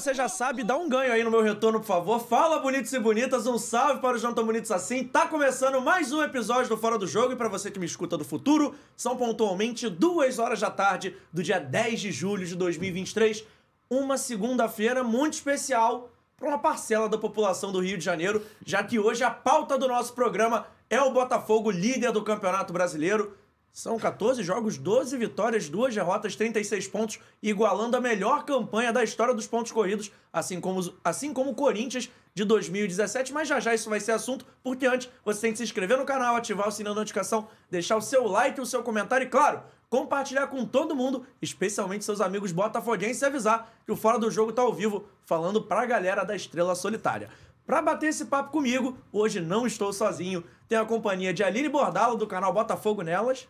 você já sabe, dá um ganho aí no meu retorno, por favor. Fala, bonitos e bonitas, um salve para os não tão bonitos assim. Tá começando mais um episódio do Fora do Jogo e para você que me escuta do futuro, são pontualmente duas horas da tarde do dia 10 de julho de 2023. Uma segunda-feira muito especial para uma parcela da população do Rio de Janeiro, já que hoje a pauta do nosso programa é o Botafogo, líder do Campeonato Brasileiro. São 14 jogos, 12 vitórias, 2 derrotas, 36 pontos, igualando a melhor campanha da história dos pontos corridos, assim como, assim como o Corinthians de 2017. Mas já já isso vai ser assunto, porque antes você tem que se inscrever no canal, ativar o sininho da notificação, deixar o seu like, o seu comentário e, claro, compartilhar com todo mundo, especialmente seus amigos botafoguenses, e avisar que o Fora do Jogo tá ao vivo, falando pra galera da Estrela Solitária. Para bater esse papo comigo, hoje não estou sozinho. Tenho a companhia de Aline Bordalo, do canal Botafogo Nelas.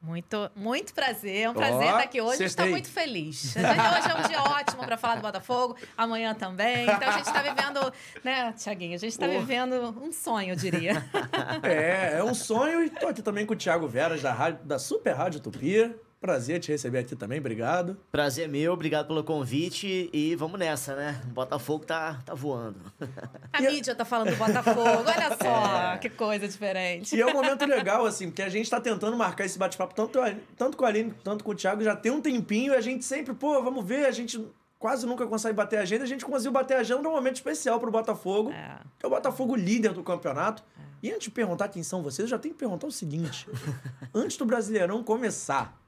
Muito, muito prazer. É um prazer oh, estar aqui hoje. A gente está muito feliz. Hoje é um dia ótimo para falar do Botafogo, amanhã também. Então a gente está vivendo, né, Tiaguinho? A gente está oh. vivendo um sonho, eu diria. É, é um sonho. E estou aqui também com o Thiago Veras, da, rádio, da Super Rádio Tupi. Prazer te receber aqui também, obrigado. Prazer meu, obrigado pelo convite e vamos nessa, né? O Botafogo tá, tá voando. A mídia tá falando do Botafogo, olha só, é. que coisa diferente. E é um momento legal, assim, porque a gente tá tentando marcar esse bate-papo tanto, tanto com a Aline, tanto com o Thiago, já tem um tempinho e a gente sempre, pô, vamos ver, a gente quase nunca consegue bater a agenda, a gente conseguiu bater a agenda num momento especial pro Botafogo, é. que é o Botafogo líder do campeonato. É. E antes de perguntar quem são vocês, eu já tenho que perguntar o seguinte, antes do Brasileirão começar,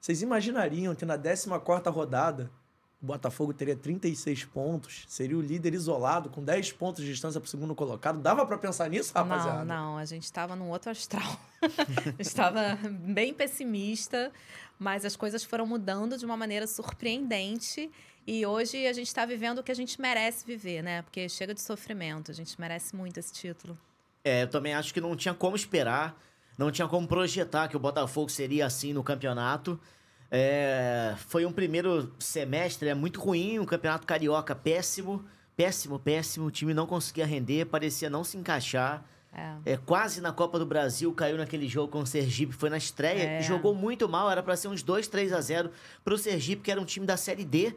vocês imaginariam que na 14 rodada o Botafogo teria 36 pontos, seria o líder isolado, com 10 pontos de distância para o segundo colocado. Dava para pensar nisso, rapaziada? Não, não, a gente estava num outro astral. estava bem pessimista, mas as coisas foram mudando de uma maneira surpreendente. E hoje a gente está vivendo o que a gente merece viver, né? Porque chega de sofrimento, a gente merece muito esse título. É, eu também acho que não tinha como esperar não tinha como projetar que o Botafogo seria assim no campeonato. É, foi um primeiro semestre é muito ruim, um campeonato carioca péssimo, péssimo, péssimo. O time não conseguia render, parecia não se encaixar. É. é. quase na Copa do Brasil, caiu naquele jogo com o Sergipe, foi na estreia, é. jogou muito mal, era para ser uns 2, 3 a 0 para o Sergipe, que era um time da Série D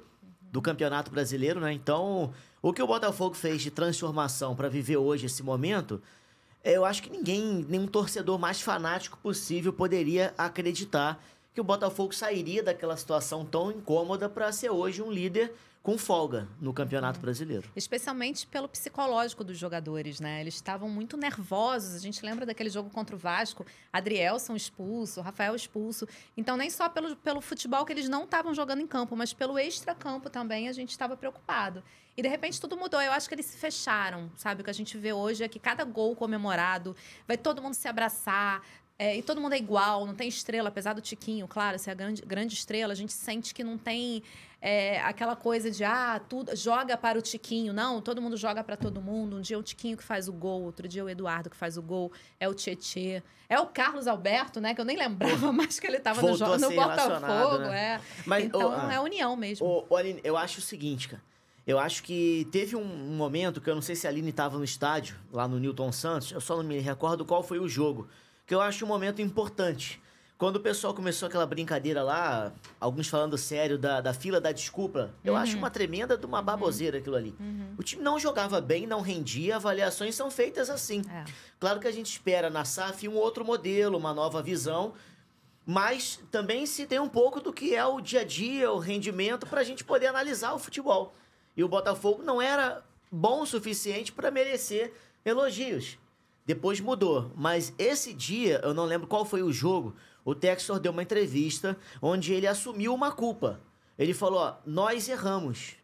do Campeonato Brasileiro, né? Então, o que o Botafogo fez de transformação para viver hoje esse momento, eu acho que ninguém, nenhum torcedor mais fanático possível poderia acreditar que o Botafogo sairia daquela situação tão incômoda para ser hoje um líder com folga no Campeonato. Brasileiro. Especialmente pelo psicológico dos jogadores, né? Eles estavam muito nervosos. A gente lembra daquele jogo contra o Vasco, Adrielson expulso, Rafael expulso. Então, nem só pelo, pelo futebol que eles não estavam jogando em campo, mas pelo extra-campo também a gente estava preocupado. E de repente tudo mudou. Eu acho que eles se fecharam, sabe? O que a gente vê hoje é que cada gol comemorado, vai todo mundo se abraçar, é, e todo mundo é igual, não tem estrela, apesar do Tiquinho, claro, ser a grande, grande estrela, a gente sente que não tem é, aquela coisa de, ah, tudo, joga para o Tiquinho. Não, todo mundo joga para todo mundo. Um dia é o Tiquinho que faz o gol, outro dia é o Eduardo que faz o gol, é o Tietê. É o Carlos Alberto, né, que eu nem lembrava mais que ele estava no, no Botafogo. Né? É. Mas, então, oh, ah, é união mesmo. Oh, Aline, eu acho o seguinte, cara. Eu acho que teve um, momento que eu não sei se a Aline estava no estádio, lá no Newton Santos, eu só não me recordo qual foi o jogo que eu acho um momento importante. Quando o pessoal começou aquela brincadeira lá, alguns falando sério da, da fila da desculpa, eu uhum. acho uma tremenda de uma uhum. baboseira aquilo ali. Uhum. O time não jogava bem, não rendia, avaliações são feitas assim. É. Claro que a gente espera na SAF um outro modelo, uma nova visão, mas também se tem um pouco do que é o dia a dia, o rendimento, para a gente poder analisar o futebol. E o Botafogo não era bom o suficiente para merecer elogios. Depois mudou, mas esse dia, eu não lembro qual foi o jogo, o Textor deu uma entrevista onde ele assumiu uma culpa. Ele falou: ó, nós erramos.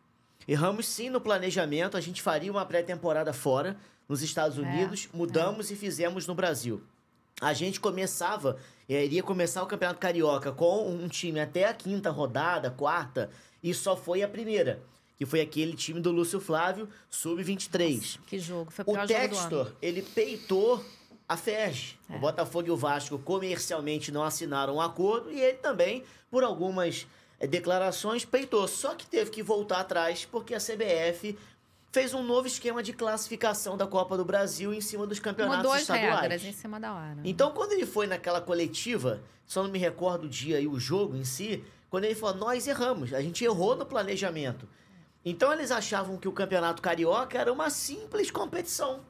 Erramos sim no planejamento, a gente faria uma pré-temporada fora, nos Estados é, Unidos, é, mudamos é. e fizemos no Brasil. A gente começava, iria começar o Campeonato Carioca com um time até a quinta rodada, quarta, e só foi a primeira que foi aquele time do Lúcio Flávio, sub-23. Que jogo, foi o O Textor, ele peitou a FERJ. É. O Botafogo e o Vasco comercialmente não assinaram um acordo e ele também, por algumas é, declarações, peitou. Só que teve que voltar atrás porque a CBF fez um novo esquema de classificação da Copa do Brasil em cima dos campeonatos Mudou estaduais. Mudou regras em cima da hora. Então, quando ele foi naquela coletiva, só não me recordo o dia e o jogo em si, quando ele falou: nós erramos, a gente errou no planejamento. Então eles achavam que o Campeonato Carioca era uma simples competição.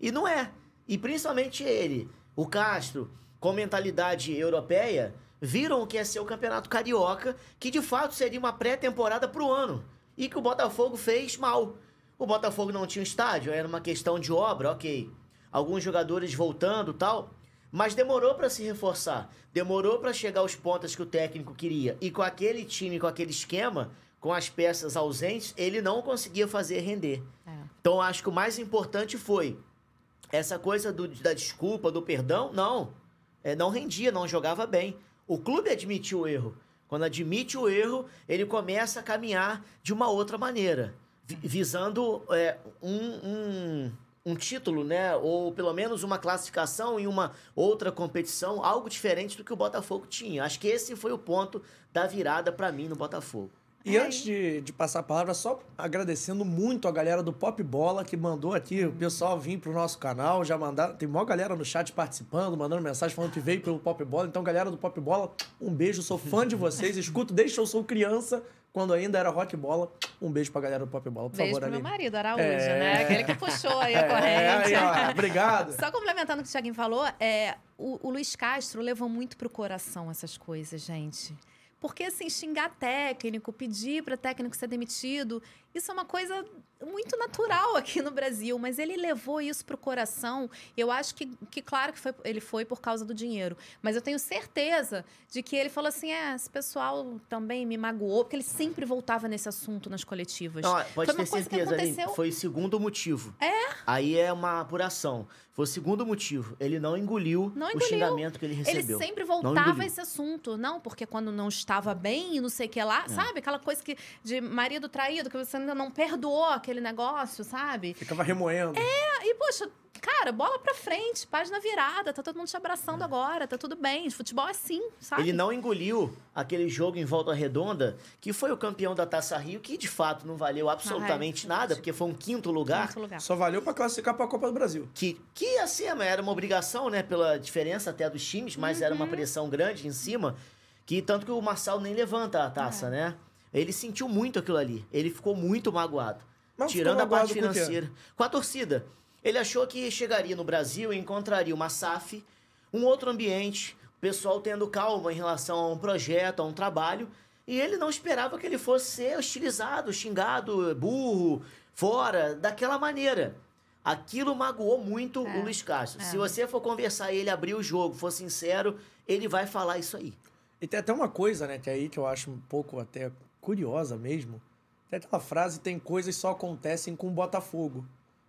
E não é. E principalmente ele, o Castro, com mentalidade europeia, viram o que é ser o Campeonato Carioca, que de fato seria uma pré-temporada para o ano. E que o Botafogo fez mal. O Botafogo não tinha estádio, era uma questão de obra, ok. Alguns jogadores voltando tal. Mas demorou para se reforçar. Demorou para chegar aos pontos que o técnico queria. E com aquele time, com aquele esquema, com as peças ausentes, ele não conseguia fazer render. É. Então acho que o mais importante foi essa coisa do, da desculpa, do perdão. Não. É, não rendia, não jogava bem. O clube admitiu o erro. Quando admite o erro, ele começa a caminhar de uma outra maneira, visando é, um, um, um, título, né? Ou pelo menos uma classificação em uma outra competição, algo diferente do que o Botafogo tinha. Acho que esse foi o ponto da virada para mim no Botafogo. E é. antes de, de passar a palavra, só agradecendo muito a galera do Pop Bola que mandou aqui o pessoal vir pro nosso canal. Já mandaram. Tem maior galera no chat participando, mandando mensagem falando que veio pelo Pop Bola. Então, galera do Pop Bola, um beijo, sou fã de vocês. Escuto desde que eu sou criança, quando ainda era rock bola. Um beijo pra galera do Pop Bola, por beijo favor. Beijo pro meu marido, Araújo, é... né? Aquele que puxou aí a é, corrente. Aí, ó, obrigado. Só complementando o que o Thiaguinho falou, é, o, o Luiz Castro levou muito pro coração essas coisas, gente. Porque, assim, xingar técnico, pedir para técnico ser demitido, isso é uma coisa muito natural aqui no Brasil, mas ele levou isso para o coração. Eu acho que, que claro que foi, ele foi por causa do dinheiro, mas eu tenho certeza de que ele falou assim: é, esse pessoal também me magoou, porque ele sempre voltava nesse assunto nas coletivas. Não, pode ter certeza, aconteceu... foi o segundo motivo. É? Aí é uma apuração. Foi o segundo motivo. Ele não engoliu, não engoliu. o xingamento que ele recebeu. Ele sempre voltava a esse assunto. Não, porque quando não estava bem e não sei o que lá, é. sabe? Aquela coisa que de marido traído, que você ainda não perdoou aquele negócio, sabe? Ficava remoendo. É, e poxa, cara, bola pra frente, página virada, tá todo mundo te abraçando é. agora, tá tudo bem. Futebol é assim, sabe? Ele não engoliu aquele jogo em volta redonda, que foi o campeão da Taça Rio, que de fato não valeu absolutamente ah, é. nada, porque foi um quinto lugar. quinto lugar. Só valeu para classificar para a Copa do Brasil. Que, que assim, era uma obrigação, né, pela diferença até dos times, mas uhum. era uma uhum. pressão grande em cima, que tanto que o Marçal nem levanta a taça, é. né? Ele sentiu muito aquilo ali. Ele ficou muito magoado. Mas tirando a parte financeira. Com a torcida. Ele achou que chegaria no Brasil e encontraria uma SAF, um outro ambiente, o pessoal tendo calma em relação a um projeto, a um trabalho, e ele não esperava que ele fosse ser hostilizado, xingado, burro, fora, daquela maneira. Aquilo magoou muito é, o Luiz Castro. É. Se você for conversar ele, abrir o jogo, for sincero, ele vai falar isso aí. E tem até uma coisa, né, que é aí que eu acho um pouco até curiosa mesmo. Tem aquela frase, tem coisas só acontecem com o Botafogo.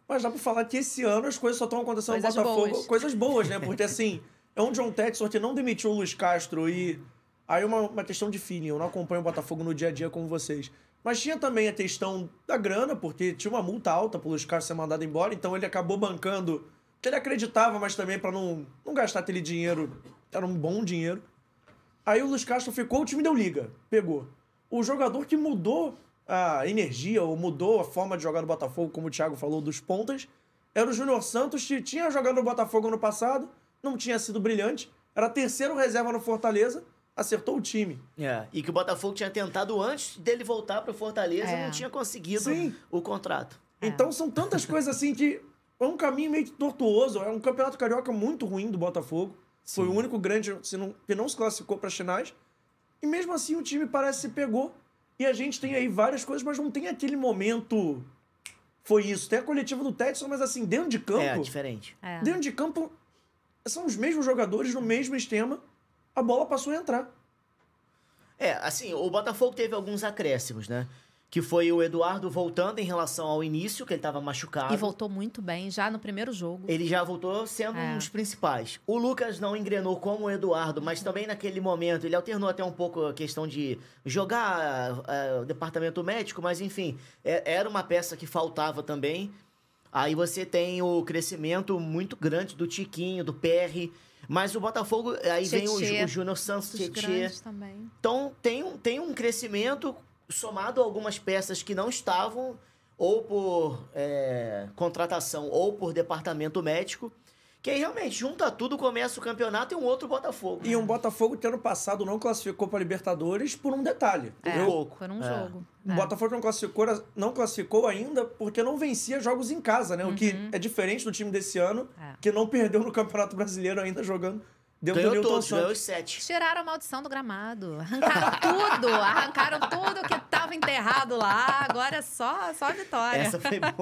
Mas dá pra falar que esse ano as coisas só estão acontecendo coisas no Botafogo. Boas. Coisas boas, né? Porque assim, é um John Texor que não demitiu o Luiz Castro e. Aí uma, uma questão de feeling, eu não acompanho o Botafogo no dia a dia como vocês. Mas tinha também a questão da grana, porque tinha uma multa alta pro Luiz Castro ser mandado embora, então ele acabou bancando. Que ele acreditava, mas também para não, não gastar aquele dinheiro. Era um bom dinheiro. Aí o Luiz Castro ficou, o time deu liga. Pegou. O jogador que mudou a energia ou mudou a forma de jogar no Botafogo, como o Thiago falou, dos pontas, era o Júnior Santos, que tinha jogado no Botafogo no passado, não tinha sido brilhante, era terceiro reserva no Fortaleza, acertou o time. É, e que o Botafogo tinha tentado antes dele voltar para o Fortaleza é. não tinha conseguido Sim. o contrato. É. Então são tantas coisas assim que é um caminho meio tortuoso, é um campeonato carioca muito ruim do Botafogo. Sim. Foi o único grande se não, que não se classificou para as finais. E mesmo assim o time parece se pegou e a gente tem aí várias coisas, mas não tem aquele momento. Foi isso. Tem a coletiva do Tetson, mas assim, dentro de campo. É, diferente. É. Dentro de campo, são os mesmos jogadores no mesmo esquema. A bola passou a entrar. É, assim, o Botafogo teve alguns acréscimos, né? Que foi o Eduardo voltando em relação ao início, que ele estava machucado. E voltou muito bem, já no primeiro jogo. Ele já voltou sendo é. um dos principais. O Lucas não engrenou como o Eduardo, mas também naquele momento ele alternou até um pouco a questão de jogar uh, o departamento médico, mas enfim, é, era uma peça que faltava também. Aí você tem o crescimento muito grande do Tiquinho, do PR. Mas o Botafogo, aí vem o, o Júnior Santos, Tietê. Então tem um, tem um crescimento somado a algumas peças que não estavam ou por é, contratação ou por departamento médico, Que aí realmente junta tudo, começa o campeonato e um outro Botafogo. E um Botafogo que ano passado não classificou para Libertadores por um detalhe. É, Eu- por um É. jogo. O É. Botafogo não classificou, não classificou ainda porque não vencia jogos em casa, né? O que é diferente do time desse ano, Uhum. É. que não perdeu no Campeonato Brasileiro ainda jogando do Ganhou Newton todos, ganhou os sete. Tiraram a maldição do gramado. Arrancaram tudo. Arrancaram tudo que estava enterrado lá. Agora é só, só a vitória. Essa foi boa.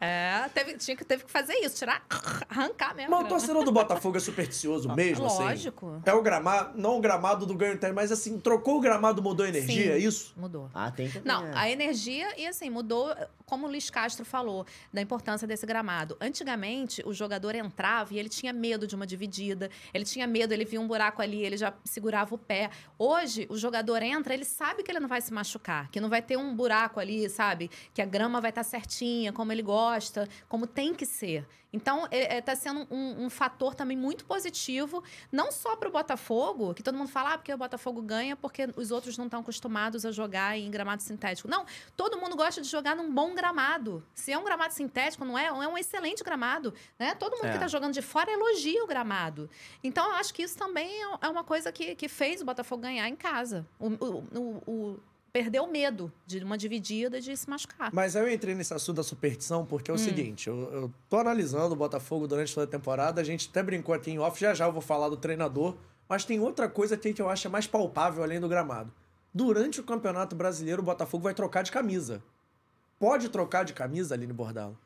É, teve, tinha que, teve que fazer isso. Tirar, arrancar mesmo. Mas o torcedor do Botafogo é supersticioso mesmo, assim? Lógico. É o gramado, não o gramado do ganho terra, mas assim, trocou o gramado, mudou a energia, Sim. é isso? Mudou. Ah, tem também. Não, é. a energia, e assim, mudou, como o Luiz Castro falou, da importância desse gramado. Antigamente, o jogador entrava e ele tinha medo de uma dividida, ele tinha medo, ele via um buraco ali, ele já segurava o pé. Hoje, o jogador entra, ele sabe que ele não vai se machucar, que não vai ter um buraco ali, sabe? Que a grama vai estar certinha, como ele gosta, como tem que ser. Então, está sendo um, um fator também muito positivo, não só para o Botafogo, que todo mundo fala, ah, porque o Botafogo ganha porque os outros não estão acostumados a jogar em gramado sintético. Não, todo mundo gosta de jogar num bom gramado. Se é um gramado sintético, não é? É um excelente gramado. Né? Todo mundo É. que está jogando de fora elogia o gramado. Então, eu acho que isso também é- é uma coisa que, que fez o Botafogo ganhar em casa. O, o, o- o- perdeu o medo de uma dividida de se machucar. Mas aí eu entrei nesse assunto da superstição porque é o Hum. seguinte, eu, eu tô analisando o Botafogo durante toda a temporada, a gente até brincou aqui em off, já já eu vou falar do treinador, mas tem outra coisa aqui que eu acho mais palpável além do gramado. Durante o Campeonato Brasileiro, o Botafogo vai trocar de camisa. Pode trocar de camisa, Aline Bordalo?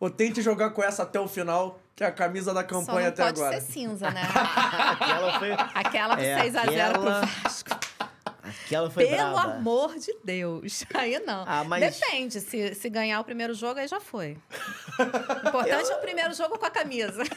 Ou tente jogar com essa até o final, que é a camisa da Só campanha não até pode agora. ser cinza, né? Aquela foi, Aquela É, 6x0 aquela- pro Vasco. Aquela foi Pelo braba. amor de Deus. Aí não. Ah, mas- Depende. Se, se ganhar o primeiro jogo, aí já foi. O importante é o primeiro jogo com a camisa.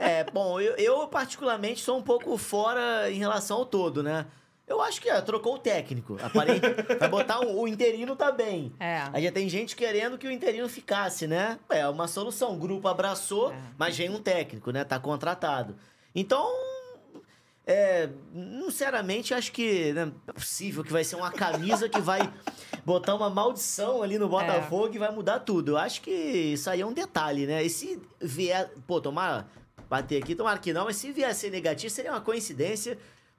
É, bom, eu, eu particularmente sou um pouco fora em relação ao todo, né? Eu acho que é, trocou o técnico. Aparente, vai botar um- o interino também. É. Aí já tem gente querendo que o interino ficasse, né? É uma solução. O grupo abraçou, É. mas vem um técnico, né? Tá contratado. Então, é, sinceramente, acho que né, é possível que vai ser uma camisa que vai botar uma maldição ali no Botafogo e vai mudar tudo. Eu acho que isso aí é um detalhe, né? E se vier. Pô, tomar. Bater aqui, tomara que não, mas se vier a ser negativo, seria uma coincidência.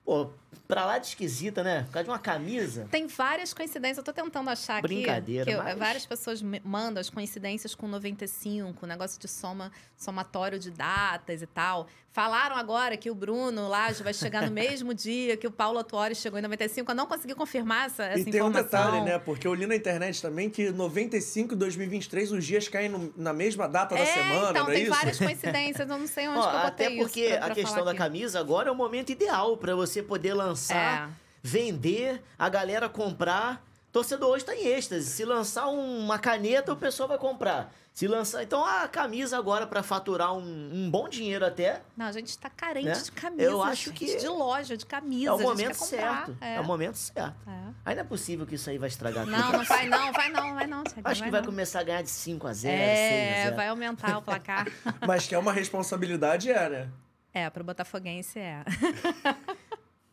Pô, pra lá de esquisita, né? Por causa de uma camisa. Tem várias coincidências. Eu tô tentando achar aqui. Brincadeira, que eu- mas- Várias pessoas mandam as coincidências com 95, negócio de soma, somatório de datas e tal. Falaram agora que o Bruno Lage vai chegar no mesmo dia que o Paulo Atuori chegou em 95. Eu não consegui confirmar essa, essa E tem um informação. detalhe, né? Porque eu li na internet também que 95 e 2023 os dias caem no- na mesma data da É, semana, então não é tem isso? várias coincidências. Eu não sei onde Ó, que eu botei até porque isso. pra- pra a questão da aqui. camisa agora é o momento ideal pra você poder lançar, É. vender, a galera comprar. Torcedor hoje tá em êxtase. Se lançar uma caneta, o pessoal vai comprar. Se lançar. Então a camisa agora pra faturar um, um bom dinheiro até. Não, a gente tá carente Né? de camisa. Eu acho gente, que De loja, de camisa. é o momento certo. É. É. o momento certo. É. Aí não é possível que isso aí vai estragar Não, tudo. não vai não, vai não, vai não. Thiago, Acho que vai não. começar a ganhar de 5 a 0 6 a É, 0 vai aumentar o placar. Mas que é uma responsabilidade, é, né? é, pro Botafoguense é.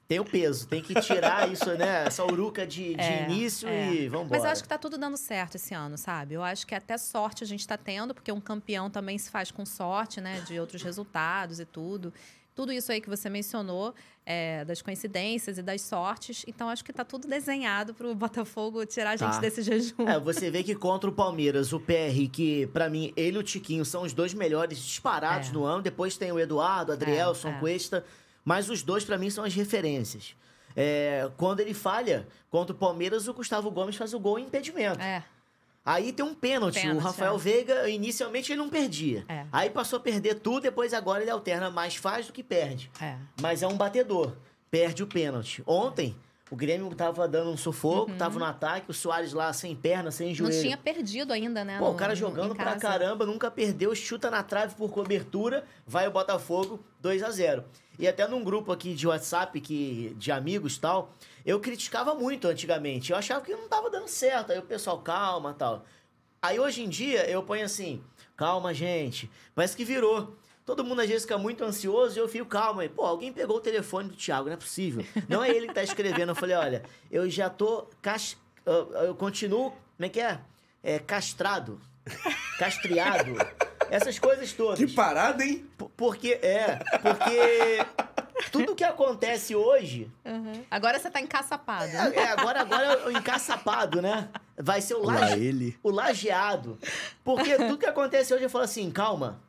Tem o peso, tem que tirar isso, né? Essa uruca de, de É, início é. e vamos Mas eu acho que tá tudo dando certo esse ano, sabe? Eu acho que até sorte a gente tá tendo, porque um campeão também se faz com sorte, né? De outros resultados e tudo. Tudo isso aí que você mencionou, é, das coincidências e das sortes. Então, acho que tá tudo desenhado pro Botafogo tirar a gente Tá. desse jejum. É, você vê que contra o Palmeiras, o PR, que pra mim, ele e o Tiquinho são os dois melhores disparados É. no ano. Depois tem o Eduardo, Adrielson, é. Cuesta. Mas os dois, pra mim, são as referências. É, quando ele falha contra o Palmeiras, o Gustavo Gomes faz o gol em impedimento. É, Aí tem um pênalti. Pênalti, o Rafael é. Veiga, inicialmente, ele não perdia. É. Aí passou a perder tudo, depois agora ele alterna mais faz do que perde. é. Mas é um batedor. Perde o pênalti. Ontem, o Grêmio tava dando um sufoco, tava no ataque, o Soares lá sem perna, sem Uhum. Não joelho. tinha perdido ainda, né? Pô, no- o cara jogando pra casa. caramba, nunca perdeu, chuta na trave por cobertura, vai o Botafogo 2 a 0 E até num grupo aqui de WhatsApp, que, de amigos tal, eu criticava muito antigamente. Eu achava que não tava dando certo. Aí o pessoal, calma tal. Aí hoje em dia eu ponho assim, calma, gente. Parece que virou. Todo mundo às vezes fica muito ansioso e eu fico, calma aí. Pô, alguém pegou o telefone do Thiago, não é possível. Não é ele que tá escrevendo. Eu falei, olha, eu já tô. Cas... Eu, eu continuo. Como é que é? É castrado. Castriado. Essas coisas todas. Que parada, hein? P- Porque, é, porque tudo que acontece hoje, Uhum. Agora você tá encaçapado. é, é, agora, agora o encaçapado, né? Vai ser o, laje, ele. o lajeado. Porque tudo que acontece hoje eu falo assim, calma,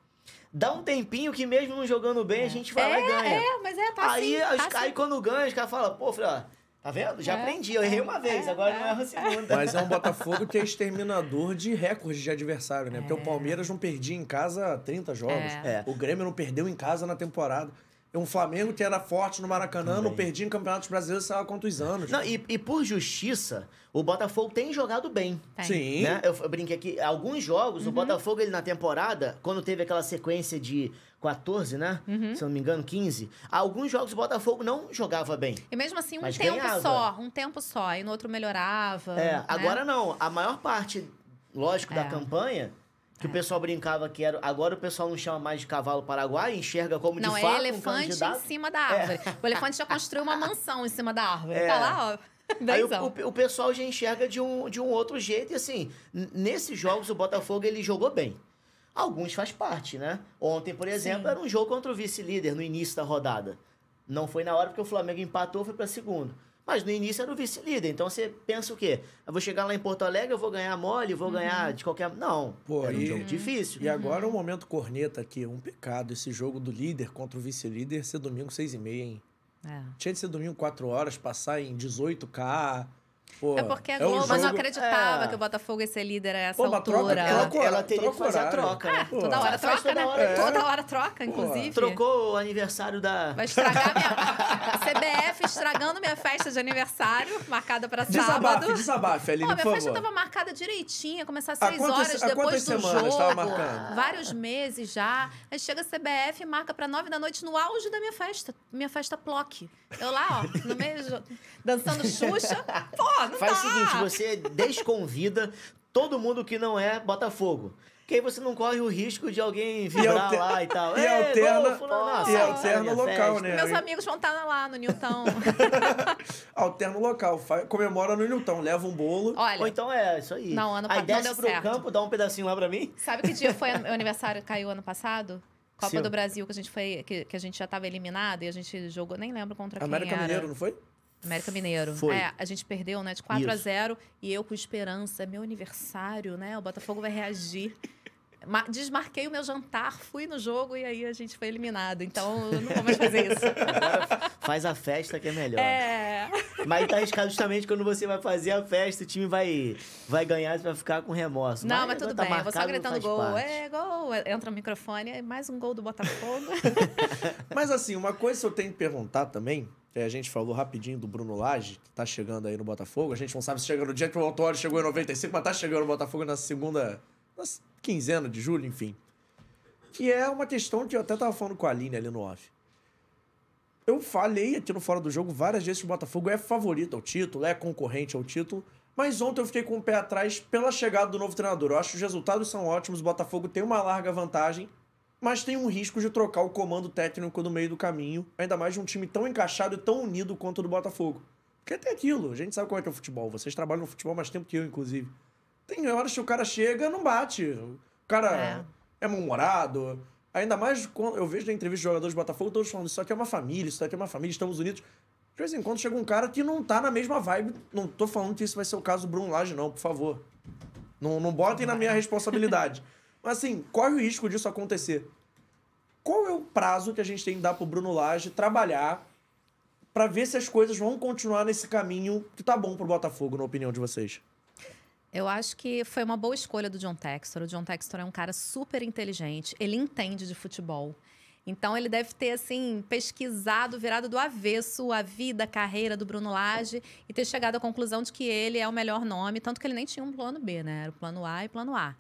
dá um tempinho que mesmo não jogando bem, a gente vai lá e ganha. É, mas é, tá aí, assim. tá aí assim. quando ganha, os caras falam, pô, filho, ó, tá vendo? Já É, aprendi, eu errei uma vez, é, agora é, não erro a segunda. Mas é um Botafogo que é exterminador de recordes de adversário, né? Porque o É. Palmeiras não perdia em casa há 30 jogos. É. É. O Grêmio não perdeu em casa na temporada. Um Flamengo que era forte no Maracanã, não Também. perdia em campeonatos brasileiros, sei lá quantos anos. Não, e, e por justiça, o Botafogo tem jogado bem. Tem. Sim. Né? Eu, eu brinquei aqui, alguns jogos, Uhum. o Botafogo, ele na temporada, quando teve aquela sequência de 14, né? Uhum. Se eu não me engano, 15. Alguns jogos o Botafogo não jogava bem. E mesmo assim, um tempo ganhava. só, um tempo só. E no outro melhorava. É, né? agora não. A maior parte, lógico, da É. campanha, que o pessoal brincava que era. Agora o pessoal não chama mais de cavalo paraguai, enxerga como Não, de é fato um elefante em candidato. cima da árvore. O elefante já construiu uma mansão em cima da árvore. É. Tá lá, ó. Aí o, o- o pessoal já enxerga de um, de um outro jeito. E assim, nesses jogos o Botafogo ele jogou bem. Alguns faz parte, né? Ontem, por exemplo, Sim. era um jogo contra o vice-líder no início da rodada. Não foi na hora porque o Flamengo empatou, foi para segundo. Mas no início era o vice-líder. Então você pensa o quê? Eu vou chegar lá em Porto Alegre, eu vou ganhar mole, vou ganhar de qualquer. Não. Pô, era um e- jogo difícil. E agora o momento corneta aqui, um pecado esse jogo do líder contra o vice-líder ser domingo 6 e meia, hein? É. Tinha de ser domingo 4 horas, passar em 18k. Pô, É porque a um Globo não jogo- acreditava É. que o Botafogo ia ser líder a essa Pô, troca- altura. Ela, troca- ela teria que troca fazer a troca, né? Pô, Toda hora troca, toda né? hora. É. Toda hora troca, inclusive. Trocou o aniversário da. Vai estragar minha. CBF estragando minha festa de aniversário, marcada pra Desabafe, sábado. desabafe, Aline, Pô, minha festa favor. tava marcada direitinho, ia começar às seis quantas- horas depois quantas do semanas jogo. tava marcando? Vários meses já. Aí chega a CBF e marca pra nove da noite no auge da minha festa. Minha festa Plock. Eu lá, ó, no meio, dançando Xuxa. Pô, não Faz dá. o seguinte, você desconvida todo mundo que não é Botafogo. Que aí você não corre o risco de alguém vibrar alter- lá e tal. e Ei, alterna- nossa, e alterna o local, festa. né? Meus Eu- amigos vão estar lá no Newton. Alterna o local, comemora no Newton, leva um bolo. Olha, Ou então é, isso aí. Não, ano aí pa- não desce pro certo. campo, dá um pedacinho lá pra mim. Sabe que dia foi meu aniversário caiu ano passado? Copa Sim. do Brasil, que a gente foi. Que, que a gente já tava eliminado e a gente jogou, nem lembro contra América quem era. Mineiro, não foi? América Mineiro. Foi. É, a gente perdeu, né? De 4 a Isso. 0 e eu com esperança, é meu aniversário, né? O Botafogo vai reagir. Ma- Desmarquei o meu jantar, fui no jogo e aí a gente foi eliminado. Então, eu não vou mais fazer isso. Faz a festa que é melhor. É. Mas tá arriscado justamente quando você vai fazer a festa, o time vai, vai ganhar, você vai ficar com remorso. Não, mas tudo agora tá bem. Eu vou só marcado, gritando gol. parte. É, gol. Entra o microfone, é mais um gol do Botafogo. Mas assim, uma coisa que eu tenho que perguntar também, que a gente falou rapidinho do Bruno Lage, que tá chegando aí no Botafogo. A gente não sabe se chega no dia que o Autório chegou em 95, mas tá chegando no Botafogo na segunda, na quinzena de julho, enfim. Que é uma questão que eu até tava falando com a Aline ali no off. Eu falei aqui no Fora do Jogo várias vezes que o Botafogo é favorito ao título, é concorrente ao título, mas ontem eu fiquei com o pé atrás pela chegada do novo treinador. Eu acho que os resultados são ótimos, o Botafogo tem uma larga vantagem, mas tem um risco de trocar o comando técnico no meio do caminho, ainda mais de um time tão encaixado e tão unido quanto o do Botafogo. Porque tem aquilo, a gente sabe como é que é o futebol, vocês trabalham no futebol mais tempo que eu, inclusive. Tem horas que o cara chega não bate, o cara é, é mal-humorado, ainda mais quando eu vejo na entrevista de jogadores do Botafogo todos falando isso aqui é uma família, isso aqui é uma família, estamos unidos. De vez em quando chega um cara que não tá na mesma vibe, não tô falando que isso vai ser o caso do Bruno Lage não, por favor. Não, não botem na minha responsabilidade. Mas assim, corre o risco disso acontecer. Qual é o prazo que a gente tem que dar pro Bruno Lage trabalhar pra ver se as coisas vão continuar nesse caminho que tá bom pro Botafogo, na opinião de vocês? Eu acho que foi uma boa escolha do John Textor. O John Textor é um cara super inteligente, ele entende de futebol. Então ele deve ter assim pesquisado, virado do avesso a vida, a carreira do Bruno Lage e ter chegado à conclusão de que ele é o melhor nome, tanto que ele nem tinha um plano B, né? Era o plano A e plano A.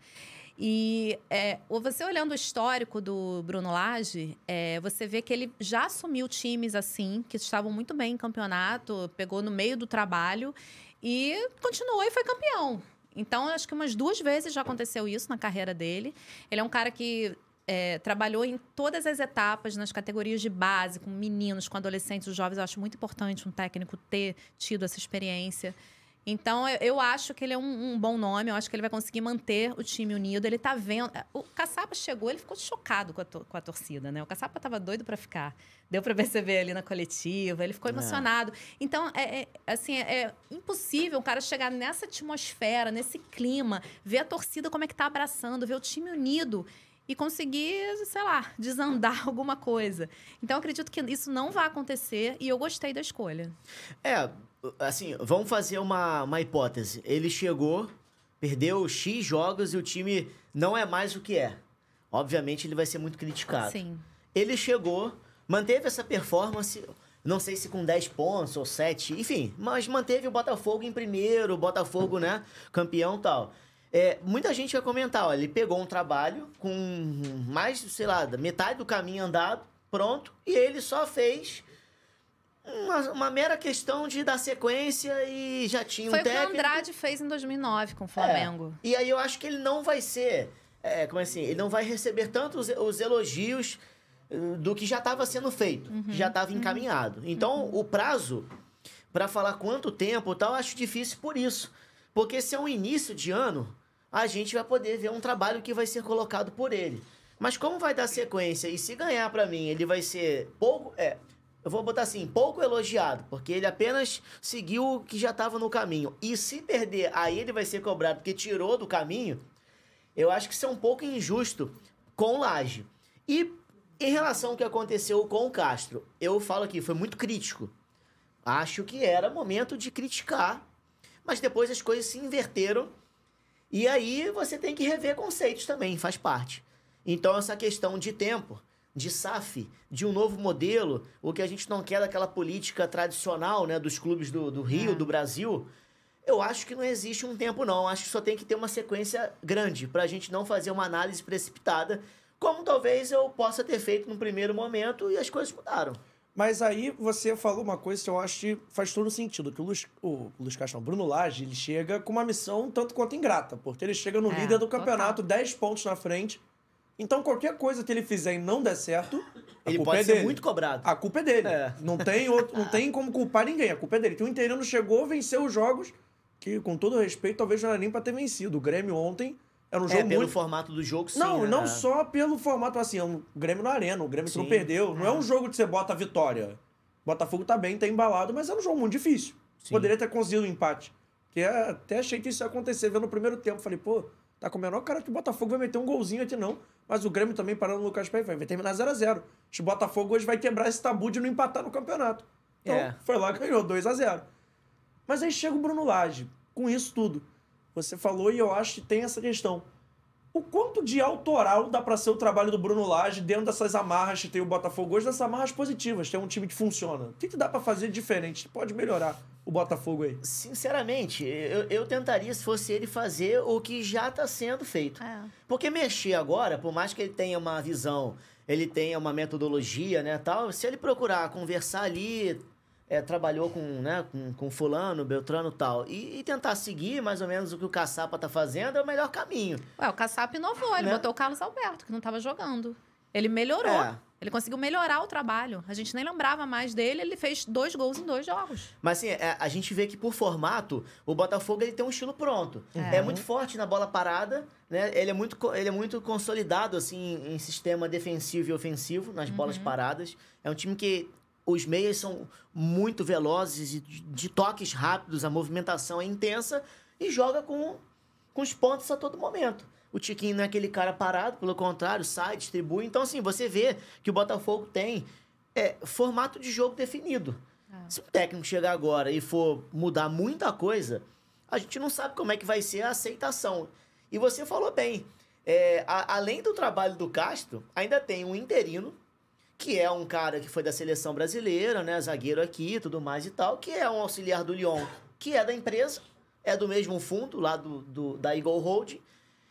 E é, você olhando o histórico do Bruno Lage, é, você vê que ele já assumiu times assim, que estavam muito bem em campeonato, pegou no meio do trabalho e continuou e foi campeão. Então, acho que umas duas vezes já aconteceu isso na carreira dele. Ele é um cara que é, trabalhou em todas as etapas, nas categorias de base, com meninos, com adolescentes, jovens. Eu acho muito importante um técnico ter tido essa experiência. Então, eu, eu acho que ele é um, um bom nome, eu acho que ele vai conseguir manter o time unido. Ele tá vendo. O Caçapa chegou, ele ficou chocado com a, to- com a torcida, né? O Caçapa tava doido para ficar. Deu para perceber ali na coletiva, ele ficou É. emocionado. Então, é, é, assim, é, é impossível um cara chegar nessa atmosfera, nesse clima, ver a torcida como é que tá abraçando, ver o time unido e conseguir, sei lá, desandar alguma coisa. Então, eu acredito que isso não vai acontecer e eu gostei da escolha. É, assim, vamos fazer uma, uma hipótese. Ele chegou, perdeu X jogos e o time não é mais o que é. Obviamente, ele vai ser muito criticado. Sim. Ele chegou, manteve essa performance, não sei se com 10 pontos ou 7, enfim, mas manteve o Botafogo em primeiro, o Botafogo, né, campeão e tal. É, muita gente vai comentar, ó, ele pegou um trabalho com mais, sei lá, metade do caminho andado, pronto, e ele só fez uma, uma mera questão de dar sequência e já tinha Foi um o que o técnico. Andrade fez em 2009 com o Flamengo. É. E aí eu acho que ele não vai ser, é, como assim, ele não vai receber tanto os, os elogios eh, do que já estava sendo feito, que já estava encaminhado. Então, o prazo para falar quanto tempo e tal, eu acho difícil por isso. Porque se é um início de ano, a gente vai poder ver um trabalho que vai ser colocado por ele. Mas como vai dar sequência e se ganhar para mim, ele vai ser pouco, é, eu vou botar assim, pouco elogiado, porque ele apenas seguiu o que já estava no caminho. E se perder, aí ele vai ser cobrado porque tirou do caminho. Eu acho que isso é um pouco injusto com Laje. E em relação ao que aconteceu com o Castro, eu falo aqui, foi muito crítico. Acho que era momento de criticar, mas depois as coisas se inverteram. E aí você tem que rever conceitos também, faz parte. Então, essa questão de tempo, de SAF, de um novo modelo, o que a gente não quer daquela política tradicional né, dos clubes do, do Rio, É. do Brasil, eu acho que não existe um tempo, não. Acho que só tem que ter uma sequência grande para a gente não fazer uma análise precipitada, como talvez eu possa ter feito no primeiro momento e as coisas mudaram. Mas aí você falou uma coisa que eu acho que faz todo sentido. Que o Luiz, o Luiz Castro, não, Bruno Lage, ele chega com uma missão tanto quanto ingrata. Porque ele chega no É, líder do total. campeonato, 10 pontos na frente. Então qualquer coisa que ele fizer e não der certo, a Ele culpa pode é ser dele. muito cobrado. A culpa é dele. É. Não, tem outro, não tem como culpar ninguém. A culpa é dele. Que o Interino chegou, venceu os jogos, que com todo respeito, talvez não era nem pra ter vencido. O Grêmio ontem era um é, jogo pelo muito formato do jogo, sim. não, né? não só pelo formato assim, é um Grêmio na arena, o Grêmio que não perdeu. Não é um jogo que você bota a vitória. Botafogo tá bem, tá embalado, mas é um jogo muito difícil. Sim. Poderia ter conseguido um empate. Que é- até achei que isso ia acontecer, vendo no primeiro tempo. Falei, pô, tá com o menor cara que o Botafogo vai meter um golzinho aqui, não. Mas o Grêmio também parando no Lucas Pé vai vai terminar 0x0. Acho que o Botafogo hoje vai quebrar esse tabu de não empatar no campeonato. Então, É. foi lá ganhou 2x0. Mas aí chega o Bruno Lage, com isso tudo. Você falou e eu acho que tem essa questão. O quanto de autoral dá pra ser o trabalho do Bruno Lage dentro dessas amarras que tem o Botafogo hoje, dessas amarras positivas, tem um time que funciona? O que, que dá pra fazer diferente? Pode melhorar o Botafogo aí? Sinceramente, eu, eu tentaria, se fosse ele, fazer o que já está sendo feito. É. Porque mexer agora, por mais que ele tenha uma visão, ele tenha uma metodologia, né, tal, se ele procurar conversar ali, é, trabalhou com, né, com, com fulano, beltrano e tal, e, e tentar seguir mais ou menos o que o Caçapa tá fazendo, é o melhor caminho. Ué, o Caçap inovou, ele Né? botou o Carlos Alberto, que não estava jogando. Ele melhorou. É. Ele conseguiu melhorar o trabalho. A gente nem lembrava mais dele, ele fez dois gols em dois jogos. Mas assim, é, a gente vê que por formato, o Botafogo ele tem um estilo pronto. É, muito forte na bola parada, né? Ele é muito, ele é muito consolidado assim em sistema defensivo e ofensivo nas bolas paradas. É um time que os meias são muito velozes e de, de toques rápidos, a movimentação é intensa e joga com, com os pontos a todo momento. O Tiquinho não é aquele cara parado, pelo contrário, sai, distribui. Então, assim, você vê que o Botafogo tem é, formato de jogo definido. Se o técnico chegar agora e for mudar muita coisa, a gente não sabe como é que vai ser a aceitação. E você falou bem, é, a- além do trabalho do Castro, ainda tem um interino, que é um cara que foi da seleção brasileira, né, zagueiro aqui e tudo mais e tal, que é um auxiliar do Lyon, que é da empresa, é do mesmo fundo, lá do, do- da Eagle Hold,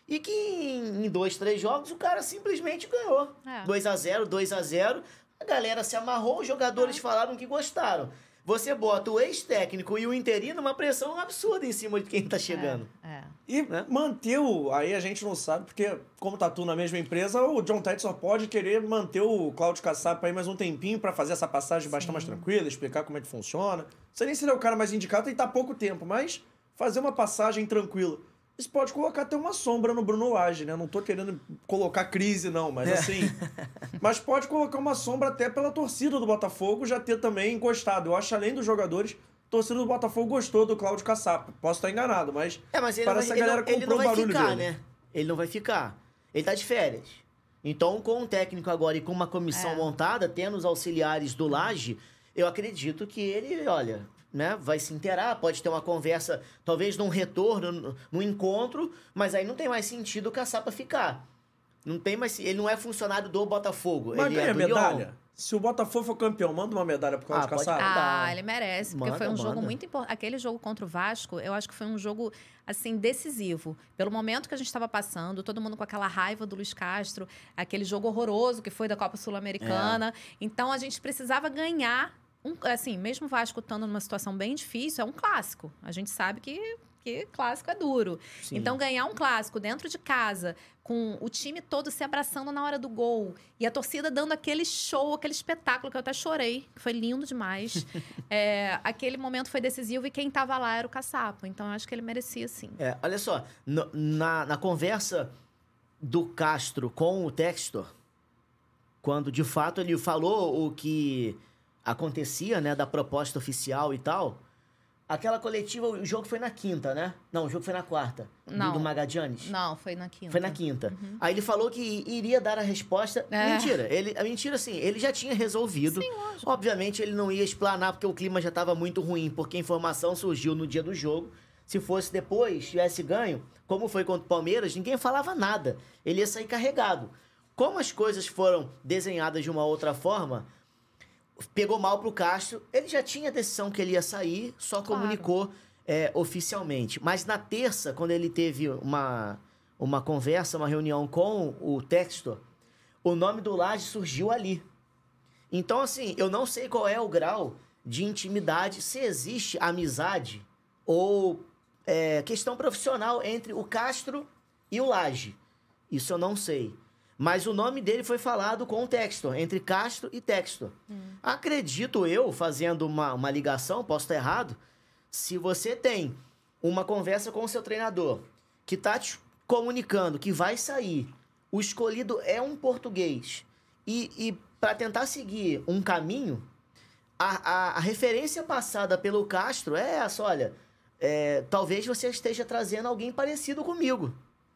e que em, em dois, três jogos o cara simplesmente ganhou. É. 2 a 0 2 a 0 A galera se amarrou, os jogadores falaram que gostaram. Você bota o ex-técnico e o interino uma pressão absurda em cima de quem tá chegando. É. E Né? manter o. Aí a gente não sabe, porque, como tá tudo na mesma empresa, o John Ted só pode querer manter o Cláudio Caçapa aí mais um tempinho pra fazer essa passagem bastante mais tranquila, explicar como é que funciona. Não sei nem se ele é o cara mais indicado, ele tá pouco tempo, mas fazer uma passagem tranquila. Isso pode colocar até uma sombra no Bruno Lage, né? Não tô querendo colocar crise, não, mas assim. mas pode colocar uma sombra até pela torcida do Botafogo já ter também encostado. Eu acho, além dos jogadores, a torcida do Botafogo gostou do Cláudio Caçapa. Posso estar enganado, mas. É, mas ele parece que vai, a galera ele não, ele comprou não o vai barulho ficar, dele. né? Ele não vai ficar. Ele tá de férias. Então, com o técnico agora e com uma comissão É. montada, tendo os auxiliares do Laje, eu acredito que ele, olha, né, vai se inteirar, pode ter uma conversa, talvez num retorno, no- num encontro, mas aí não tem mais sentido o Caçapa ficar. Não tem mais. Ele não é funcionário do Botafogo. Mas ele ganha é do medalha. Lyon. Se o Botafogo for campeão, manda uma medalha pro Cláudio Ah, mandar. Ah, ele merece, porque Manda, foi um jogo manda. muito importante. Aquele jogo contra o Vasco, eu acho que foi um jogo, assim, decisivo. Pelo momento que a gente estava passando, todo mundo com aquela raiva do Luiz Castro, aquele jogo horroroso que foi da Copa Sul-Americana. É. Então, a gente precisava ganhar. Um, assim, mesmo o Vasco estando numa situação bem difícil, é um clássico. A gente sabe que, que clássico é duro. Sim. Então, ganhar um clássico dentro de casa, com o time todo se abraçando na hora do gol e a torcida dando aquele show, aquele espetáculo que eu até chorei, que foi lindo demais. É, aquele momento foi decisivo e quem tava lá era o Caçapo. Então, eu acho que ele merecia sim. É, olha só, no- na, na conversa do Castro com o Textor, quando de fato ele falou o que acontecia, né, da proposta oficial e tal, aquela coletiva, o jogo foi na quinta, né? Não, o jogo foi na quarta, do- Não. do Magadianes. Não, foi na quinta. Foi na quinta. Aí ele falou que iria dar a resposta. É. Mentira. Ele, a mentira, assim, ele já tinha resolvido. Sim, lógico. Obviamente, ele não ia explanar porque o clima já estava muito ruim, porque a informação surgiu no dia do jogo. Se fosse depois, tivesse ganho, como foi contra o Palmeiras, ninguém falava nada. Ele ia sair carregado. Como as coisas foram desenhadas de uma outra forma, pegou mal pro Castro. Ele já tinha a decisão que ele ia sair, só Claro. comunicou é, oficialmente. Mas na terça, quando ele teve uma, uma conversa, uma reunião com o Textor, o nome do Laje surgiu ali. Então, assim, eu não sei qual é o grau de intimidade, se existe amizade ou é, questão profissional entre o Castro e o Laje. Isso eu não sei. Mas o nome dele foi falado com o Textor, entre Castro e Textor. Acredito eu, fazendo uma, uma ligação, posso estar errado, se você tem uma conversa com o seu treinador que tá te comunicando que vai sair, o escolhido é um português, e, e para tentar seguir um caminho, a, a, a referência passada pelo Castro é essa, olha, é, talvez você esteja trazendo alguém parecido comigo.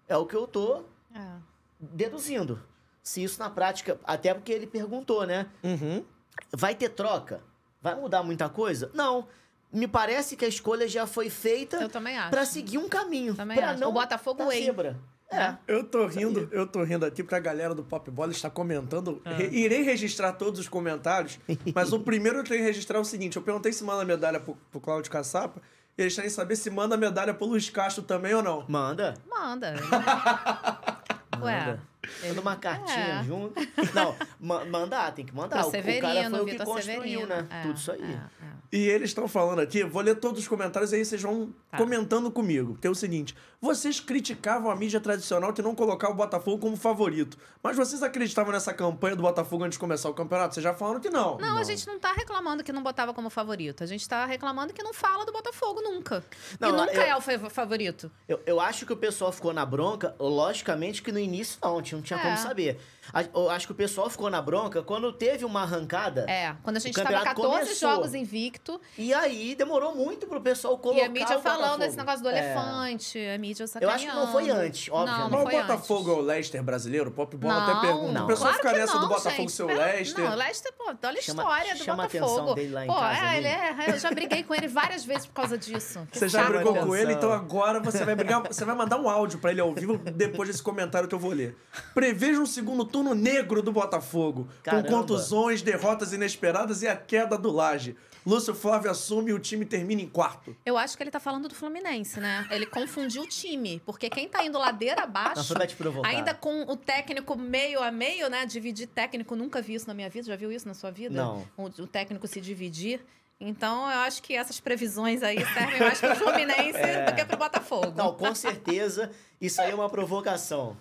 É o que eu tô É. deduzindo. Se isso na prática, até porque ele perguntou, né? Uhum. Vai ter troca? Vai mudar muita coisa? Não. Me parece que a escolha já foi feita para seguir um caminho. Acho. não O Botafogo Way. zebra. É. Eu tô rindo, eu tô rindo aqui porque a galera do Pop Bola está comentando. Ah. Re- irei registrar todos os comentários, mas o primeiro eu tenho que registrar é o seguinte: eu perguntei se manda medalha pro, pro Cláudio Caçapa, e eles querem saber se manda medalha pro Luiz Castro também ou não. Manda. Manda. Ué. Manda. Manda uma cartinha É. junto. Não, ma mandar, tem que mandar. O, o cara Severino, foi o que Vitor construiu, Severino. né? É, Tudo isso aí. é, é. E eles estão falando aqui, vou ler todos os comentários aí vocês vão Tá. comentando comigo. Que é o seguinte: vocês criticavam a mídia tradicional que não colocava o Botafogo como favorito. Mas vocês acreditavam nessa campanha do Botafogo antes de começar o campeonato? Vocês já falaram que não. Não, a gente não tá reclamando que não botava como favorito. A gente tá reclamando que não fala do Botafogo nunca. Não, e nunca eu- é o fa- favorito. Eu, eu acho que o pessoal ficou na bronca, logicamente que no início não, não tinha É. como saber. A- Eu acho que o pessoal ficou na bronca quando teve uma arrancada. É, quando a gente O tava campeonato 14 começou. jogos invicto E aí demorou muito pro pessoal colocar e a mídia o falando Botafogo. desse negócio do É. elefante, a mídia Eu sacaneando. acho que não foi antes, Não, obviamente. não Mas o Botafogo é antes. o Leicester brasileiro? O Pop Bola Não, até pergunta. não. O pessoal Claro fica que nessa não, do Botafogo gente. ser o Leicester. Não, o Leicester, pô, olha a Chama- história do chama a atenção Botafogo. dele lá em pô, casa, é, ele é, eu já briguei com ele várias vezes por causa disso. Que Você já brigou com ele, então agora você vai brigar. Você vai mandar um áudio pra ele ao vivo depois desse comentário que eu vou ler. Preveja um segundo turno negro do Botafogo, Caramba. com contusões, derrotas inesperadas e a queda do Laje. Lúcio Flávio assume e o time termina em quarto. Eu acho que ele tá falando do Fluminense, né? Ele confundiu o time. Porque quem tá indo ladeira abaixo. Não, foi pra te provocar. Ainda com o técnico meio a meio, né? Dividir técnico, nunca vi isso na minha vida. Já viu isso na sua vida? Não. O, o técnico se dividir. Então, eu acho que essas previsões aí servem mais pro Fluminense É. do que pro Botafogo. Não, com certeza, isso aí é uma provocação.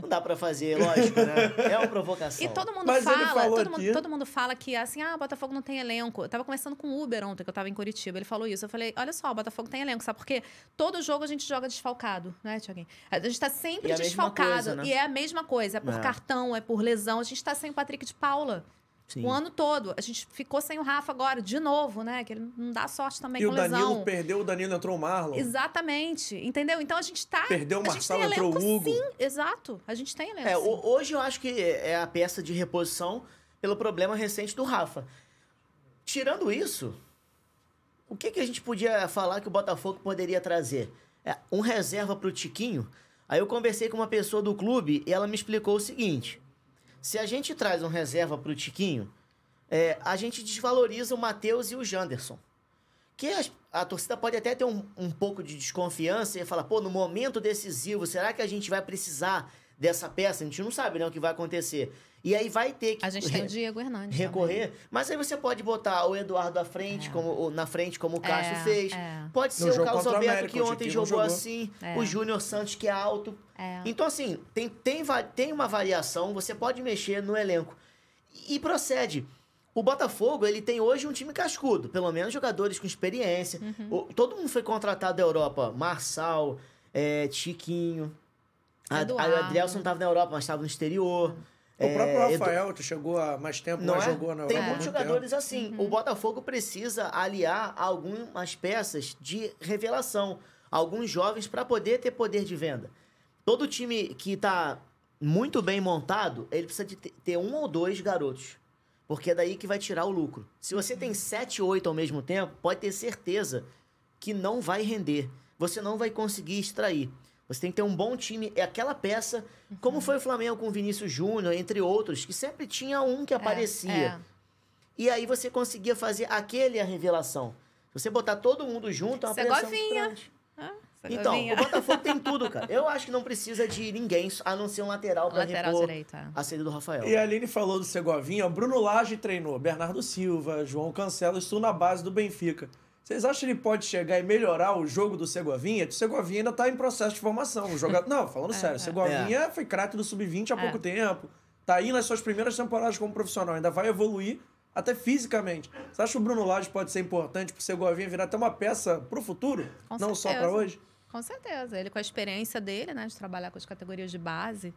Não dá pra fazer, lógico, né? É uma provocação. E todo mundo Mas fala, todo, aqui- mundo, todo mundo fala que assim, ah, o Botafogo não tem elenco. Eu tava conversando com o Uber ontem, que eu tava em Curitiba. Ele falou isso. Eu falei, olha só, o Botafogo tem elenco, sabe por quê? Todo jogo a gente joga desfalcado, né, Tiaguinho? A gente tá sempre E é a mesma desfalcado. coisa, né? E é a mesma coisa. É por É. cartão, é por lesão. A gente tá sem o Patrick de Paula. Sim. O ano todo. A gente ficou sem o Rafa agora, de novo, né? Que ele não dá sorte também E com o Danilo lesão. perdeu, o Danilo entrou o Marlon. Exatamente. Entendeu? Então a gente tá. Perdeu o a gente Marçal, tem entrou o Hugo. Sim, exato. A gente tem elenco. É, sim. ho- hoje eu acho que é a peça de reposição pelo problema recente do Rafa. Tirando isso, o que, que a gente podia falar que o Botafogo poderia trazer? É, um reserva pro Tiquinho. Aí eu conversei com uma pessoa do clube e ela me explicou o seguinte: se a gente traz um reserva pro Tiquinho, é, a gente desvaloriza o Matheus e o Janderson. Que a, torcida pode até ter um, um pouco de desconfiança e falar, pô, no momento decisivo, será que a gente vai precisar dessa peça? A gente não sabe né, o que vai acontecer. E aí vai ter que A gente tem o Diego Hernandes. recorrer. Mas aí você pode botar o Eduardo à frente, como, o- na frente, como o Cássio É, fez. é. Pode ser No o Carlos o Alberto, América, que o ontem Tiquinho jogou jogou. assim. É. O Júnior Santos, que é alto. É. Então, assim, tem, tem, tem uma variação, você pode mexer no elenco. E, e procede. O Botafogo, ele tem hoje um time cascudo, pelo menos jogadores com experiência. Uhum. O- todo mundo foi contratado da Europa. Marçal, é, Chiquinho. A, a Adrielson estava na Europa, mas estava no exterior. O próprio É, Edu- Rafael, que chegou há mais tempo, não mas é? jogou na Tem muitos muito jogadores tempo. assim. Uhum. O Botafogo precisa aliar algumas peças de revelação, alguns jovens para poder ter poder de venda. Todo time que está muito bem montado, ele precisa de te- ter um ou dois garotos. Porque é daí que vai tirar o lucro. Se você tem sete, oito ao mesmo tempo, pode ter certeza que não vai render. Você não vai conseguir extrair. Você tem que ter um bom time. É aquela peça, como foi o Flamengo com o Vinícius Júnior, entre outros, que sempre tinha um que aparecia. É, E aí você conseguia fazer aquele a revelação. Se você botar todo mundo junto, é uma pressão Segovinha. grande. é. Então, o Botafogo tem tudo, cara. Eu acho que não precisa de ninguém, a não ser um lateral pra Lateral repor direito, é. a saída do Rafael. E a Aline falou do Segovinha, o Bruno Lage treinou, Bernardo Silva, João Cancelo, isso na base do Benfica. Vocês acham que ele pode chegar e melhorar o jogo do Segovinha? O Segovinha ainda tá em processo de formação. O jogador... Não, falando sério, o Segovinha foi craque do Sub-20 há É. pouco tempo. Tá aí nas suas primeiras temporadas como profissional, ainda vai evoluir até fisicamente. Você acha que o Bruno Lage pode ser importante pro Segovinha virar até uma peça pro futuro? Com não só certeza. pra hoje? Com certeza. Ele com a experiência dele, né, de trabalhar com as categorias de base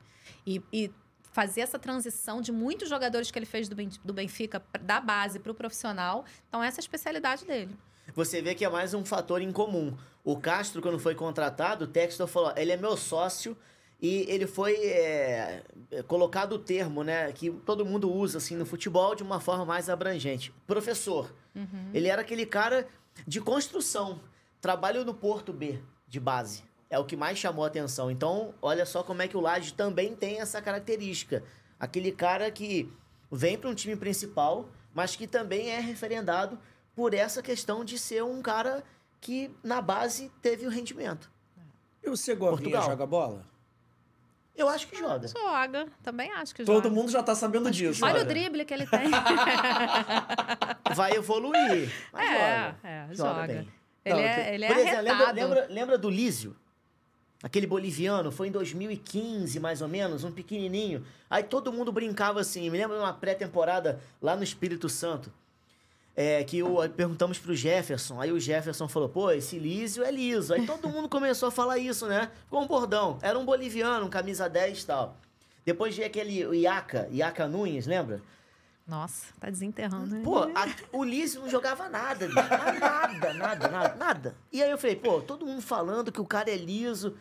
e, e fazer essa transição de muitos jogadores que ele fez do, do Benfica da base para o profissional. Então, essa é a especialidade dele. Você vê que é mais um fator em comum. O Castro, quando foi contratado, o Textor falou: ele é meu sócio e ele foi é, colocado o termo, né, que todo mundo usa assim no futebol de uma forma mais abrangente. Professor. Ele era aquele cara de construção. Trabalho no Porto B, de base. É o que mais chamou a atenção. Então, olha só como é que o Laje também tem essa característica. Aquele cara que vem para um time principal, mas que também é referendado por essa questão de ser um cara que na base teve o rendimento. E o Segovinha Portugal. joga bola? Eu acho que joga. Joga. Também acho que joga. Todo mundo já tá sabendo disso. Olha olha. o drible que ele tem. Vai evoluir. Mas é, joga. é, Joga joga. bem. Ele Não, é, ele é por exemplo, lembra, lembra, lembra do Lísio? Aquele boliviano, foi em 2015, mais ou menos, um pequenininho. Aí todo mundo brincava assim. Me lembro de uma pré-temporada lá no Espírito Santo. É, que o, perguntamos pro Jefferson. Aí o Jefferson falou: pô, esse Lísio é liso. Aí todo mundo começou a falar isso, né? Ficou um bordão. Era um boliviano, um camisa 10 e tal. Depois veio aquele Iaca, Iaca Nunes, lembra? Nossa, tá desenterrando. né? Pô, a- o Lísio não jogava nada, nada, nada, nada, nada. E aí eu falei, pô, todo mundo falando que o cara é liso.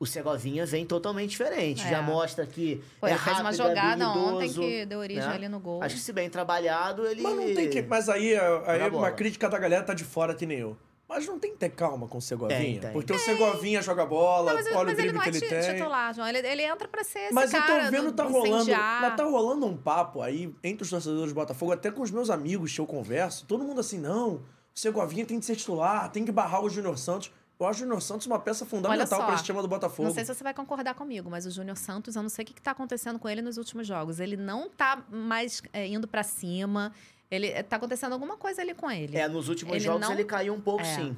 O Segovinha vem totalmente diferente. É. Já mostra que Pô, é ele fez uma rápido, jogada ontem habilidoso, que deu origem né? ali no gol. Acho que se bem trabalhado, ele... Mas não tem que. Mas aí, aí uma bola. crítica da galera tá de fora que nem eu. Mas não tem que ter calma com o Segovinha. Tem, tem. Porque o Segovinha joga bola, Não, mas, olha o mas ele drible não que é ele tem. titular, João. Ele, ele entra pra ser esse Mas eu tô vendo, do- tá do rolando. Mas tá rolando um papo aí entre os torcedores do Botafogo, até com os meus amigos que eu converso. Todo mundo assim, não, o Segovinha tem que ser titular, tem que barrar o Júnior Santos. Eu acho o Júnior Santos uma peça fundamental para esse time do Botafogo. Não sei se você vai concordar comigo, mas o Júnior Santos, eu não sei o que, que tá acontecendo com ele nos últimos jogos. Ele não tá mais é, indo pra cima. Ele tá acontecendo alguma coisa ali com ele. É, nos últimos Ele jogos não- ele caiu um pouco, É. sim.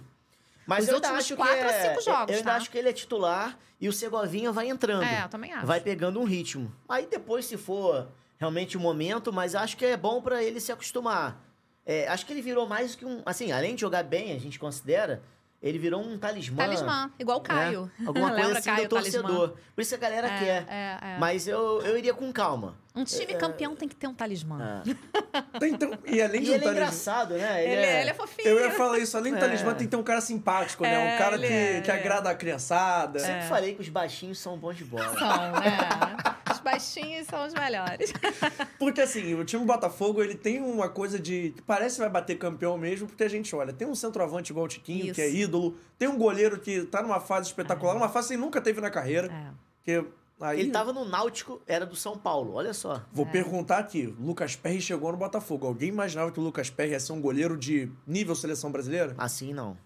Mas Os eu últimos acho quatro que ou é, cinco jogos, eu ainda tá? acho que ele é titular e o Segovinha vai entrando. É, eu também acho. Vai pegando um ritmo. Aí depois, se for realmente o momento, mas acho que é bom pra ele se acostumar. É, acho que ele virou mais que um. Assim, além de jogar bem, a gente considera, ele virou um talismã. Talismã, igual o né? Caio. Alguma coisa assim Caio, do torcedor. talismã? Por isso a galera É, quer. é, é. Mas eu, eu iria com calma. Um time campeão tem que ter um talismã. É. Então, e além E de um ele é talismã. engraçado, né? Ele, é, ele é fofinho. Eu ia falar isso, além do É. talismã, tem que ter um cara simpático, né? É, Um cara ele que, é, que ele é. agrada a criançada. Sempre falei que os baixinhos são bons de bola. São, né? Os baixinhos são os melhores. Porque assim, o time Botafogo, ele tem uma coisa de. que parece que vai bater campeão mesmo, porque a gente olha, tem um centroavante igual o Tiquinho, Isso. que é ídolo, tem um goleiro que tá numa fase espetacular, uma fase que ele nunca teve na carreira. É. Que aí. Ele tava no Náutico, era do São Paulo, olha só. Vou perguntar aqui, o Lucas Perry chegou no Botafogo. Alguém imaginava que o Lucas Perry ia ser um goleiro de nível seleção brasileira? Assim não.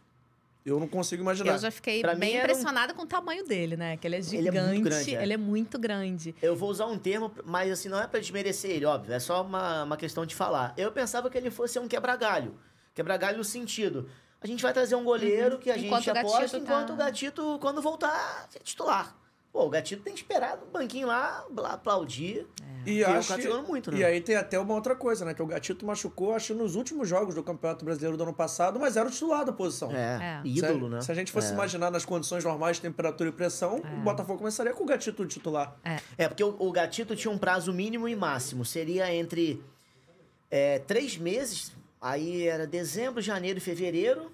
Eu não consigo imaginar. Eu já fiquei Pra bem era um- impressionada com o tamanho dele, né? Que ele é Ele é gigante. muito grande, é. Ele é muito grande. Eu vou usar um termo, mas assim, não é pra desmerecer ele, óbvio. É só uma, uma questão de falar. Eu pensava que ele fosse um quebra-galho. Quebra-galho no sentido. A gente vai trazer um goleiro que a Uhum. Enquanto gente aposta, tá- enquanto o Gatito, quando voltar, é titular. Pô, o Gatito tem que esperar no banquinho lá, lá aplaudir. E Porque o acho muito, né? E aí tem até uma outra coisa, né? Que o Gatito machucou, acho, nos últimos jogos do Campeonato Brasileiro do ano passado, mas era o titular da posição. É, É. ídolo, se, né? Se a gente fosse é. imaginar nas condições normais de temperatura e pressão, o Botafogo começaria com o Gatito titular. É, porque o, o Gatito tinha um prazo mínimo e máximo. Seria entre é, três meses, aí era dezembro, janeiro e fevereiro,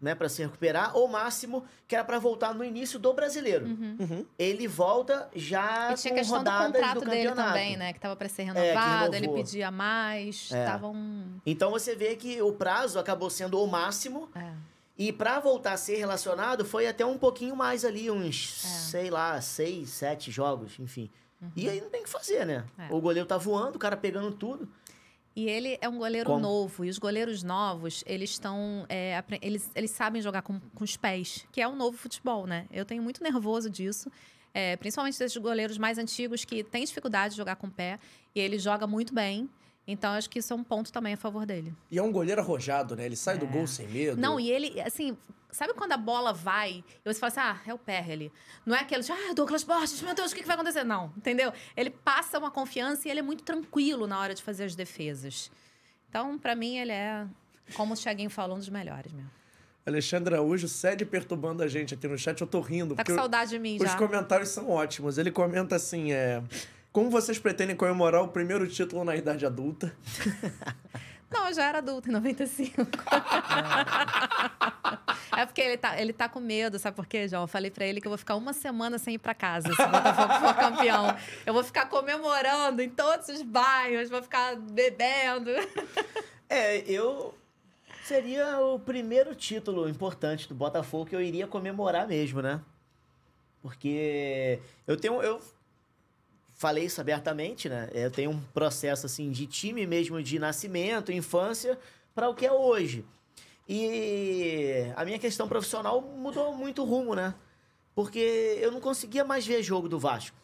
né, para se recuperar, ou máximo, que era para voltar no início do brasileiro. Uhum. Ele volta já E tinha com questão do rodadas contrato do dele campeonato. também, né? Que tava pra ser que renovado, ele renovou. pedia mais. É. Tava um. Então você vê que o prazo acabou sendo o máximo. É. E para voltar a ser relacionado, foi até um pouquinho mais ali, uns, É. sei lá, seis, sete jogos, enfim. E aí não tem o que fazer, né? Uhum. É. O goleiro tá voando, o cara pegando tudo. E ele é um goleiro Como? novo. E os goleiros novos, eles estão. é, eles, eles sabem jogar com, com os pés, que é o novo futebol, né? Eu tenho muito nervoso disso. é, principalmente desses goleiros mais antigos que têm dificuldade de jogar com o pé. E ele joga muito bem. Então, acho que isso é um ponto também a favor dele. E é um goleiro arrojado, né? Ele sai do gol sem medo. Não, e ele, assim, sabe quando a bola vai e você fala assim, ah, é o Perry ali. Não é aquele, de, ah, Douglas Borges, meu Deus, o que, que vai acontecer? Não, entendeu? Ele passa uma confiança e ele é muito tranquilo na hora de fazer as defesas. Então, pra mim, ele é, como o Thiaguinho falou, um dos melhores mesmo. Alexandre Araújo cede perturbando a gente aqui no chat. Eu tô rindo. Tá com saudade de mim Os já. comentários são ótimos. Ele comenta assim: é. Como vocês pretendem comemorar o primeiro título na idade adulta? Não, eu já era adulto em 95. é porque ele tá, ele tá com medo, sabe por quê, João? Eu falei pra ele que eu vou ficar uma semana sem ir pra casa se o Botafogo for campeão. Eu vou ficar comemorando em todos os bairros, vou ficar bebendo. É, eu. Seria o primeiro título importante do Botafogo que eu iria comemorar mesmo, né? Porque eu tenho. Eu falei isso abertamente, né? Eu tenho um processo assim de time mesmo de nascimento, infância, para o que é hoje. E a minha questão profissional mudou muito o rumo, né? Porque eu não conseguia mais ver jogo do Vasco.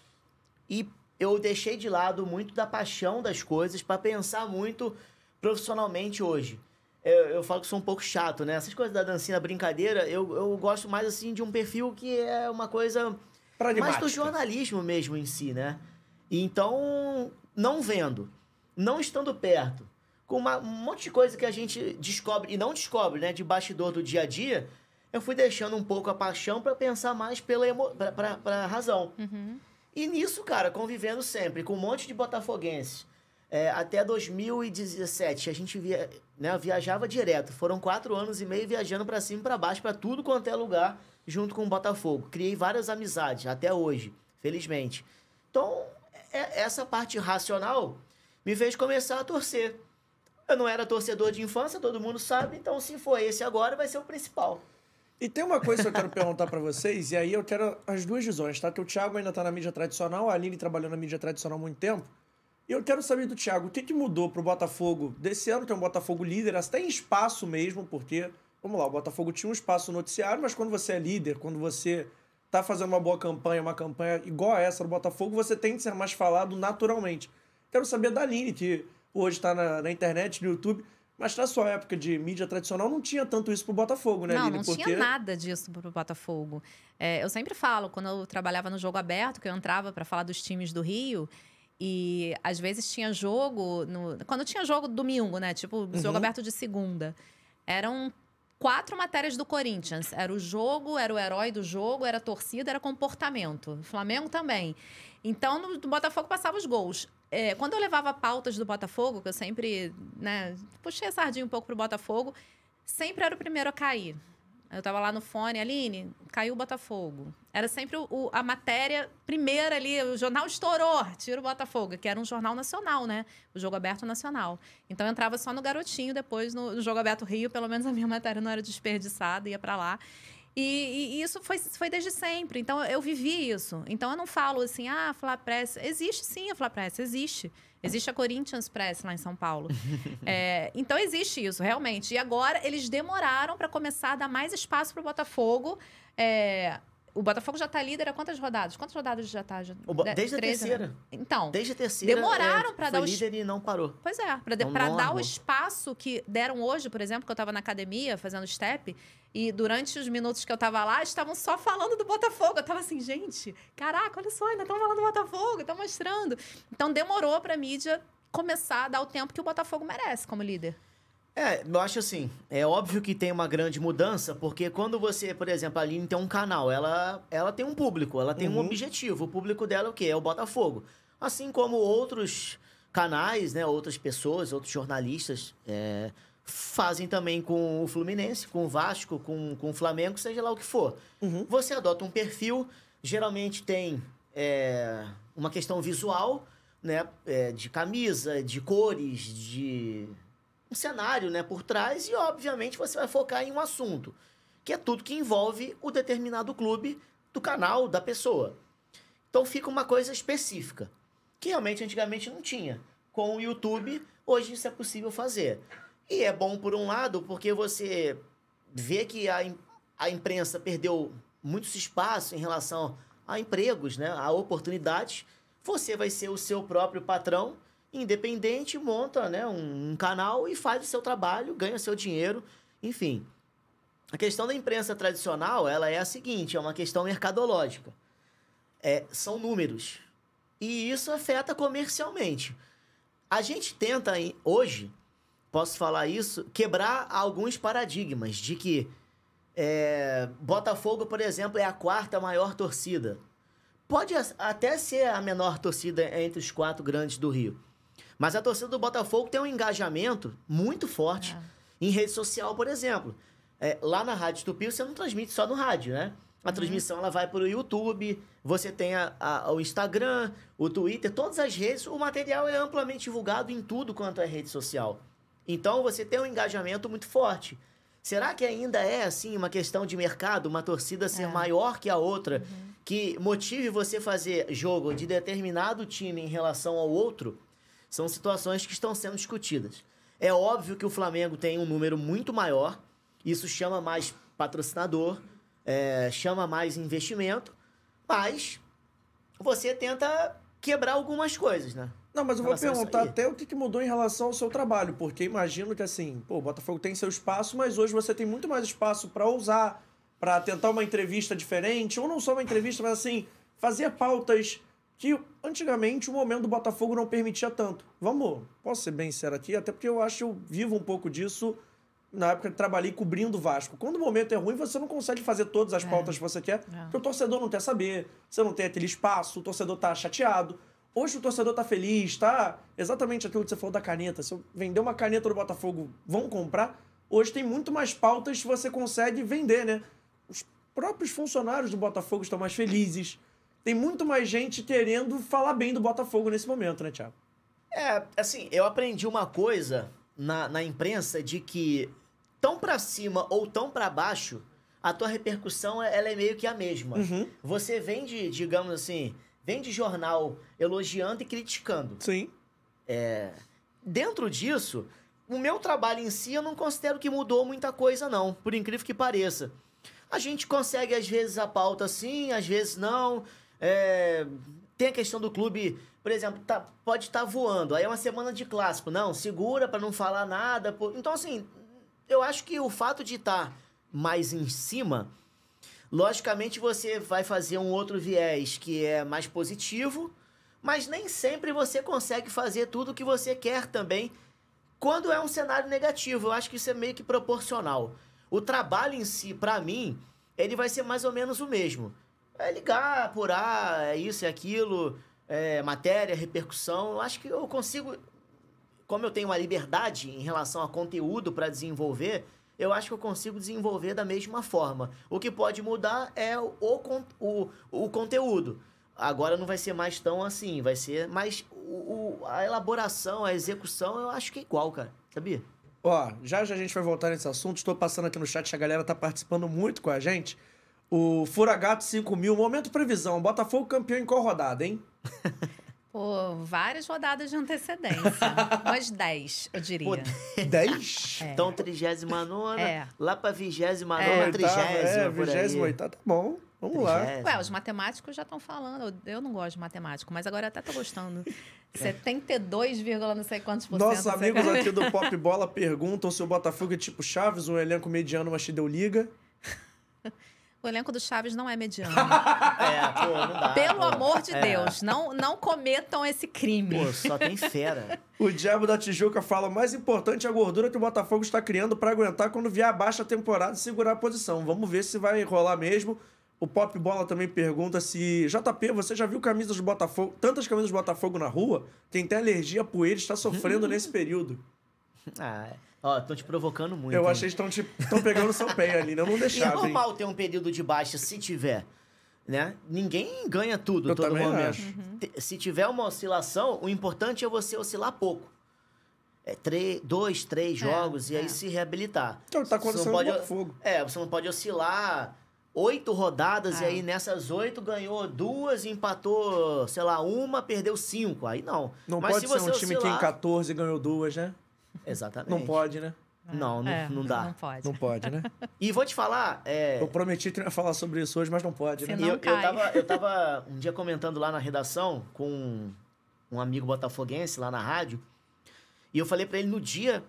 E eu deixei de lado muito da paixão das coisas para pensar muito profissionalmente hoje. Eu, eu falo que sou um pouco chato, né? Essas coisas da dancinha, da brincadeira, eu, eu gosto mais assim de um perfil que é uma coisa mais do jornalismo mesmo em si, né? Então, não vendo, não estando perto, com uma- um monte de coisa que a gente descobre, e não descobre, né, de bastidor do dia a dia, eu fui deixando um pouco a paixão para pensar mais pela emo... pra, pra, pra razão. E nisso, cara, convivendo sempre com um monte de botafoguenses. É, até 2017, a gente via, né, viajava direto. Foram quatro anos e meio viajando para cima e para baixo, para tudo quanto é lugar, junto com o Botafogo. Criei várias amizades, até hoje, felizmente. Então, essa parte racional me fez começar a torcer. Eu não era torcedor de infância, todo mundo sabe, então se for esse agora, vai ser o principal. E tem uma coisa que eu quero perguntar pra vocês, e aí eu quero as duas visões, tá? Que o Thiago ainda tá na mídia tradicional, a Aline trabalhou na mídia tradicional há muito tempo. E eu quero saber do Thiago, o que, que mudou pro Botafogo desse ano, que é um Botafogo líder, até em espaço mesmo, porque, vamos lá, o Botafogo tinha um espaço no noticiário, mas quando você é líder, quando você tá fazendo uma boa campanha, uma campanha igual a essa do Botafogo, você tem que ser mais falado naturalmente. Quero saber da Aline, que hoje tá na, na internet, no YouTube, Mas na sua época de mídia tradicional não tinha tanto isso pro Botafogo, né, Não, Aline? não Porque... tinha nada disso pro Botafogo. É, eu sempre falo, quando eu trabalhava no Jogo Aberto, que eu entrava para falar dos times do Rio, e às vezes tinha jogo. No, quando tinha jogo domingo, né? Tipo, Uhum. jogo aberto de segunda. Eram quatro matérias do Corinthians. Era o jogo, era o herói do jogo, era a torcida, era comportamento. O Flamengo também. Então, no, Botafogo passava os gols. É, quando eu levava pautas do Botafogo, que eu sempre né, puxei a sardinha um pouco pro Botafogo, sempre era o primeiro a cair. Eu tava lá no fone, Aline, caiu o Botafogo. Era sempre o- a matéria primeira ali, o jornal estourou, tira o Botafogo, que era um jornal nacional, né? O Jogo Aberto Nacional. Então eu entrava só no Garotinho, depois no, no Jogo Aberto Rio, pelo menos a minha matéria não era desperdiçada, ia para lá. E, e- isso foi, foi desde sempre. Então eu vivi isso. Então eu não falo assim, ah, a Fla Press. Existe sim a Fla Press, existe. Existe a Corinthians Press lá em São Paulo. É, então existe isso, realmente. E agora eles demoraram para começar a dar mais espaço para o Botafogo. É, o Botafogo já está líder há quantas rodadas? Quantas rodadas já está? O Bo- Desde a terceira. Então, Desde a terceira. Demoraram é, foi dar os- líder e não parou. Pois é, para não dar o espaço que deram hoje, por exemplo, que eu estava na academia fazendo step, e durante os minutos que eu estava lá, estavam só falando do Botafogo. Eu estava assim, gente, caraca, olha só, ainda estão falando do Botafogo, estão mostrando. Então demorou para a mídia começar a dar o tempo que o Botafogo merece como líder. É, eu acho assim, é óbvio que tem uma grande mudança, porque quando você, por exemplo, a Aline tem um canal, ela, ela tem um público, ela tem um Uhum. objetivo. O público dela é o quê? É o Botafogo. Assim como outros canais, né, outras pessoas, outros jornalistas é, fazem também com o Fluminense, com o Vasco, com, com o Flamengo, seja lá o que for. Uhum. Você adota um perfil, geralmente tem é, uma questão visual, né? é, de camisa, de cores, de um cenário né, por trás, e obviamente você vai focar em um assunto, que é tudo que envolve o determinado clube do canal da pessoa. Então fica uma coisa específica, que realmente antigamente não tinha. Com o YouTube, hoje isso é possível fazer. E é bom por um lado, porque você vê que a, a imprensa perdeu muitos espaço em relação a empregos, né, a oportunidades. Você vai ser o seu próprio patrão, independente, monta né, um, um canal e faz o seu trabalho, ganha seu dinheiro, enfim. A questão da imprensa tradicional, ela é a seguinte, é uma questão mercadológica. É, são números. E isso afeta comercialmente. A gente tenta, hoje, posso falar isso, quebrar alguns paradigmas de que é, Botafogo, por exemplo, é a quarta maior torcida. Pode até ser a menor torcida entre os quatro grandes do Rio. Mas a torcida do Botafogo tem um engajamento muito forte em rede social, por exemplo. É, lá na Rádio Tupi você não transmite só no rádio, né? A transmissão ela vai para o YouTube, você tem a- a- o Instagram, o Twitter, todas as redes, o material é amplamente divulgado em tudo quanto é rede social. Então você tem um engajamento muito forte. Será que ainda é assim uma questão de mercado, uma torcida ser É. maior que a outra, que motive você fazer jogo de determinado time em relação ao outro? São situações que estão sendo discutidas. É óbvio que o Flamengo tem um número muito maior, isso chama mais patrocinador, é, chama mais investimento, mas você tenta quebrar algumas coisas, né? Não, mas eu vou perguntar até o que, que mudou em relação ao seu trabalho, porque imagino que assim, pô, o Botafogo tem seu espaço, mas hoje você tem muito mais espaço pra usar, pra tentar uma entrevista diferente, ou não só uma entrevista, mas assim, fazer pautas que antigamente o momento do Botafogo não permitia tanto. Vamos, posso ser bem sincero aqui, até porque eu acho que eu vivo um pouco disso na época que trabalhei cobrindo o Vasco. Quando o momento é ruim, você não consegue fazer todas as É. pautas que você quer, É. porque o torcedor não quer saber, você não tem aquele espaço, o torcedor tá chateado. Hoje o torcedor tá feliz, tá? Exatamente aquilo que você falou da caneta. Se eu vender uma caneta do Botafogo, vão comprar? Hoje tem muito mais pautas que você consegue vender, né? Os próprios funcionários do Botafogo estão mais felizes. Tem muito mais gente querendo falar bem do Botafogo nesse momento, né, Thiago? É, assim, eu aprendi uma coisa na, na imprensa de que tão pra cima ou tão pra baixo, a tua repercussão ela é meio que a mesma. Uhum. Você vende, digamos assim, vende jornal elogiando e criticando. Sim. Dentro disso, o meu trabalho em si eu não considero que mudou muita coisa, não, por incrível que pareça. A gente consegue, às vezes, a pauta sim, às vezes não. É, Tem a questão do clube por exemplo, tá, pode estar voando. Aí é uma semana de clássico. Não, segura para não falar nada. pô. Então, assim, eu acho que o fato de estar mais em cima, logicamente você vai fazer um outro viés que é mais positivo, mas nem sempre você consegue fazer tudo o que você quer também quando é um cenário negativo. Eu acho que isso é meio que proporcional. O trabalho em si, para mim, ele vai ser mais ou menos o mesmo. É ligar, apurar, é isso, é aquilo, é matéria, repercussão. Eu acho que eu consigo, como eu tenho uma liberdade em relação a conteúdo para desenvolver, eu acho que eu consigo desenvolver da mesma forma. O que pode mudar é o, o, o conteúdo. Agora não vai ser mais tão assim, vai ser mais o, o, a elaboração, a execução, eu acho que é igual, cara. Sabia? Ó, já já a gente vai voltar nesse assunto. Estou passando aqui no chat, a galera tá participando muito com a gente. O Furagato 5000, momento previsão. Botafogo campeão em qual rodada, hein? Pô, várias rodadas de antecedência. Umas 10, eu diria. Pô, 10? É. Então, 39 É. lá pra 29 É. ª 30 é, por aí. 28, tá bom. Vamos lá. Trigésima. Ué, os matemáticos já estão falando. Eu- não gosto de matemático, mas agora até tô gostando. 72, vírgula não sei quantos por cento. Nossos amigos aqui do Pop Bola perguntam se o Botafogo é tipo Chaves, um elenco mediano, mas te deu liga. O elenco do Chaves não é mediano. É, pô, não dá. Pelo pô. amor de É. Deus, não, não cometam esse crime. Pô, só tem fera. O Diabo da Tijuca fala: o mais importante é a gordura que o Botafogo está criando para aguentar quando vier abaixo a temporada e segurar a posição. Vamos ver se vai rolar mesmo. O Pop Bola também pergunta se. JP, você já viu camisas do Botafogo, tantas camisas do Botafogo na rua? Quem tem alergia a poeira está sofrendo nesse período. Ah, é. Ó, estão te provocando muito. Eu hein? achei que estão te- estão pegando seu pé ali, né? eu não E é deixava, hein? normal ter um período de baixa, se tiver. Né? Ninguém ganha tudo Eu todo momento. acho. Te- Se tiver uma oscilação, o importante é você oscilar pouco. É três, dois, três jogos e aí é. se reabilitar. Então, tá Você não acontecendo no pode- Botafogo. É, você não pode oscilar oito rodadas e É. aí nessas oito ganhou duas, empatou, sei lá, uma, perdeu cinco. Aí não. Não Mas pode se ser você um time que em oscilar- 14 ganhou duas, né? Exatamente. Não pode, né? Não, não, É, não dá. Não pode. Não pode, né? E vou te falar, é, Eu prometi que não ia falar sobre isso hoje, mas não pode, né? Não eu, eu, tava, eu tava um dia comentando lá na redação com um amigo botafoguense lá na rádio. E eu falei pra ele no dia,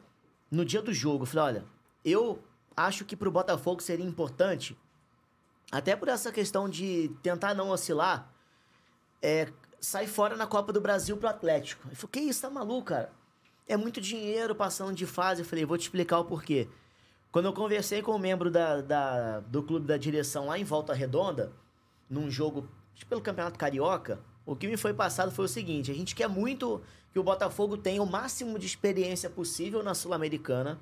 no dia do jogo, eu falei, olha, eu acho que pro Botafogo seria importante, até por essa questão de tentar não oscilar, é, sair fora na Copa do Brasil pro Atlético. Ele falou, que isso, tá maluco, cara? É muito dinheiro passando de fase. Eu falei, vou te explicar o porquê. Quando eu conversei com um membro da, da- do clube da direção lá em Volta Redonda, num jogo que pelo Campeonato Carioca, o que me foi passado foi o seguinte: a gente quer muito que o Botafogo tenha o máximo de experiência possível na Sul-Americana.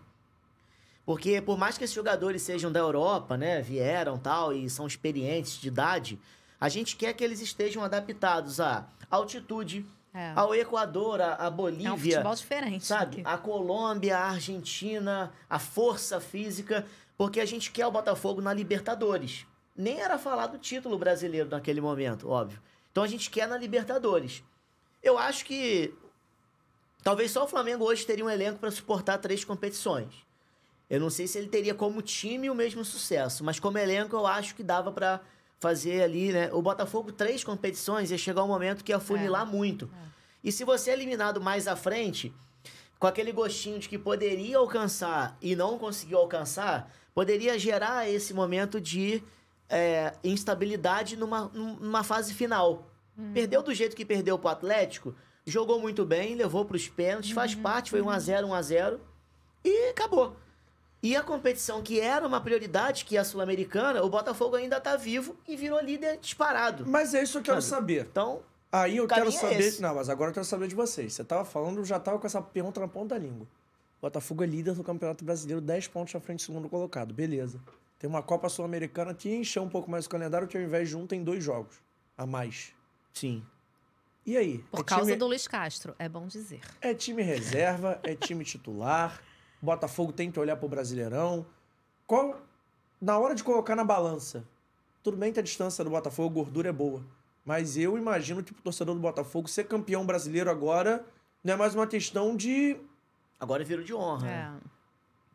Porque por mais que esses jogadores sejam da Europa, né, vieram tal e são experientes de idade, a gente quer que eles estejam adaptados à altitude, É. ao Equador, à, à Bolívia É um futebol diferente. sabe? A Colômbia, a Argentina, a força física, porque a gente quer o Botafogo na Libertadores. Nem era falar do título brasileiro naquele momento, óbvio. Então a gente quer na Libertadores. Eu acho que talvez só o Flamengo hoje teria um elenco para suportar três competições. Eu não sei se ele teria como time o mesmo sucesso, mas como elenco eu acho que dava para fazer ali, né? O Botafogo três competições ia chegar um momento que ia funilar muito. E se você é eliminado mais à frente, com aquele gostinho de que poderia alcançar e não conseguiu alcançar, poderia gerar esse momento de é, instabilidade numa, numa fase final. Perdeu do jeito que perdeu pro Atlético, jogou muito bem, levou para os pênaltis, faz parte, foi 1x0, 1x0 e acabou. E a competição que era uma prioridade, que é a Sul-Americana, o Botafogo ainda tá vivo e virou líder disparado. Mas é isso que eu quero Sabe? saber. Então, Aí eu quero é saber. esse. não, mas agora eu quero saber de vocês. Você tava falando, eu já tava com essa pergunta na ponta da língua. O Botafogo é líder do Campeonato Brasileiro, 10 pontos à frente do segundo colocado. Beleza. Tem uma Copa Sul-Americana que encheu um pouco mais o calendário, que ao invés de um tem dois jogos a mais. sim. E aí? Por é causa time, do Luiz Castro, é bom dizer. É time reserva, é time titular. O Botafogo tem que olhar pro Brasileirão. Qual. Na hora de colocar na balança, tudo bem que a distância do Botafogo, a gordura é boa. Mas eu imagino que pro torcedor do Botafogo ser campeão brasileiro agora não é mais uma questão de. Agora virou de honra. né? É.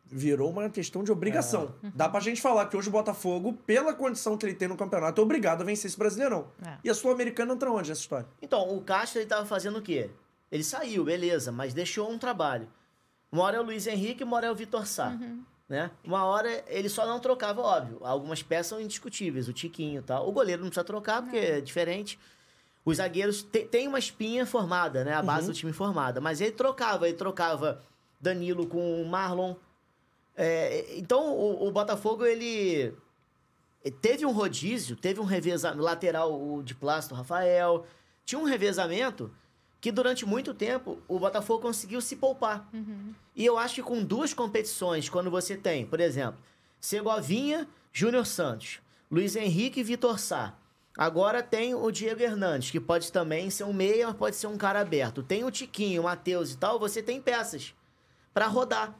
virou uma questão de obrigação. Dá pra gente falar que hoje o Botafogo, pela condição que ele tem no campeonato, é obrigado a vencer esse Brasileirão. É. E a Sul-Americana entra onde nessa história? Então, o Castro ele tava fazendo o quê? Ele saiu, beleza, mas deixou um trabalho. Uma hora é o Luiz Henrique, uma hora é o Vitor Sá. Né? Uma hora ele só não trocava, óbvio. Algumas peças são indiscutíveis, o Tiquinho e tal. O goleiro não precisa trocar, porque é diferente. Os zagueiros te- tem uma espinha formada, né? A base do time formada. Mas ele trocava, ele trocava Danilo com Marlon. É, então o, o Botafogo, ele teve um rodízio, teve um revezamento lateral o de plástico, Rafael. Tinha um revezamento que durante muito tempo o Botafogo conseguiu se poupar. E eu acho que com duas competições, quando você tem, por exemplo, Segovinha, Júnior Santos, Luiz Henrique e Vitor Sá. Agora tem o Diego Hernandes, que pode também ser um meia, mas pode ser um cara aberto. Tem o Tiquinho, o Matheus e tal, você tem peças para rodar.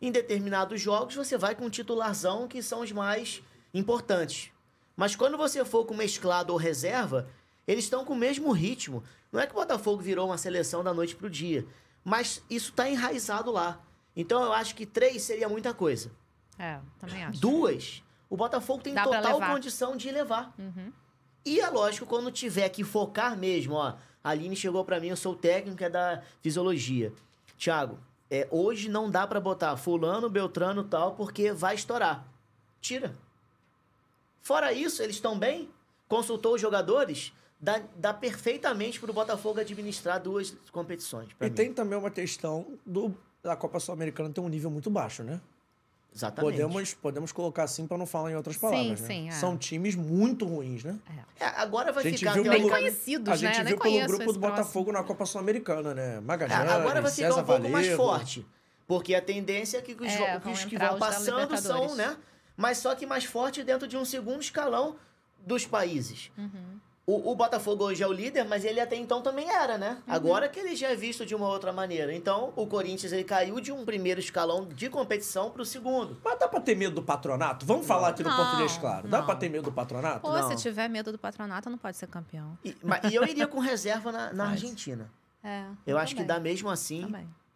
Em determinados jogos, você vai com o titularzão, que são os mais importantes. Mas quando você for com mesclado ou reserva, eles estão com o mesmo ritmo. Não é que o Botafogo virou uma seleção da noite pro dia, mas isso está enraizado lá. Então eu acho que três seria muita coisa. É, também acho. Duas, o Botafogo tem Dá total condição de levar. Uhum. E é lógico, quando tiver que focar mesmo, ó. A Aline chegou pra mim, eu sou o técnico é da fisiologia. Tiago, é, hoje não dá pra botar fulano, beltrano e tal, porque vai estourar. Tira. Fora isso, eles estão bem? Consultou os jogadores? Dá, dá perfeitamente pro Botafogo administrar duas competições. E mim. tem também uma questão do, da Copa Sul-Americana ter um nível muito baixo, né? Exatamente. Podemos, podemos colocar assim pra não falar em outras palavras, né? sim, é. São times muito ruins, né? É. É, agora vai ficar viu Bem pelo- conhecidos, A gente né? Viu pelo grupo do Botafogo próximo. na Copa Sul-Americana, né? É, Magajane, agora vai ficar César um pouco mais forte. Porque a tendência é que os, É, vão os que vão passando são, né? Mas só que mais forte dentro de um segundo escalão dos países. Uhum. O, o Botafogo hoje é o líder, mas ele até então também era, né? Uhum. Agora que ele já é visto de uma outra maneira. Então, o Corinthians ele caiu de um primeiro escalão de competição para o segundo. Mas dá pra ter medo do patronato? Vamos falar aqui no Não, português claro. Dá não. pra ter medo do patronato? Pô, Não. se tiver medo do patronato, não pode ser campeão. E, ma- e eu iria com reserva na, na. Argentina. É, Eu acho que dá mesmo assim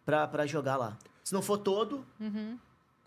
pra jogar lá. Se não for todo, Uhum.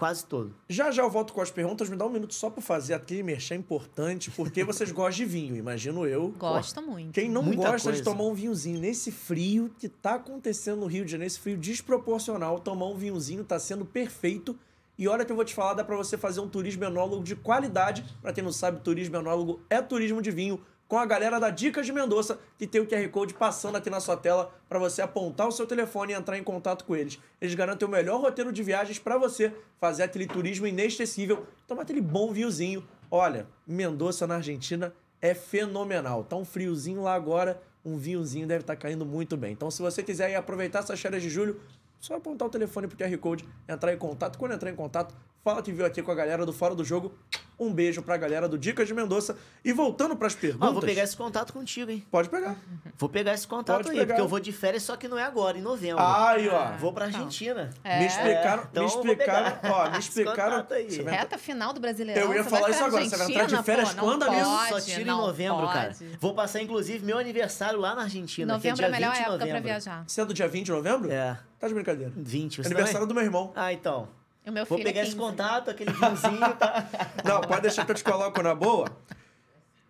Quase todo. Já já eu volto com as perguntas. Me dá um minuto só pra fazer aquele merchan importante, porque vocês gostam de vinho, imagino eu. Gosto muito. Quem não Muita gosta de coisa. tomar um vinhozinho nesse frio que tá acontecendo no Rio de Janeiro, esse frio desproporcional, tomar um vinhozinho tá sendo perfeito. E olha que eu vou te falar, dá pra você fazer um turismo enólogo de qualidade. Pra quem não sabe, turismo enólogo é turismo de vinho. Com a galera da Dicas de Mendonça, que tem o QR Code passando aqui na sua tela pra você apontar o seu telefone e entrar em contato com eles. Eles garantem o melhor roteiro de viagens pra você fazer aquele turismo inesquecível, tomar aquele bom vinhozinho. Olha, Mendoza na Argentina é fenomenal. Tá um friozinho lá agora, um vinhozinho deve estar caindo muito bem. Então, se você quiser aproveitar essas férias de julho, só apontar o telefone pro QR Code, entrar em contato. Quando entrar em contato, fala que viu aqui com a galera do Fora do Jogo. Um beijo pra galera do Dicas de Mendonça. E voltando pras perguntas. Ó, vou pegar esse contato contigo, hein? Pode pegar. Vou pegar esse contato Pode aí, pegar. porque eu vou de férias, só que não é agora, em novembro. Aí, ó. Vou pra. Argentina. É. Me explicaram, então me eu vou explicaram, pegar ó, me explicaram. aí. Reta final do Brasileirão. Eu ia falar isso pra agora, você vai entrar de férias pô, quando, pode, Só tira em novembro, cara. pode. Vou passar, inclusive, meu aniversário lá na Argentina, Novembro que é é a dia melhor 20 de época pra novembro. viajar. Você é do dia 20 de novembro? É, Tá de brincadeira. 20. Você Aniversário do meu irmão. também? Ah, então. O meu Vou filho pegar é esse 15. contato, aquele vinhozinho, tá? Não, pode deixar que eu te coloco na boa.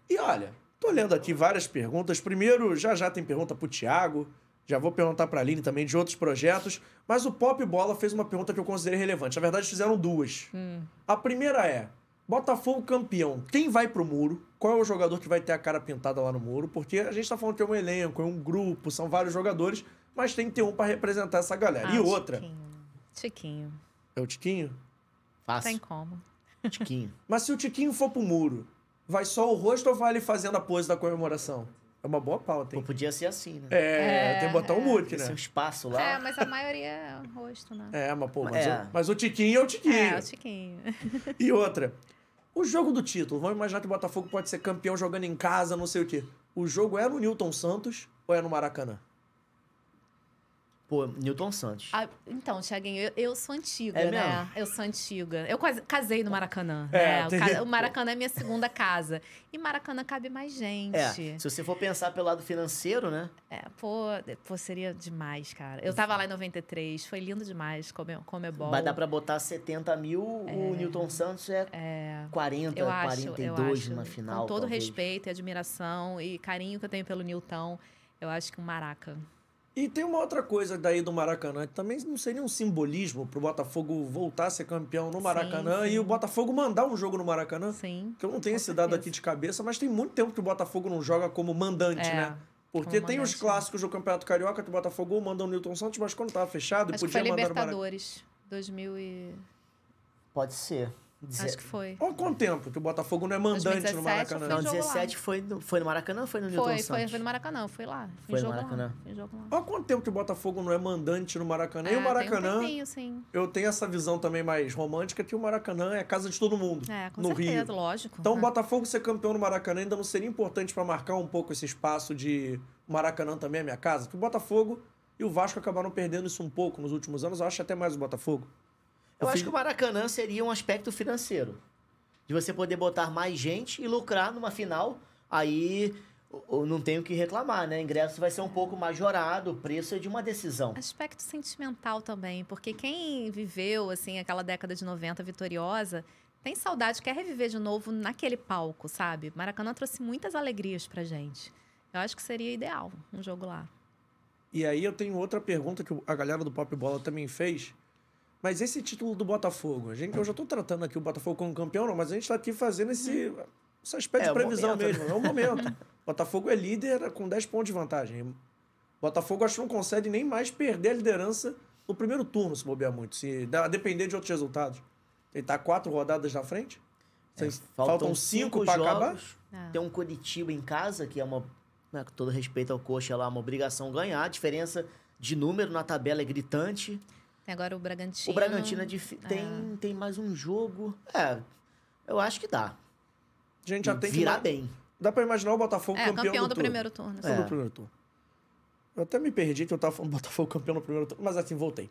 E olha, tô lendo aqui várias perguntas. Primeiro, já já tem pergunta pro Thiago. Já vou perguntar pra Aline também de outros projetos. Mas o Pop Bola fez uma pergunta que eu considerei relevante. Na verdade, fizeram duas. A primeira é: Botafogo campeão, quem vai pro muro? Qual é o jogador que vai ter a cara pintada lá no muro? Porque a gente tá falando que é um elenco, é um grupo, são vários jogadores, mas tem que ter um pra representar essa galera. Ah, e outra, Chiquinho. Chiquinho. É o Tiquinho? Fácil. Tem como. Tiquinho. Mas se o Tiquinho for pro muro, vai só o rosto ou vai ele fazendo a pose da comemoração? É uma boa pauta, Pô, hein? podia ser assim, né? É, tem que botar um mute, Esse né? espaço lá. É, mas a maioria é rosto, né? É, mas pô, mas, É. O, mas o Tiquinho é o Tiquinho. É, o Chiquinho. E outra, o jogo do título, vamos imaginar que o Botafogo pode ser campeão jogando em casa, não sei o quê. O jogo é no Newton Santos ou é no Maracanã? Pô, Newton Santos. Ah, então, Tiaguinho, eu, eu sou antiga, É né? mesmo? Eu sou antiga. Eu quase casei no Maracanã. É, né? O Maracanã é minha segunda casa. E Maracanã cabe mais gente. É, se você for pensar pelo lado financeiro, né? É, pô, pô, seria demais, cara. Eu tava lá em 93, foi lindo demais, come, comebol. Vai dar pra botar 70 mil, o Newton Santos é, É, 40, eu acho, 42 eu acho, numa final. Com todo talvez. respeito e admiração e carinho que eu tenho pelo Newton, eu acho que o Maraca. E tem uma outra coisa daí do Maracanã, que também não seria um simbolismo pro Botafogo voltar a ser campeão no Maracanã sim. e o Botafogo mandar um jogo no Maracanã. Sim. Que eu não tenho esse dado aqui de cabeça, mas tem muito tempo que o Botafogo não joga como mandante, É, né? Porque tem os mandante, clássicos do Campeonato Carioca que o Botafogo manda o Newton Santos, mas quando tava fechado, Acho que podia foi mandar o Maracanã. Libertadores 2000 e... Pode ser. Acho que foi. Olha quanto tempo que o Botafogo não é mandante 2017 no Maracanã. Não, Foi jogo lá. 17 foi no, foi no Maracanã ou foi no Newton Foi, Santos? foi, foi no Maracanã, fui lá. Foi no jogo Maracanã. Lá, fui jogo lá. Olha quanto tempo que o Botafogo não é mandante no Maracanã. e É, o Maracanã, Tem um tempinho, sim. eu tenho essa visão também mais romântica que o Maracanã é a casa de todo mundo É, com no certeza, Rio. lógico. Então, o É. Botafogo ser campeão no Maracanã ainda não seria importante para marcar um pouco esse espaço de o Maracanã também é minha casa? Que o Botafogo e o Vasco acabaram perdendo isso um pouco nos últimos anos. Eu acho até mais o Botafogo. Eu Eu acho que o Maracanã seria um aspecto financeiro. De você poder botar mais gente e lucrar numa final. Aí o- o- não tem o que reclamar, né? Ingresso vai ser um pouco majorado, o preço é de uma decisão. Aspecto sentimental também, porque quem viveu, assim, aquela década de 90 vitoriosa, tem saudade, quer reviver de novo naquele palco, sabe? Maracanã trouxe muitas alegrias pra gente. Eu acho que seria ideal um jogo lá. E aí eu tenho outra pergunta que a galera do Pop Bola também fez. Mas esse título do Botafogo, a gente, eu já tô tratando aqui o Botafogo como campeão, não, mas a gente tá aqui fazendo esse, esse aspecto É, de o previsão momento, mesmo. É o momento. Botafogo é líder com 10 pontos de vantagem. Botafogo acho que não consegue nem mais perder a liderança no primeiro turno, se bobear muito, se a depender de outros resultados. Ele tá quatro rodadas na frente. É, Vocês- faltam cinco para acabar. É. Tem um Curitiba em casa, que é uma, né, com todo respeito ao coxa lá, uma obrigação ganhar. A diferença de número na tabela é gritante. Tem agora o Bragantino. O Bragantino é difi- tem, tem mais um jogo. É, eu acho que dá. A gente já tem que Virar bem. Dá pra imaginar o Botafogo É, campeão, campeão do, turno. primeiro turno. É. do primeiro turno. Eu até me perdi que eu tava falando Botafogo campeão no primeiro turno, mas assim, voltei.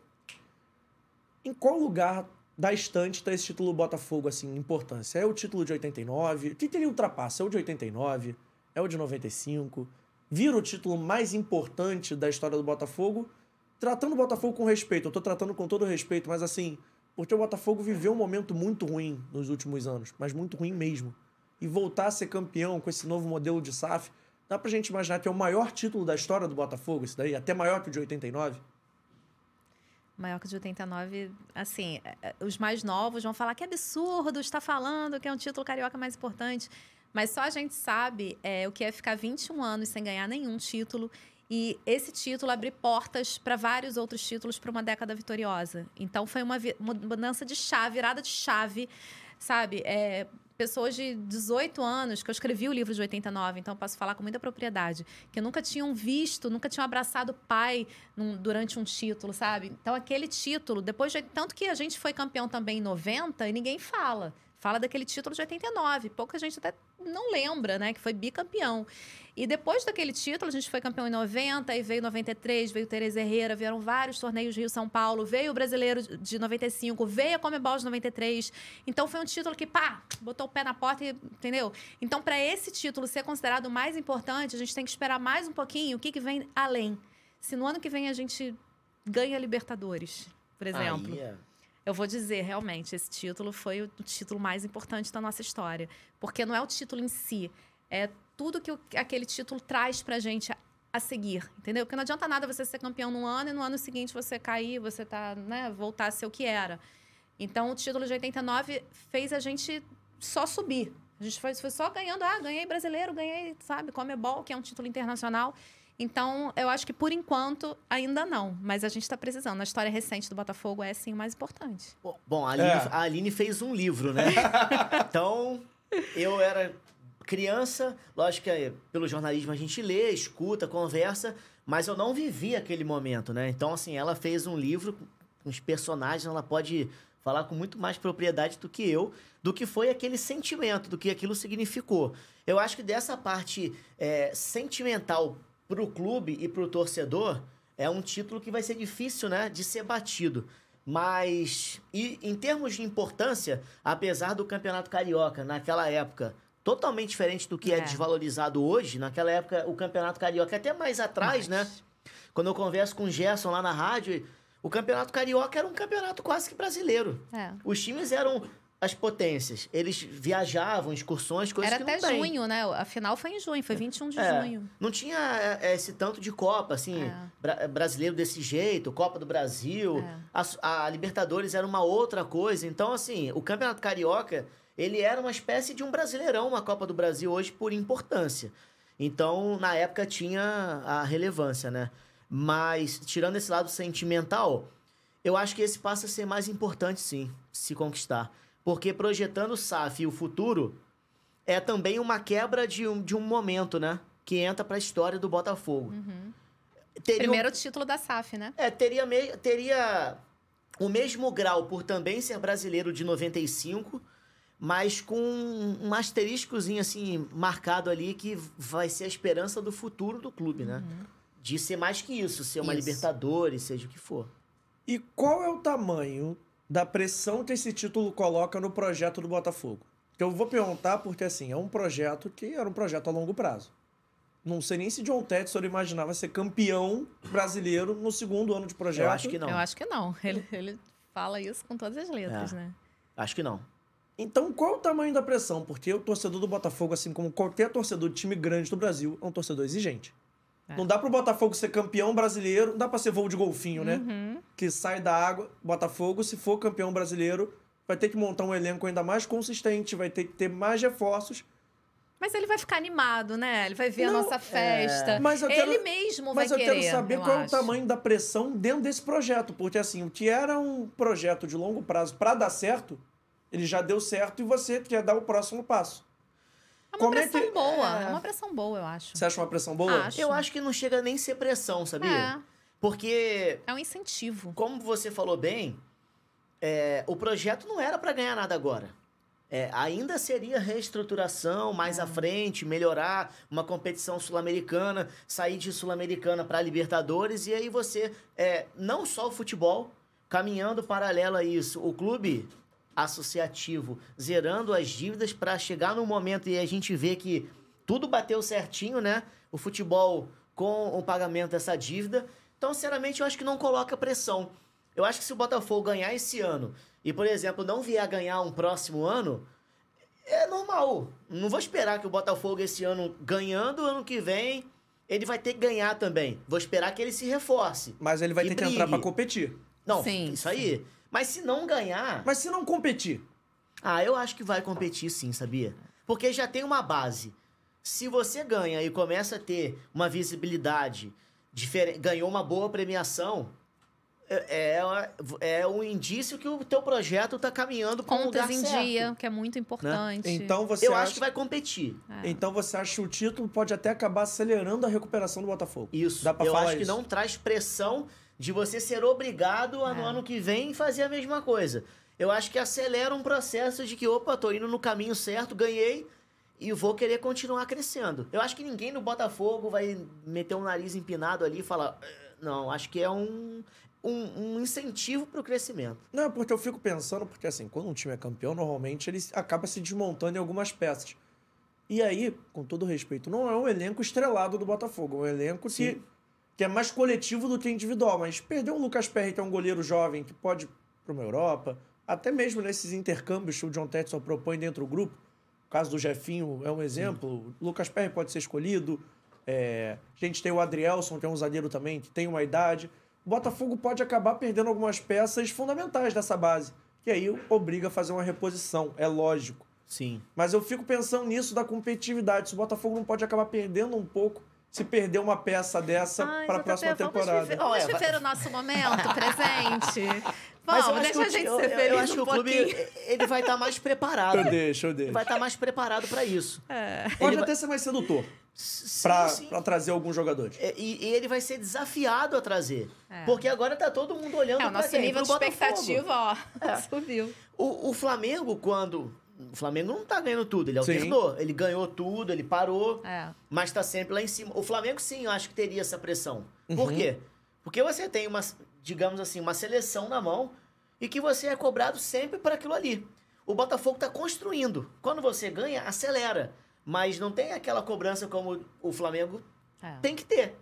Em qual lugar da estante tá esse título do Botafogo, assim, importância? É o título de 89? O que que ele ultrapassa? É o de 89? É o de 95? Vira o título mais importante da história do Botafogo? Tratando o Botafogo com respeito, eu tô tratando com todo respeito, mas assim, porque o Botafogo viveu um momento muito ruim nos últimos anos, mas muito ruim mesmo. E voltar a ser campeão com esse novo modelo de SAF, dá pra gente imaginar que é o maior título da história do Botafogo, isso daí, até maior que o de 89? Maior que o de 89, assim, é, é, os mais novos vão falar que absurdo, está falando que é um título carioca mais importante. Mas só a gente sabe é, o que é ficar 21 anos sem ganhar nenhum título e esse título abrir portas para vários outros títulos para uma década vitoriosa. Então foi uma mudança de chave, virada de chave, sabe? É, pessoas de 18 anos, que eu escrevi o livro de 89, então posso falar com muita propriedade, que nunca tinham visto, nunca tinham abraçado pai num- durante um título, sabe? Então aquele título, depois de. Tanto que a gente foi campeão também em 90 e ninguém fala. Fala daquele título de 89. Pouca gente até não lembra, né? Que foi bicampeão. E depois daquele título, a gente foi campeão em 90, e veio 93, veio Tereza Herrera, vieram vários torneios Rio-São Paulo, veio o Brasileiro de 95, veio a Comebol de 93. Então foi um título que, pá, botou o pé na porta, e, entendeu? Então, para esse título ser considerado o mais importante, a gente tem que esperar mais um pouquinho o que, que vem além. Se no ano que vem a gente ganha Libertadores, por exemplo. Aí é- Eu vou dizer, realmente, esse título foi o título mais importante da nossa história. Porque não é o título em si, é tudo que o- aquele título traz pra gente a, a seguir, entendeu? Porque não adianta nada você ser campeão num ano e no ano seguinte você cair, você tá, né, voltar a ser o que era. Então, o título de 89 fez a gente só subir. A gente foi, foi só ganhando, ah, ganhei brasileiro, ganhei, sabe, Comebol, que é um título internacional. Então, eu acho que por enquanto ainda não, mas a gente está precisando. A história recente do Botafogo é sim o mais importante. Bom, Bom, a Aline, É. a Aline fez um livro, né? então, eu era criança, lógico que eh, pelo jornalismo a gente lê, escuta, conversa, mas eu não vivi aquele momento, né? Então, assim, ela fez um livro com os personagens, ela pode falar com muito mais propriedade do que eu, do que foi aquele sentimento, do que aquilo significou. Eu acho que dessa parte eh, sentimental pro clube e pro torcedor, É um título que vai ser difícil, né, de ser batido. Mas, e em termos de importância, apesar do Campeonato Carioca, naquela época, totalmente diferente do que é, É. desvalorizado hoje, naquela época o Campeonato Carioca, até mais atrás, né? Quando eu converso com o Gerson lá na rádio, o Campeonato Carioca era um campeonato quase que brasileiro. É. Os times eram as potências. Eles viajavam, excursões, coisas Era que até junho, né? A final foi em junho, foi 21 de É, junho. Não tinha é, esse tanto de Copa, assim, É. bra- brasileiro desse jeito, Copa do Brasil. É. A, a Libertadores era uma outra coisa. Então, assim, o Campeonato Carioca, ele era uma espécie de um brasileirão, uma Copa do Brasil hoje, por importância. Então, na época, tinha a relevância, né? Mas, tirando esse lado sentimental, eu acho que esse passa a ser mais importante, sim, se conquistar. Porque projetando o SAF e o futuro, é também uma quebra de um, de um momento, né? Que entra pra história do Botafogo. Teria um- Primeiro título da SAF, né? é, teria, me- teria o mesmo grau por também ser brasileiro de 95, mas com um asteriscozinho assim marcado ali que vai ser a esperança do futuro do clube, né? De ser mais que isso, ser uma Isso. Libertadores, seja o que for. E qual é o tamanho da pressão que esse título coloca no projeto do Botafogo? Que eu vou perguntar porque, assim, é um projeto que era um projeto a longo prazo. Não sei nem se John Tetsuor imaginava ser campeão brasileiro no segundo ano de projeto. Eu acho que não. Eu acho que não. Ele, ele fala isso com todas as letras, É. né? Acho que não. Então, qual o tamanho da pressão? Porque o torcedor do Botafogo, assim como qualquer torcedor de time grande do Brasil, é um torcedor exigente. É. Não dá pro Botafogo ser campeão brasileiro, não dá pra ser voo de golfinho, né? Uhum. Que sai da água. Botafogo, se for campeão brasileiro, vai ter que montar um elenco ainda mais consistente, vai ter que ter mais reforços. Mas ele vai ficar animado, né? Ele vai ver Não, a nossa festa. Mas eu ele quero- mesmo Mas vai eu querer. quero saber eu qual é o acho. tamanho da pressão dentro desse projeto. Porque, assim, o que era um projeto de longo prazo pra dar certo, ele já deu certo e você quer dar o próximo passo. É uma Como é pressão boa. é. É uma pressão boa, eu acho. Você acha uma pressão boa? Acho. Eu acho que não chega nem a ser pressão, sabia? É, Porque é um incentivo. como você falou bem, é, o projeto não era para ganhar nada agora. É, ainda seria reestruturação mais à frente, melhorar uma competição sul-americana, sair de sul-americana para Libertadores e aí você é, não só o futebol caminhando paralelo a isso, o clube associativo zerando as dívidas para chegar no momento e a gente vê que tudo bateu certinho, né? O futebol com o pagamento dessa dívida. Então, sinceramente, eu acho que não coloca pressão. Eu acho que se o Botafogo ganhar esse ano e, por exemplo, não vier a ganhar um próximo ano, é normal. Não vou esperar que o Botafogo esse ano ganhando, ano que vem ele vai ter que ganhar também. Vou esperar que ele se reforce. Mas ele vai ter que entrar brigue. pra competir. Não, Sim, isso aí. Mas se não ganhar, Mas se não competir, ah, eu acho que vai competir sim, sabia? Porque já tem uma base. Se você ganha e começa a ter uma visibilidade, diferente, ganhou uma boa premiação, é, é, é um indício que o teu projeto tá caminhando para um lugar em certo. dia, que é muito importante. então você Eu acha... acho que vai competir. É. Então você acha que o título pode até acabar acelerando a recuperação do Botafogo? Isso. Dá pra eu falar acho que isso? não traz pressão de você ser obrigado a no É. ano que vem fazer a mesma coisa. Eu acho que acelera um processo de que, opa, tô indo no caminho certo, ganhei e vou querer continuar crescendo. Eu acho que ninguém no Botafogo vai meter um nariz empinado ali e falar. "Eh, Não, acho que é um, um, um incentivo pro crescimento. Não, porque eu fico pensando, porque assim, quando um time é campeão, normalmente ele acaba se desmontando em algumas peças. E aí, com todo respeito, não é um elenco estrelado do Botafogo, é um elenco Sim. que é mais coletivo do que individual. Mas perdeu o Lucas Perry, que é um goleiro jovem, que pode ir para uma Europa, até mesmo nesses intercâmbios que o John Tetson propõe dentro do grupo. O caso do Jefinho é um exemplo. O Lucas Perry pode ser escolhido. É, a gente tem o Adrielson, que é um zagueiro também, que tem uma idade. O Botafogo pode acabar perdendo algumas peças fundamentais dessa base. Que aí obriga a fazer uma reposição, é lógico. Sim. Mas eu fico pensando nisso da competitividade. Se o Botafogo não pode acabar perdendo um pouco se perder uma peça dessa para a próxima vamos temporada. Viver, vamos viver o nosso momento presente. Eu Vamos, acho deixa a que gente eu, ser eu feliz acho que um o clube pouquinho. ele vai estar mais preparado. Eu deixo, eu Ele deixo. vai estar mais preparado para isso. É. Pode Ele até ser mais sedutor para trazer alguns jogadores. É, E, e ele vai ser desafiado a trazer. É. Porque agora tá todo mundo olhando É, o pra nosso quem? nível de expectativa, ó, É. subiu. O, o Flamengo, quando... O Flamengo não tá ganhando tudo, ele Sim. alternou. Ele ganhou tudo, ele parou, É. mas tá sempre lá em cima. O Flamengo, sim, eu acho que teria essa pressão. Uhum. Por quê? Porque você tem uma, digamos assim, uma seleção na mão e que você é cobrado sempre para aquilo ali. O Botafogo está construindo. Quando você ganha, acelera. Mas não tem aquela cobrança como o Flamengo É. tem que ter.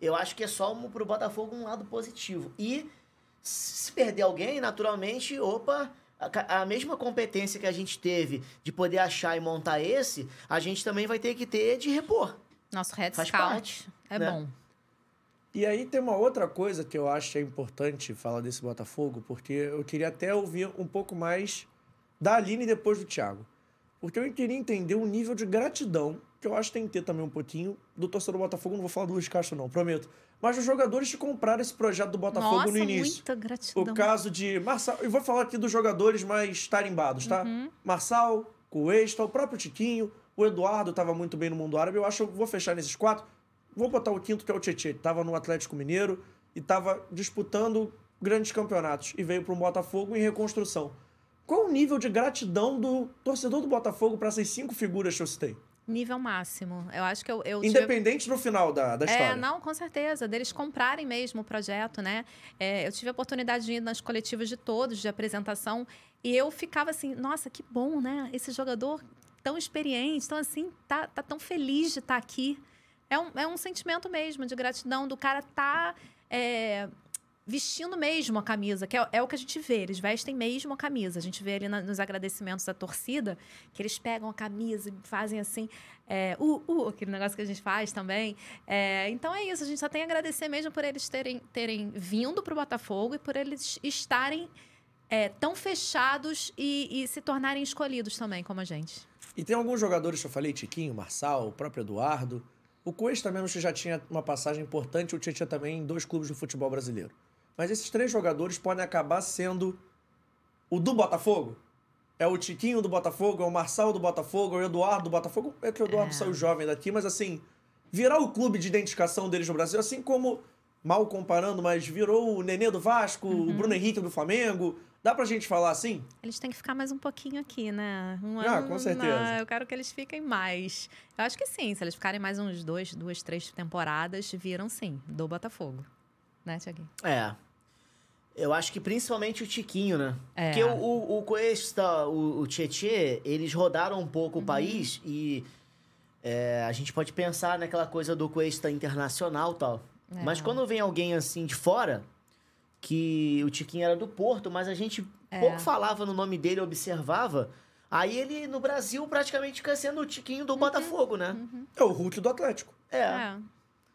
Eu acho que é só um, pro Botafogo um lado positivo. E se perder alguém, naturalmente, opa, a, mesma competência que a gente teve de poder achar e montar esse, a gente também vai ter que ter de repor. Nosso Red Faz Scout parte, é né? bom. E aí tem uma outra coisa que eu acho que é importante falar desse Botafogo, porque eu queria até ouvir um pouco mais da Aline depois do Thiago. Porque eu queria entender o nível de gratidão, que eu acho que tem que ter também um pouquinho, do torcedor do Botafogo. Não vou falar do Luiz Castro, não, prometo. Mas dos jogadores que compraram esse projeto do Botafogo Nossa, no início. muita gratidão. O caso de Marçal. E vou falar aqui dos jogadores mais tarimbados, tá? Marçal, Cuesta, o próprio Tiquinho, o Eduardo estava muito bem no mundo árabe. Eu acho que vou fechar nesses quatro. Vou botar o quinto, que é o Tietchan. Tava no Atlético Mineiro e tava disputando grandes campeonatos. E veio para um Botafogo em reconstrução. Qual o nível de gratidão do torcedor do Botafogo para essas cinco figuras que eu citei? Nível máximo. Eu acho que eu, eu tive- Independente no final da, da história. É, não, com certeza. Deles comprarem mesmo o projeto, né? É, eu tive a oportunidade de ir nas coletivas de todos, de apresentação, e eu ficava assim, nossa, que bom, né? Esse jogador tão experiente, tão assim, tá, tá tão feliz de estar aqui. É um, é um sentimento mesmo de gratidão do cara tá é, vestindo mesmo a camisa, que é, é o que a gente vê. Eles vestem mesmo a camisa. A gente vê ali na- nos agradecimentos da torcida que eles pegam a camisa e fazem assim, é, uh, uh, aquele negócio que a gente faz também. É, então é isso, a gente só tem a agradecer mesmo por eles terem, terem vindo para o Botafogo e por eles estarem é, tão fechados e, e se tornarem escolhidos também, como a gente. E tem alguns jogadores que eu falei, Tiquinho, Marçal, o próprio Eduardo. O Cuesta também que já tinha uma passagem importante, o Tietchan também em dois clubes do futebol brasileiro. Mas esses três jogadores podem acabar sendo o do Botafogo. É o Tiquinho do Botafogo, é o Marçal do Botafogo, é o Eduardo do Botafogo. É que o Eduardo É. saiu jovem daqui, mas assim, virar o clube de identificação deles no Brasil, assim como, mal comparando, mas virou o Nenê do Vasco, o Bruno Henrique do Flamengo. Dá pra gente falar assim? Eles têm que ficar mais um pouquinho aqui, né? Um Ah, ano, com certeza. não, eu quero que eles fiquem mais. Eu acho que sim, se eles ficarem mais uns dois, duas, três temporadas, viram sim, do Botafogo. Né, Tiaguinho? É. Eu acho que principalmente o Tiquinho, né? É. Porque o, o, o Cuesta, o, o Tietê, eles rodaram um Uhum. pouco o país e é, a gente pode pensar naquela coisa do Cuesta internacional e tal. É. Mas quando vem alguém assim de fora, que o Tiquinho era do Porto, mas a gente É. pouco falava no nome dele, observava, aí ele no Brasil praticamente fica sendo o Tiquinho Uhum. do Botafogo, né? É o Hulk do Atlético. É. É.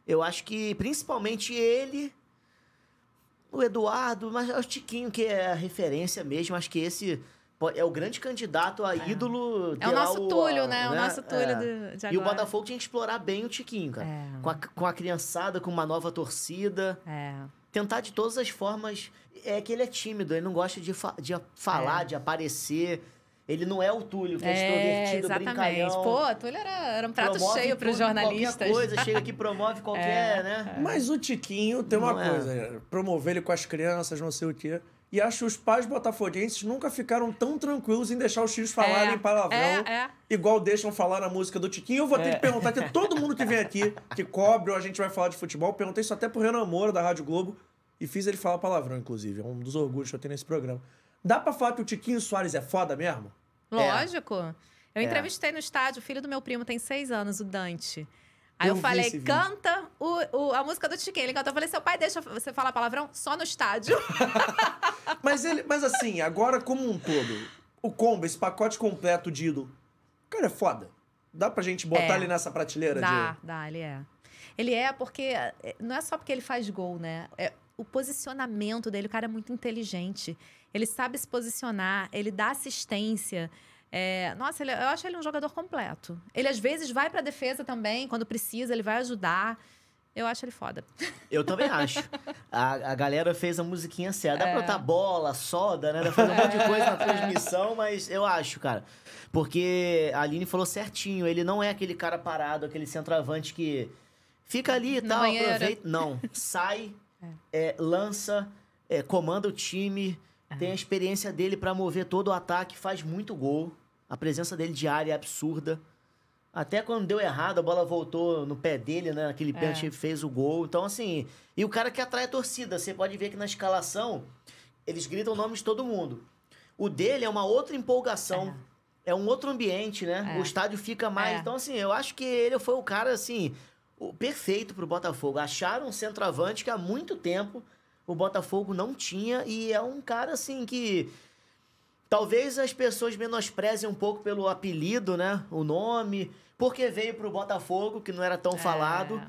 Eu acho que principalmente ele, o Eduardo, mas é o Tiquinho que é a referência mesmo. Acho que esse é o grande candidato a ídolo. É o nosso Túlio, a- né? O nosso Túlio É. do- de E o agora. Botafogo tinha que explorar bem o Tiquinho, cara. É. Com, a, com a criançada, com uma nova torcida. É. Tentar de todas as formas. É que ele é tímido, ele não gosta de, fa- de falar, É. de aparecer. Ele não é o Túlio, que é, É, extrovertido, exatamente. brincalhão. Pô, o Túlio era, era um prato promove cheio para os jornalistas. Qualquer coisa, chega aqui, promove qualquer, É, né? Mas o Tiquinho tem uma Não é. coisa, promover ele com as crianças, não sei o quê. E acho que os pais botafoguenses nunca ficaram tão tranquilos em deixar os filhos falarem É, palavrão, é, é. igual deixam falar na música do Tiquinho. Eu vou ter que perguntar que todo mundo que vem aqui, que cobre ou a gente vai falar de futebol, perguntei isso até pro Renan Moura, da Rádio Globo, e fiz ele falar palavrão, inclusive. É um dos orgulhos que eu tenho nesse programa. Dá pra falar que o Tiquinho Soares é foda mesmo? Lógico. Eu É. entrevistei no estádio, o filho do meu primo tem seis anos, o Dante. Aí eu, Eu falei, canta o, o- a música do Tiquinho. Ele cantou, eu falei, seu pai deixa você falar palavrão só no estádio. Mas ele, mas assim, agora como um todo, o combo, esse pacote completo de ídolo, cara, é foda. Dá pra gente botar É. ele nessa prateleira dá, de. dá, ele é. Ele é porque, é, não é só porque ele faz gol, né? É o posicionamento dele, o cara é muito inteligente. Ele sabe se posicionar, ele dá assistência. É, nossa, ele- eu acho ele um jogador completo. Ele às vezes vai pra defesa também, quando precisa, ele vai ajudar. Eu acho ele foda. Eu também acho. A, a galera fez a musiquinha certa. Dá pra É. botar bola, soda, né? Dá pra fazer um monte de coisa na transmissão, mas eu acho, cara. Porque a Aline falou certinho. Ele não é aquele cara parado, aquele centroavante que fica ali e tal, aproveita. Não. Sai, é, lança, é, comanda o time, É. tem a experiência dele pra mover todo o ataque, faz muito gol. A presença dele diária é absurda. Até quando deu errado, a bola voltou no pé dele, né? Aquele É. pênalti fez o gol. Então, assim. E o cara que atrai a torcida. Você pode ver que na escalação, eles gritam o nome de todo mundo. O dele é uma outra empolgação. É, um outro ambiente, né? É. O estádio fica mais. É. Então, assim, eu acho que ele foi o cara, assim, o perfeito pro Botafogo. Acharam um centroavante que há muito tempo o Botafogo não tinha. E é um cara, assim, que. Talvez as pessoas menosprezem um pouco pelo apelido, né? O nome, porque veio pro Botafogo, que não era tão falado.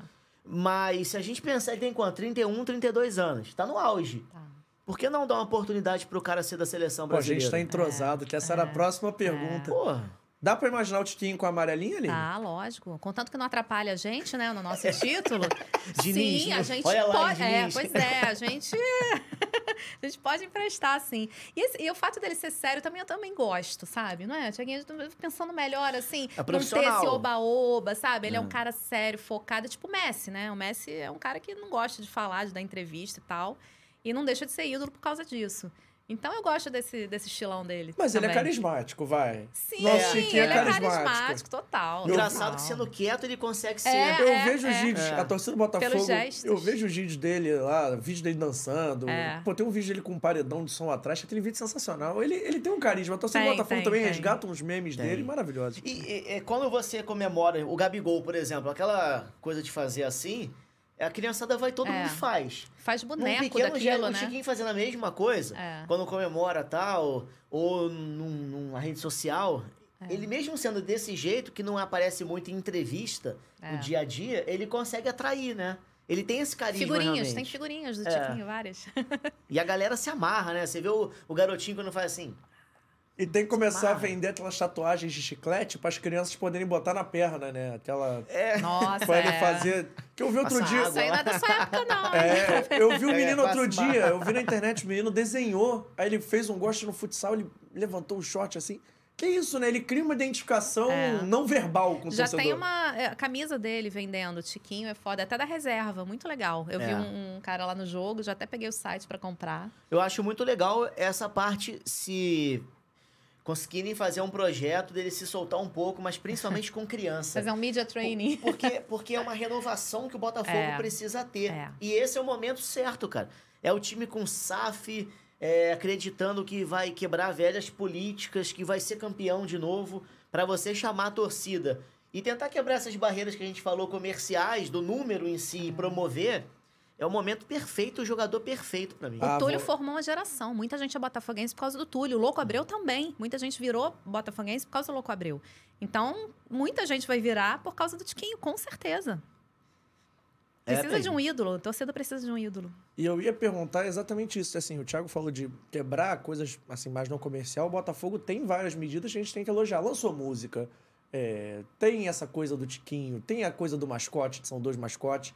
Mas se a gente pensar, ele tem quanto? 31, 32 anos. Tá no auge. Tá. Por que não dar uma oportunidade pro cara ser da seleção Pô, a gente brasileira? tá entrosado, que essa era a próxima pergunta. Porra. Dá pra imaginar o Tiquinho com a amarelinha ali? Ah, lógico. Contanto que não atrapalha a gente, né, no nosso título. Diniz, sim, né? a gente Olha lá, pode. É, pois é, a gente. a gente pode emprestar, sim. E, esse- e o fato dele ser sério também, eu também gosto, sabe? Não é? Tiaguinho, pensando melhor, assim, É não ter esse oba-oba, sabe? Ele é um cara sério, focado, é tipo o Messi, né? O Messi é um cara que não gosta de falar, de dar entrevista e tal. E não deixa de ser ídolo por causa disso. Então eu gosto desse, desse estilão dele. Mas ele é também. carismático, vai. Sim, Nosso Chiquinho ele é é carismático. carismático, total. Engraçado total. que sendo quieto ele consegue ser. É, Eu é, vejo os é. vídeos, É. a torcida do Botafogo. Eu vejo os vídeos dele lá, vídeo dele dançando. É. Pô, tem um vídeo dele com um paredão de som atrás, aquele vídeo sensacional. Ele, ele tem um carisma. A torcida do Tem, Botafogo tem, também tem. resgata uns memes Tem. dele maravilhosos. E, e- e quando você comemora o Gabigol, por exemplo, aquela coisa de fazer assim, a criançada vai, todo É. mundo faz. Faz Num boneco pequeno daquilo, gesto, o né? Chiquinho fazendo a mesma coisa, É. quando comemora tal, ou num- numa rede social, É. ele mesmo sendo desse jeito, que não aparece muito em entrevista É. no dia a dia, ele consegue atrair, né? Ele tem esse carisma Figurinhas, realmente. tem figurinhas do É. Tiquinho, várias. E a galera se amarra, né? Você vê o, o garotinho quando faz assim... E tem que começar a vender aquelas tatuagens de chiclete para as crianças poderem botar na perna, né? Aquela. É, Nossa, Pra ele é. fazer. Que eu vi outro Passa dia. água. Isso aí não é da sua época, não. É, eu vi o É, menino outro passa dia, mal. eu vi na internet, o menino desenhou, aí ele fez um gosto no futsal, ele levantou o short assim. Que isso, né? Ele cria uma identificação É. não verbal com o Já torcedor. tem uma é, a camisa dele vendendo, Tiquinho é foda, até da reserva, muito legal. Eu vi É. um, um cara lá no jogo, já até peguei o site pra comprar. Eu acho muito legal essa parte se conseguirem fazer um projeto dele se soltar um pouco, mas principalmente com criança. Fazer um media training. Porque, porque é uma renovação que o Botafogo É. precisa ter. É. E esse é o momento certo, cara. É o time com SAF, é, acreditando que vai quebrar velhas políticas, que vai ser campeão de novo, pra você chamar a torcida. E tentar quebrar essas barreiras que a gente falou comerciais, do número em si, e promover. É o momento perfeito, o jogador perfeito pra mim. Ah, o Túlio vou- formou uma geração. Muita gente é botafoguense por causa do Túlio. O Louco Abreu também. Muita gente virou botafoguense por causa do Louco Abreu. Então, muita gente vai virar por causa do Tiquinho, com certeza. É, Precisa Pedro. de um ídolo. A torcida precisa de um ídolo. E eu ia perguntar exatamente isso. Assim, o Thiago falou de quebrar coisas assim mais não comercial. O Botafogo tem várias medidas que a gente tem que elogiar. Lançou música, é, tem essa coisa do Tiquinho, tem a coisa do mascote, que são dois mascotes.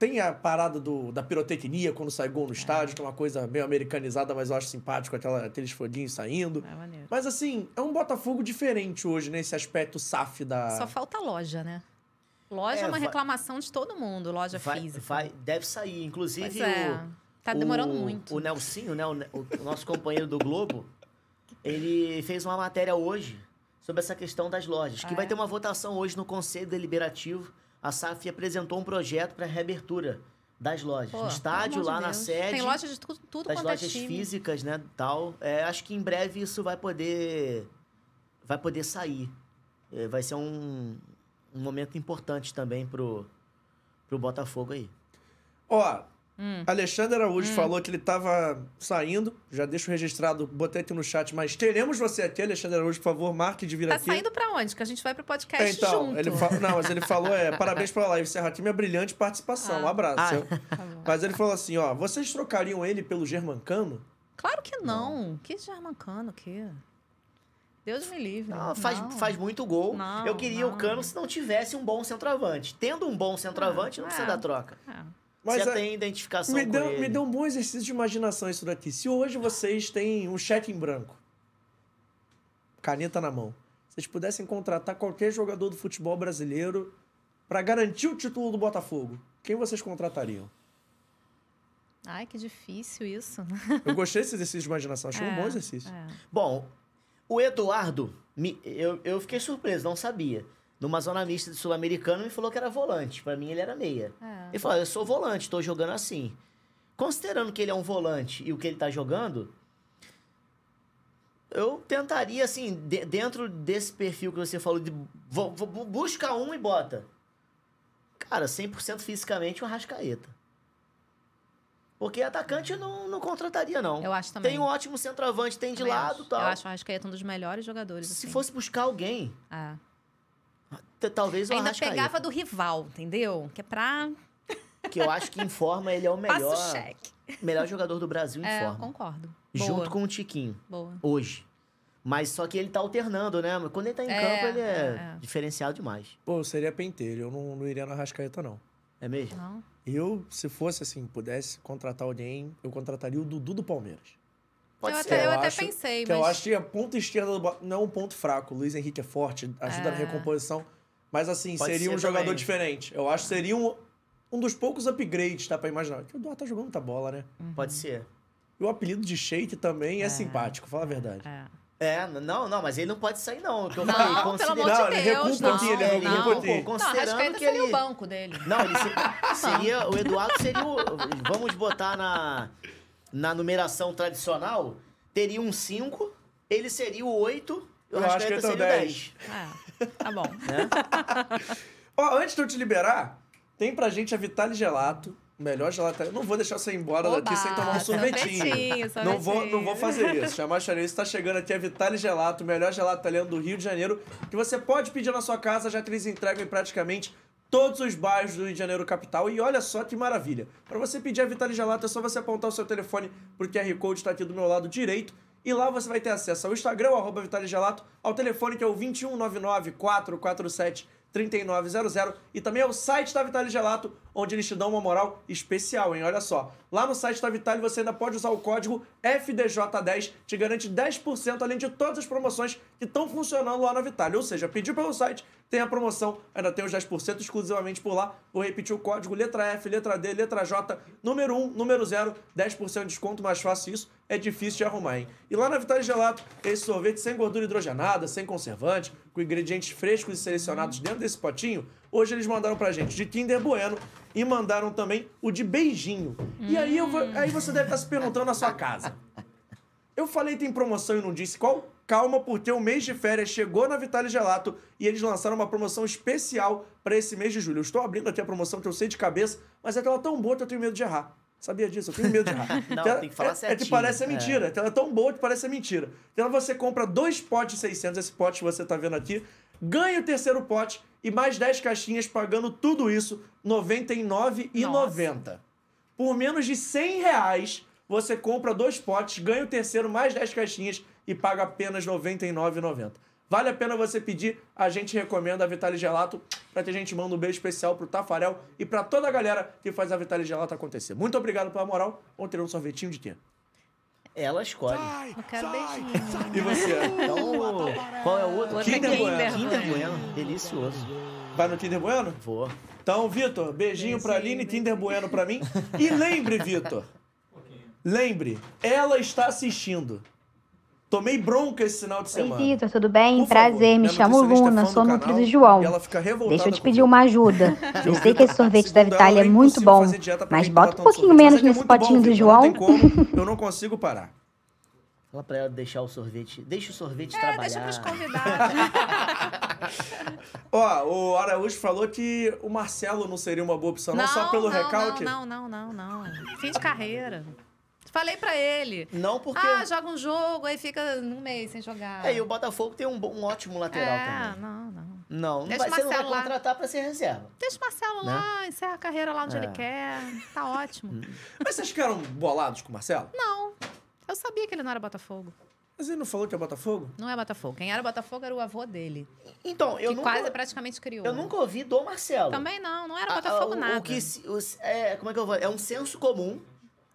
Tem a parada do, da pirotecnia quando sai gol no estádio, que é uma coisa meio americanizada, mas eu acho simpático aquela, aqueles foguinhos saindo. É maneiro. Mas assim, é um Botafogo diferente hoje, nesse aspecto SAF da. Só falta loja, né? Loja é, É, uma vai- reclamação de todo mundo, loja vai, física. vai- deve sair. Inclusive, Pois é. o, Tá demorando o- muito. O Nelsinho, né, o- o nosso companheiro do Globo, ele fez uma matéria hoje sobre essa questão das lojas, que Ah, vai é? ter uma votação hoje no Conselho Deliberativo. A SAF apresentou um projeto para reabertura das lojas. Pô, no estádio, lá de na sede. Tem loja de tudo, tudo das quanto é lojas time. físicas, né, tal. É, acho que em breve isso vai poder vai poder sair. É, vai ser um, um momento importante também pro, pro Botafogo aí. Ó, Hum. Alexandre Araújo falou que ele tava saindo. Já deixo registrado, botei aqui no chat, mas teremos você aqui, Alexandre Araújo, por favor, marque de vir Tá aqui. saindo pra onde? Que a gente vai pro podcast então, junto. ele fa... não, mas ele falou, é, parabéns pela live, Serra Time, é brilhante participação, um abraço. Ah. Tá. Mas ele falou assim, ó, vocês trocariam ele pelo Germancano? Claro que não. Que germancano, que? Deus me livre. Não, faz, Não. faz muito gol. Não, Eu queria o não. Cano se não tivesse um bom centroavante. Tendo um bom centroavante, Ah, não precisa é. dar troca. É. Mas Você é- tem identificação me com deu, ele. me deu um bom exercício de imaginação isso daqui. Se hoje vocês têm um cheque em branco, caneta na mão, vocês pudessem contratar qualquer jogador do futebol brasileiro pra garantir o título do Botafogo, quem vocês contratariam? Ai, que difícil isso. Eu gostei desse exercício de imaginação, achei um É, bom exercício. é. Bom, o Eduardo, me- eu, eu fiquei surpreso, não sabia. Numa zona mista de sul-americano e falou que era volante. Pra mim, ele era meia. É. Ele falou: eu sou volante, tô jogando assim. Considerando que ele é um volante e o que ele tá jogando, eu tentaria, assim, de- dentro desse perfil que você falou, de vo- vo- bu- busca um e bota. Cara, 100% fisicamente o Arrascaeta. Porque atacante eu não, não contrataria, não. Eu acho também. Tem um ótimo centroavante, tem de Também lado acho. tal. Eu acho o Arrascaeta um dos melhores jogadores. Se assim. fosse buscar alguém, É. talvez o Ainda Arrascaeta. pegava do rival, entendeu? Que é pra. Que eu acho que em forma ele é o melhor, Passa o cheque. melhor jogador do Brasil em É, forma. concordo. Junto Boa, com o Tiquinho, Boa. hoje. Mas só que ele tá alternando, né? Quando ele tá em É, campo, ele é, é, é. diferenciado demais. Pô, eu seria penteiro. Eu não, não iria na Rascaeta, não. É mesmo? Não. Eu, se fosse assim, pudesse contratar alguém, eu contrataria o Dudu do Palmeiras. Pode eu ser. até, eu Eu até acho pensei, Que mas. eu acho que a ponta esquerda do não é um ponto fraco. O Luiz Henrique é forte, ajuda na É. recomposição. Mas assim, Pode seria ser um jogador também. diferente. Eu acho que seria um, um dos poucos upgrades, tá pra imaginar. Que o Eduardo tá jogando muita bola, né? Pode ser. E o apelido de Sheik também é, É. simpático, fala a verdade. É. É, não, não, mas ele não pode sair, não. O que eu Não, falei, pelo considera- amor Não, de ele Deus, não. pouquinho, ele É, não. pouquinho. Não, considerando Arrascaeta que seria ele... o banco dele. Não, ele se- seria. O Eduardo seria o. Vamos botar na, na numeração tradicional. Teria um 5, ele seria o 8, e o Eu acho que Arrascaeta ele tem o seria o 10. 10. É, tá bom. Né? Ó, antes de eu te liberar, tem pra gente a Vitale Gelato. Melhor gelato. Eu não vou deixar você ir embora Oba, daqui sem tomar um sorvetinho. sorvetinho, Não vou, não vou fazer isso. Chamar Chareiro, está chegando aqui a Vitale Gelato, o melhor gelato italiano do Rio de Janeiro, que você pode pedir na sua casa, já que eles entregam em praticamente todos os bairros do Rio de Janeiro capital. E olha só que maravilha. Para você pedir a Vitale Gelato, é só você apontar o seu telefone, porque a QR Code está aqui do meu lado direito. E lá você vai ter acesso ao Instagram, arroba Vitale Gelato, ao telefone que é o 2199 447 3900 e também é o site da Vitale Gelato, onde eles te dão uma moral especial, hein? Olha só. Lá no site da Vitale você ainda pode usar o código FDJ10, te garante 10% além de todas as promoções que estão funcionando lá na Vitale. Ou seja, pediu pelo site, tem a promoção, ainda tem os 10% exclusivamente por lá. Vou repetir o código letra F, letra D, letra J, número 1, número 0, 10% de desconto, mais fácil isso, é difícil de arrumar, hein? E lá na Vitale Gelato, esse sorvete sem gordura hidrogenada, sem conservante, com ingredientes frescos e selecionados dentro desse potinho, hoje eles mandaram pra gente de Kinder Bueno e mandaram também o de beijinho. E aí, eu aí você deve estar se perguntando na sua casa. Eu falei tem promoção e não disse qual? Calma, porque o mês de férias chegou na Vitale Gelato e eles lançaram uma promoção especial para esse mês de julho. Eu estou abrindo aqui a promoção que eu sei de cabeça, mas é que ela é tão boa que eu tenho medo de errar. Sabia disso? Eu tenho medo de errar. Não, ela- tem que falar é, É que certinho. parece é É. mentira. Ela é tão boa que parece mentira. Então você compra dois potes de 600, esse pote que você tá vendo aqui, ganha o terceiro pote e mais 10 caixinhas pagando tudo isso R$ 99,90. Por menos de 100 reais, você compra dois potes, ganha o terceiro mais 10 caixinhas e paga apenas R$ 99,90. Vale a pena você pedir, a gente recomenda a Vitale Gelato, pra que a gente manda um beijo especial pro Tafarel e pra toda a galera que faz a Vitale Gelato acontecer. Muito obrigado pela moral. Vamos ter um sorvetinho de quê? Ela escolhe. Eu quero beijinho. E você? Então, qual é o outro? Outro é Kinder Bueno. Kinder Bueno. Delicioso. Vai no Kinder Bueno? Vou. Então, Vitor, beijinho pra Aline, Kinder Bueno pra mim. E lembre, Vitor, lembre, ela está assistindo. Tomei bronca esse final de Oi, semana. Vitor, tudo bem? Por favor, Prazer, me minha chamo é Luna, fã sou do Nutri canal, do João. e ela fica revoltada Deixa eu te pedir uma ajuda. Eu sei que esse sorvete da Vitália é muito impossível bom, mas tá bota um pouquinho sorvete. menos é nesse muito potinho bom, do João. Não tem como, eu não consigo parar. Fala pra ela deixar o sorvete. Deixa o sorvete É, trabalhar. deixa pros convidados. Ó, o Araújo falou que o Marcelo não seria uma boa opção, não, só pelo não, recalque. Não, não, não, não, não. Fim de carreira. Falei pra ele. Não porque... Ah, joga um jogo, aí fica um mês sem jogar. É, e o Botafogo tem um, um ótimo lateral É, também. não, não. Não, não Deixa vai, você não vai Marcelo lá. contratar pra ser reserva. Deixa o Marcelo Né? lá, encerra a carreira lá onde É. ele quer. Tá ótimo. Mas vocês ficaram bolados com o Marcelo? Não. Eu sabia que ele não era Botafogo. Mas ele não falou que é Botafogo? Não é Botafogo. Quem era Botafogo era o avô dele. Então, eu que nunca, quase praticamente criou. eu nunca ouvi do Marcelo. Também não, não era Ah, Botafogo ah, o- nada. O que, se- os- é, como é que eu vou? É um senso comum,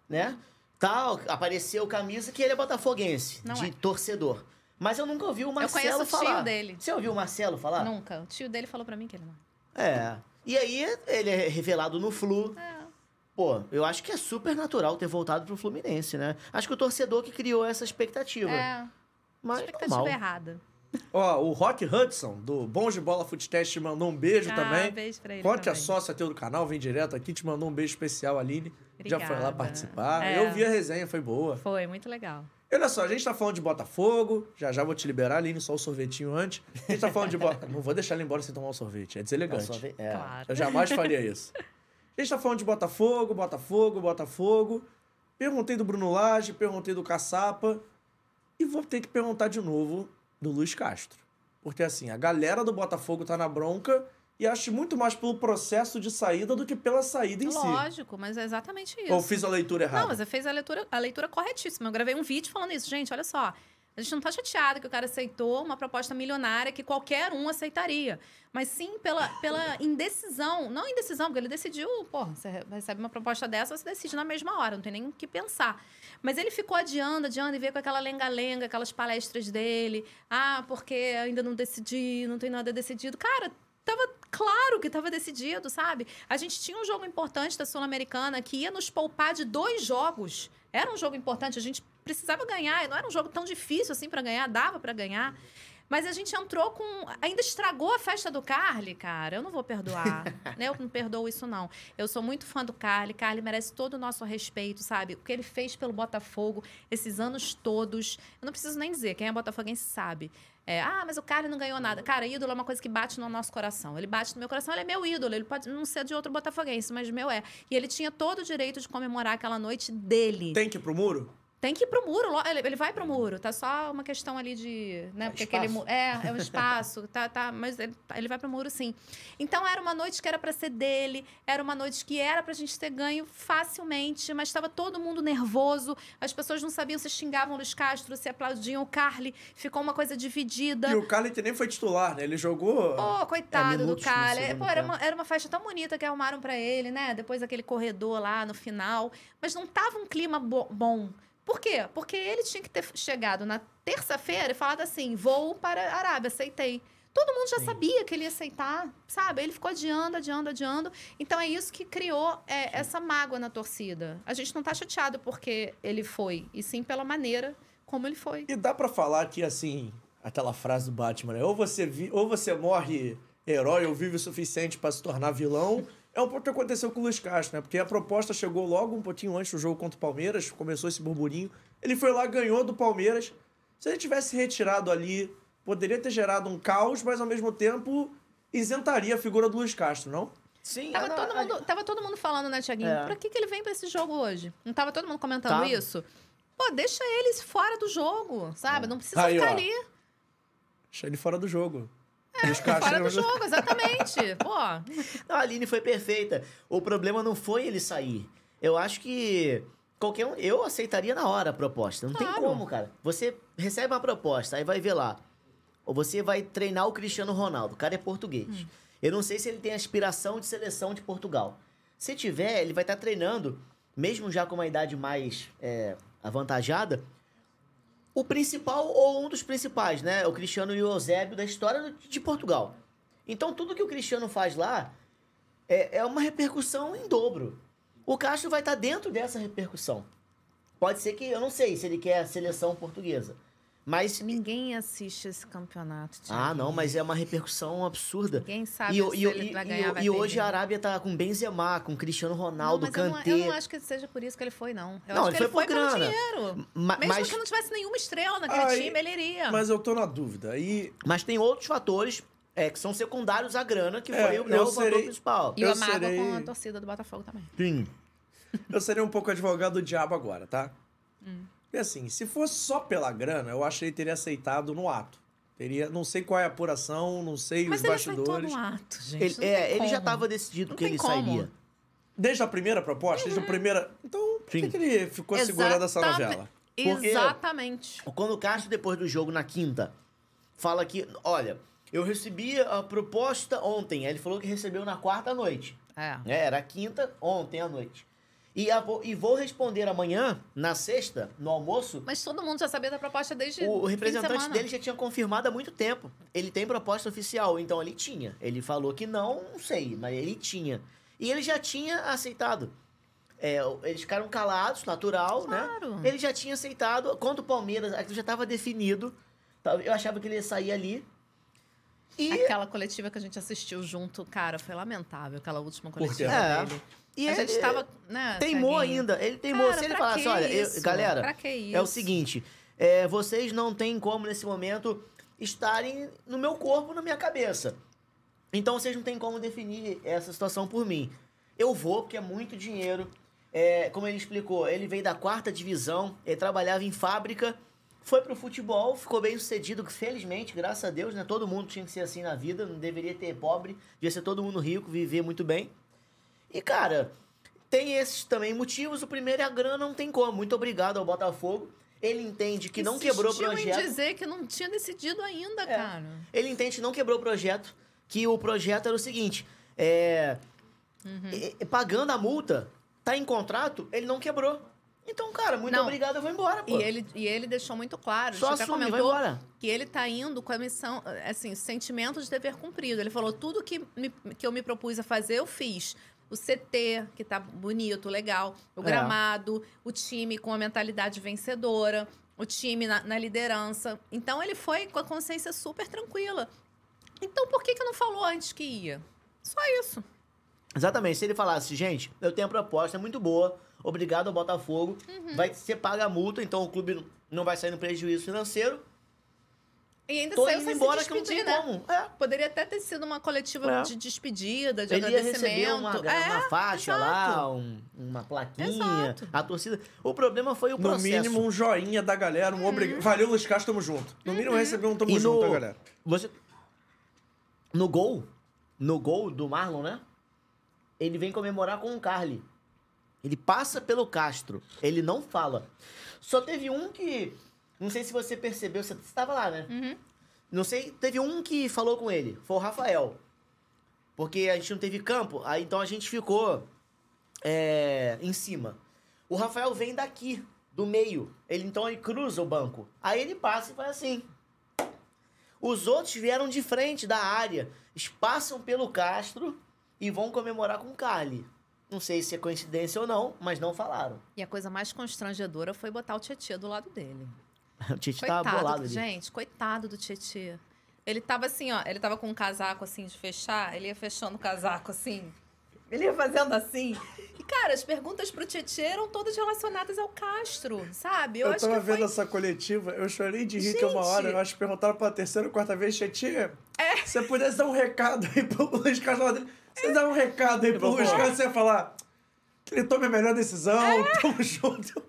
né? Tal, apareceu camisa que ele é botafoguense, Não de é. torcedor. Mas eu nunca ouvi o Marcelo conheço o tio falar. dele. Você ouviu o Marcelo falar? Nunca. O tio dele falou pra mim que ele não. É. E aí, ele é revelado no Flu. É. Pô, eu acho que é super natural ter voltado pro Fluminense, né? Acho que o torcedor que criou essa expectativa. É, Mas expectativa normal. errada. Ó, o Rock Hudson, do Bons de Bola Footcast, te mandou um beijo Ah, também. beijo pra ele Rock é também. sócio teu do canal, vem direto aqui, te mandou um beijo especial, Aline. Já foi lá Obrigada. participar. É. Eu vi a resenha, foi boa. Foi, muito legal. E Olha só, a gente tá falando de Botafogo. Já já vou te liberar, Aline, só o sorvetinho antes. A gente tá falando de Botafogo. Não vou deixar ele embora sem tomar um sorvete. É deselegante. É. Claro. Eu jamais faria isso. A gente tá falando de Botafogo, Botafogo, Botafogo. Perguntei do Bruno Lage, perguntei do Caçapa. E vou ter que perguntar de novo do Luiz Castro. Porque assim, a galera do Botafogo tá na bronca e acho muito mais pelo processo de saída do que pela saída em si. Lógico, mas é exatamente isso. Ou fiz a leitura errada? Não, mas você fez a leitura, a leitura corretíssima. Eu gravei um vídeo falando isso. Gente, olha só. A gente não tá chateado que o cara aceitou uma proposta milionária que qualquer um aceitaria. Mas sim pela, pela indecisão. Não indecisão, porque ele decidiu, pô, você recebe uma proposta dessa, você decide na mesma hora, não tem nem o que pensar. Mas ele ficou adiando, adiando e veio com aquela lenga-lenga, aquelas palestras dele. Ah, porque ainda não decidi, não tem nada decidido. Cara, tava claro que tava decidido, sabe? A gente tinha um jogo importante da Sul-Americana que ia nos poupar de dois jogos. Era um jogo importante, a gente precisava ganhar, e não era um jogo tão difícil assim para ganhar, dava para ganhar. Mas a gente entrou com. Ainda estragou a festa do Carly, cara. Eu não vou perdoar. né? Eu não perdoo isso, não. Eu sou muito fã do Carly. Carly merece todo o nosso respeito, sabe? O que ele fez pelo Botafogo esses anos todos. Eu não preciso nem dizer, quem é botafoguense sabe. É, ah, mas o Carly não ganhou nada. Cara, ídolo é uma coisa que bate no nosso coração. Ele bate no meu coração, ele é meu ídolo. Ele pode não ser de outro botafoguense, mas meu é. E ele tinha todo o direito de comemorar aquela noite dele. Tem que ir pro muro? Tem que ir pro muro, ele, vai pro muro, tá só uma questão ali de, né, porque aquele espaço. é, é um espaço, tá, tá, mas ele, ele vai pro muro sim. Então era uma noite que era pra ser dele, era uma noite que era pra gente ter ganho facilmente, mas estava todo mundo nervoso, as pessoas não sabiam se xingavam o Luiz Castro, se aplaudiam o Carly, ficou uma coisa dividida. E o Carly nem foi titular, né? Ele jogou. Pô, coitado do minutos no Carly. segundo Pô, era uma, era uma festa tão bonita que arrumaram pra ele, né? Depois daquele corredor lá no final. Mas não tava um clima bo- bom. Por quê? Porque ele tinha que ter chegado na terça-feira e falado assim: vou para a Arábia, aceitei. Todo mundo já sabia que ele ia aceitar, sabe? Ele ficou adiando, adiando, adiando. Então é isso que criou é, essa mágoa na torcida. A gente não tá chateado porque ele foi, e sim pela maneira como ele foi. E dá pra falar que, assim, aquela frase do Batman, né? Ou você, vi... ou você morre herói ou vive o suficiente pra se tornar vilão. É um pouco o que aconteceu com o Luiz Castro, né? Porque a proposta chegou logo um pouquinho antes do jogo contra o Palmeiras, começou esse burburinho. Ele foi lá, ganhou do Palmeiras. Se ele tivesse retirado ali, poderia ter gerado um caos, mas ao mesmo tempo isentaria a figura do Luiz Castro, não? Sim, Tava a- todo, a- mundo, tava todo mundo falando, né, Tiaguinho? É. Pra que, que ele vem pra esse jogo hoje? Não tava todo mundo comentando Tava. isso? Pô, deixa eles fora do jogo, sabe? Não precisa Aí, ficar ó. ali. Deixa ele fora do jogo. Luiz Castro Fora do jogo, exatamente. Pô, Não, a Aline foi perfeita. O problema não foi ele sair. Eu acho que qualquer um. Eu aceitaria na hora a proposta. Não tem Claro. como, cara. Você recebe uma proposta, aí vai ver lá. Ou você vai treinar o Cristiano Ronaldo. O cara é português. Hum. Eu não sei se ele tem aspiração de seleção de Portugal. Se tiver, ele vai estar treinando, mesmo já com uma idade mais é, avantajada, o principal ou um dos principais, né? O Cristiano e o Eusébio da história de Portugal. Então, tudo que o Cristiano faz lá é, é uma repercussão em dobro. O Castro vai estar dentro dessa repercussão. Pode ser que, eu não sei se ele quer a seleção portuguesa. Mas. ninguém assiste esse campeonato. Ah, Tiaguinho. não, mas é uma repercussão absurda. Ninguém sabe E, se e- ele e- vai e- ganhar, vai e hoje a Arábia tá com Benzema, com Cristiano Ronaldo, mas eu não, Kanté. eu não acho que seja por isso que ele foi, não. Eu Não, acho ele que ele foi foi por pelo grana. dinheiro. Ma- Mesmo mas, que não tivesse nenhuma estrela naquele Aí- time, ele iria. Mas eu tô na dúvida. E mas tem outros fatores é, que são secundários à grana, que É, foi o, né, eu o fator serei- principal. E o eu amargo serei- com a torcida do Botafogo também. Sim. Eu seria um pouco advogado do diabo agora, tá? Hum. Porque assim, se fosse só pela grana, eu acho que ele teria aceitado no ato. Teria, não sei qual é a apuração, não sei Mas os ele bastidores. no ato, gente. Ele, é, ele já estava decidido Não que ele como. sairia. Desde a primeira proposta, desde a primeira. Então, por que, Sim. que ele ficou segurando essa novela? Porque- Exatamente. Quando o Castro, depois do jogo na quinta, fala que, olha, eu recebi a proposta ontem. Aí ele falou que recebeu na quarta à noite. É. né? Era quinta, ontem à noite. E, a e vou responder amanhã, na sexta, no almoço. Mas todo mundo já sabia da proposta desde O, o fim de representante semana. dele já tinha confirmado há muito tempo. Ele tem proposta oficial, então ele tinha. Ele falou que não, não sei, mas ele tinha. E ele já tinha aceitado. É, eles ficaram calados, natural, Claro. né? Ele já tinha aceitado. Quando o Palmeiras, aquilo já estava definido. Tal- Eu achava que ele ia sair ali. E, Aquela coletiva que a gente assistiu junto, cara, foi lamentável, aquela última coletiva É. dele. E a ele gente tava, né, teimou ainda. Ele teimou. Cara, Se ele falasse, olha, eu- galera, é o seguinte, é, vocês não têm como nesse momento estarem no meu corpo, na minha cabeça. Então vocês não têm como definir essa situação por mim. Eu vou, porque é muito dinheiro. É, como ele explicou, ele veio da quarta divisão, ele trabalhava em fábrica, foi pro futebol, ficou bem sucedido, felizmente, graças a Deus, né? Todo mundo tinha que ser assim na vida, não deveria ter pobre, devia ser todo mundo rico, viver muito bem. E, cara, tem esses também motivos. O primeiro é a grana, não tem como. Muito obrigado ao Botafogo. Ele entende que não quebrou o Insistiu projeto. em dizer que não tinha decidido ainda, É. cara. Ele entende que não quebrou o projeto, que o projeto era o seguinte: é, Uhum. pagando a multa, tá em contrato, ele não quebrou. Então, cara, muito Não. obrigado, eu vou embora, pô. E ele, e ele deixou muito claro, Só assume, vai comentou embora. que ele tá indo com a missão, assim, sentimento de dever cumprido. Ele falou, tudo que, me- que eu me propus a fazer, eu fiz. O CT, que tá bonito, legal. O É. gramado, o time com a mentalidade vencedora, o time na, na liderança. Então, ele foi com a consciência super tranquila. Então, por que que não falou antes que ia? Só isso. Exatamente. Se ele falasse, gente, eu tenho a proposta, é muito boa, obrigado ao Botafogo, Uhum. vai ser paga a multa, então o clube não vai sair no prejuízo financeiro. E ainda Tô saiu indo sem embora se que não tem despedir, né? como. É. Poderia até ter sido uma coletiva É. de despedida, de Ele ia agradecimento. receber uma, uma É, faixa exato. lá, um- uma plaquinha, Exato. a torcida. O problema foi o No processo. mínimo, um joinha da galera, um obrigado. Valeu, Luiz Castro, tamo junto. No mínimo, receber um tamo E junto, no- tá, galera. Você... No gol, no gol do Marlon, né? Ele vem comemorar com o Carly. Ele passa pelo Castro. Ele não fala. Só teve um que. Não sei se você percebeu, você estava lá, né? Uhum. Não sei, teve um que falou com ele. Foi o Rafael. Porque a gente não teve campo, aí então a gente ficou é, em cima. O Rafael vem daqui, do meio. Ele então ele cruza o banco. Aí ele passa e faz assim. Os outros vieram de frente da área, passam pelo Castro e vão comemorar com o Carly. Não sei se é coincidência ou não, mas não falaram. E a coisa mais constrangedora foi botar o Tietchan do lado dele. O Tite tava Coitado, bolado ali. gente, coitado do Tietchan. Ele tava assim, ó, ele tava com um casaco assim de fechar, ele ia fechando o casaco assim. Ele ia fazendo assim. E, cara, as perguntas pro Tietchan eram todas relacionadas ao Castro, sabe? Eu, acho tava que foi... vendo essa coletiva, eu chorei de rir que uma Gente! hora, eu acho que perguntaram pela terceira ou quarta vez, Tietchan, se você pudesse dar um recado aí pro Luiz Castro, você dá um recado aí pro Luiz. Castro, você ia falar que ele tome a melhor decisão, É. tamo junto.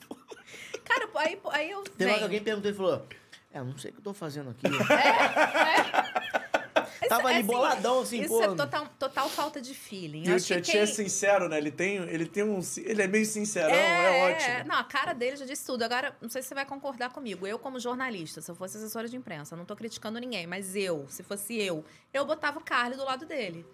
Cara, aí, aí eu. Teve hora que venho. alguém perguntou e falou: É, eu não sei o que eu tô fazendo aqui. Isso Tava é ali assim, boladão, assim, Isso pô. é total, total falta de feeling. E o Acho que Tietchan quem- é sincero, né? Ele tem, ele tem um. Ele é meio sincerão, é, ótimo. Não, a cara dele já disse tudo. Agora, não sei se você vai concordar comigo. Eu, como jornalista, se eu fosse assessora de imprensa, não tô criticando ninguém, mas eu, se fosse eu, eu botava o Carly do lado dele.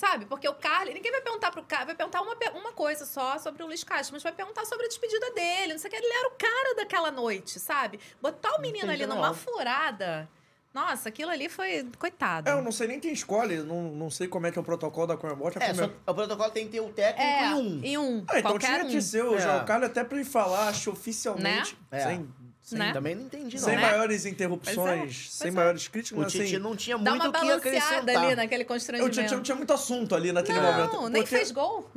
Sabe? Porque o Carly, ninguém vai perguntar pro Carly, vai perguntar uma, uma coisa só sobre o Luiz Castro, mas vai perguntar sobre a despedida dele, não sei o que. Ele era o cara daquela noite, sabe? Botar o menino ali não. numa furada. Nossa, aquilo ali foi. Coitado. É, eu não sei nem quem escolhe, não, não sei como é que é o protocolo da Comebol. É, só, o protocolo tem que ter o técnico É, e um. e um. Ah, então tinha um. que ser o É. Carlos até pra ele falar, acho oficialmente, Né? sem, sem, Né? Também não entendi, não. sem Né? maiores Pois é, interrupções, pois sem é. maiores críticas, O mas Titi assim... não tinha muito o que acrescentar. ali naquele O constrangimento. Tietchan não tinha muito assunto ali naquele Não, momento. nem porque, fez gol.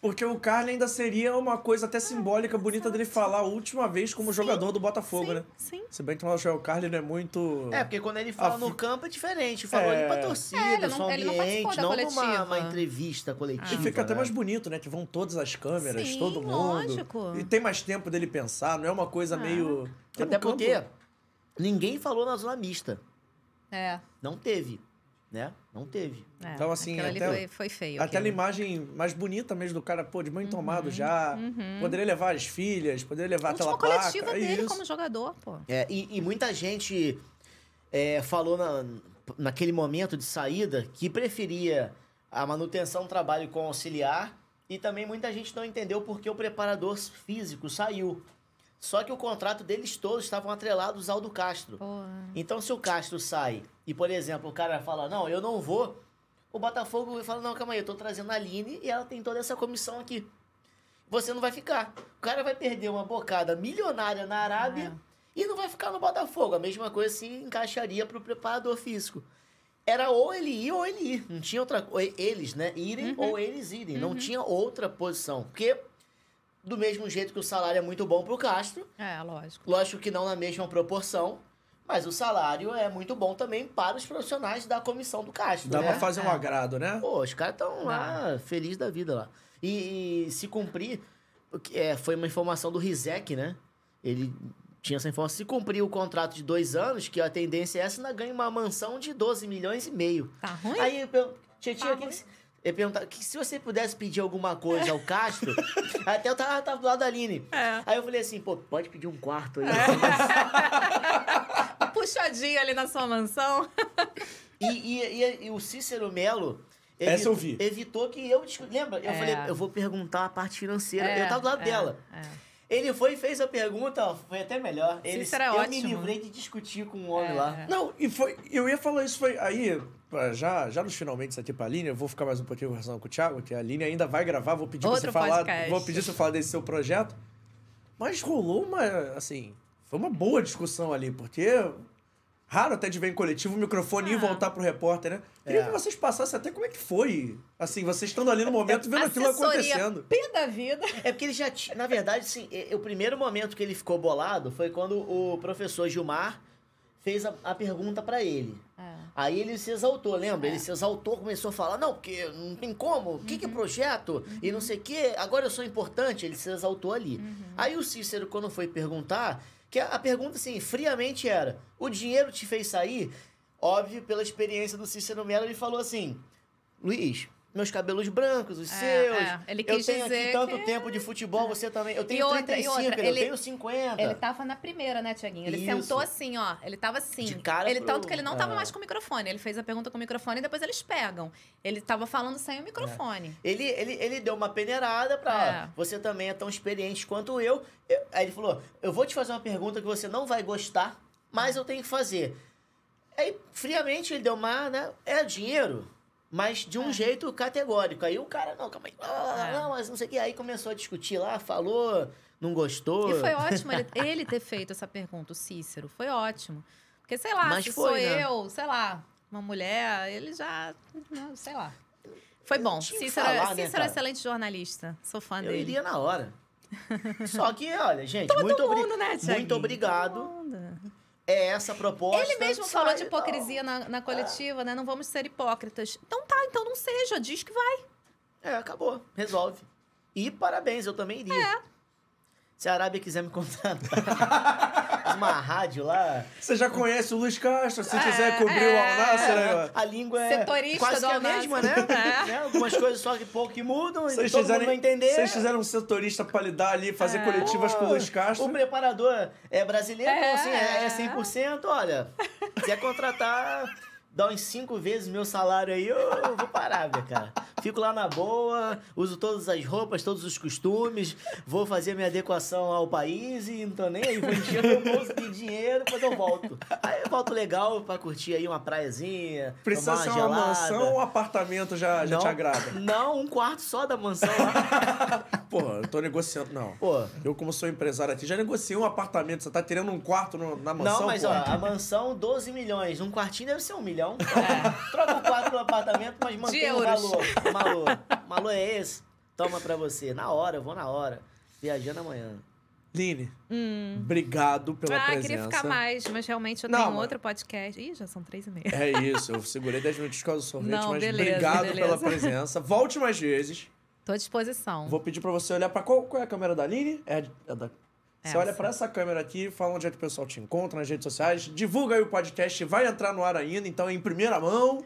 porque o Carlos ainda seria uma coisa até simbólica, bonita dele falar a última vez como jogador do Botafogo, sim, né? Sim. Se bem que o Joel Carlos não é muito... É, porque quando ele fala A no campo é diferente. Falou É. ali pra torcida, É, ele não- só ele não ambiente, não numa coletiva. uma entrevista coletiva. E fica até né? mais bonito, né? Que vão todas as câmeras, Sim, todo mundo. lógico. E tem mais tempo dele pensar, não é uma coisa Ah. meio. Porque Até campo- porque ninguém falou na zona mista. É. Não teve, né? Não teve. é. Então, assim, até- foi, foi feio. Aquela aquilo. imagem mais bonita mesmo do cara, pô, de mãe tomado Uhum, já. Poderia levar as filhas, poderia levar A aquela placa. coletiva é dele isso. como jogador, pô. É, e, e muita gente é, falou na, naquele momento de saída que preferia a manutenção do trabalho com auxiliar e também muita gente não entendeu porque o preparador físico saiu. Só que o contrato deles todos estavam atrelados ao do Castro. Pô. Então, se o Castro sai e, por exemplo, o cara fala, não, eu não vou, o Botafogo fala, não, calma aí, eu tô trazendo a Aline e ela tem toda essa comissão aqui. Você não vai ficar. O cara vai perder uma bocada milionária na Arábia E não vai ficar no Botafogo. A mesma coisa se encaixaria pro preparador físico. Era ou ele ir ou ele ir. Não tinha outra coisa. Eles, né? Irem ou eles irem. Não tinha outra posição. Porque, do mesmo jeito que o salário é muito bom pro Castro, É, lógico. lógico que não na mesma proporção, mas o salário é muito bom também para os profissionais da comissão do Castro. Dá né? pra fazer um É. agrado, né? Pô, os caras estão lá, felizes da vida lá. E, e se cumprir, porque, é, foi uma informação do Rizek, né? Ele tinha essa informação. Se cumprir o contrato de dois anos, que a tendência é essa, ainda ganha uma mansão de 12 milhões e meio. Tá ruim? Aí eu Tietchan, Tá o que eu perguntava, que se você pudesse pedir alguma coisa ao Castro, até eu tava, tava do lado da Aline. É. Aí eu falei assim, pô, pode pedir um quarto aí. Puxadinho ali na sua mansão. E, e- e- e o Cícero Melo. Essa eu vi. Evitou que eu Lembra? Eu É. falei, eu vou perguntar a parte financeira. É, eu tava do lado é, dela. é. Ele foi e fez a pergunta, ó, foi até melhor. Ele, Cícero é eu ótimo. me livrei de discutir com um homem É, lá. é. Não, e foi. Eu ia falar isso, foi. Aí, já, já nos finalmente aqui pra Aline, eu vou ficar mais um pouquinho conversando com o Thiago, que a Aline ainda vai gravar, vou pedir Outro você falar. Vou pedir pra você falar desse seu projeto. Mas rolou uma. Assim. Foi uma boa discussão ali, porque. Raro até de ver em coletivo o microfone e Ah. voltar pro repórter, né? Queria É. que vocês passassem até como é que foi. Assim, vocês estando ali no momento vendo aquilo acontecendo. Pé da vida. É porque ele já tinha. Na verdade, sim, e- o primeiro momento que ele ficou bolado foi quando o professor Gilmar fez a, a pergunta pra ele. É. Aí ele se exaltou, lembra? Ele se exaltou, começou a falar, não, porque não tem como, o que, que é projeto? E não sei o quê, agora eu sou importante. Ele se exaltou ali. Aí o Cícero, quando foi perguntar, que a, a pergunta, assim, friamente era, o dinheiro te fez sair? Óbvio, pela experiência do Cícero Melo, ele falou assim, Luiz, meus cabelos brancos, os É, seus, é. Ele eu quis tenho aqui dizer tanto que- tempo de futebol, você também, eu tenho E outra, e 35, outra, eu ele- tenho 50. Ele tava na primeira, né, Tiaguinho? Ele Isso. sentou assim, ó. Ele tava assim. De cara ele, pro- Tanto que ele não tava é. mais com o microfone. Ele fez a pergunta com o microfone e depois eles pegam. Ele tava falando sem o microfone. Ele, ele, ele deu uma peneirada pra. É. Você também é tão experiente quanto eu. Eu- Aí ele falou: Eu vou te fazer uma pergunta que você não vai gostar, mas eu tenho que fazer. Aí, friamente, ele deu uma, né? É dinheiro, mas de um É. jeito categórico. Aí o cara, não, calma aí. ah, É. Não, mas não sei o que. Aí começou a discutir lá, falou, não gostou. E foi ótimo ele, ele ter feito essa pergunta, o Cícero. Foi ótimo. Porque, sei lá, Mas se foi, sou né? eu, sei lá, uma mulher, ele já. não, sei lá. Foi bom. Cícero, falar, né, Cícero é cara? excelente jornalista. Sou fã Eu dele. iria na hora. Só que, olha, gente, muito, Todo obri- mundo, né, Tiaguinho? muito obrigado. Todo mundo. É essa a proposta. Ele mesmo Sai falou de hipocrisia na, na coletiva, né? Não vamos ser hipócritas. Então tá, então não seja, diz que vai. É, acabou. Resolve. E parabéns, eu também iria. É. Se a Arábia quiser me contratar, uma rádio lá. Você já conhece o Luiz Castro, se É, quiser cobrir o é. Al-Nasser, aí, ó. A língua é Setorista quase do que a Al-Nassr. mesma, né? É. Né? Algumas coisas só que pouco que mudam, e Vocês todo mundo vai fizerem, entender. vocês fizeram um setorista pra lidar ali, fazer É. coletivas com o Luiz Castro. O preparador é brasileiro, então, É. assim, é, é 100%. Olha, quer contratar, dá uns cinco vezes meu salário aí, eu vou para a Arábia, cara. Fico lá na boa, uso todas as roupas, todos os costumes, vou fazer minha adequação ao país e não tô nem aí, vou encher meu bolso de dinheiro, depois eu volto. Aí eu volto legal pra curtir aí uma praiazinha, Precisa tomar ser uma uma gelada. mansão ou um apartamento já, já não, te agrada? Não, um quarto só da mansão lá. Pô, eu tô negociando. Não. Pô, Eu, como sou empresário aqui, já negociei um apartamento. Você tá querendo um quarto no- na mansão? Não, mas pô? ó, a mansão 12 milhões. Um quartinho deve ser um milhão. Troca o quarto pelo apartamento, mas mantém o valor. O valor. O valor é esse. Toma pra você. Na hora, eu vou na hora. Viajando amanhã. Line, obrigado pela Hum. ah, presença. queria ficar mais, mas realmente eu Não, tenho mas- outro podcast. Ih, já são três e meia. É isso, eu segurei 10 minutos por causa do sorvete, Não, mas beleza, obrigado beleza. pela presença. Volte mais vezes. Tô à disposição. Vou pedir pra você olhar pra qual, qual é a câmera da Aline? É, é da... Você Essa. olha pra essa câmera aqui, fala onde é que o pessoal te encontra nas redes sociais, divulga aí o podcast, vai entrar no ar ainda, então em primeira mão.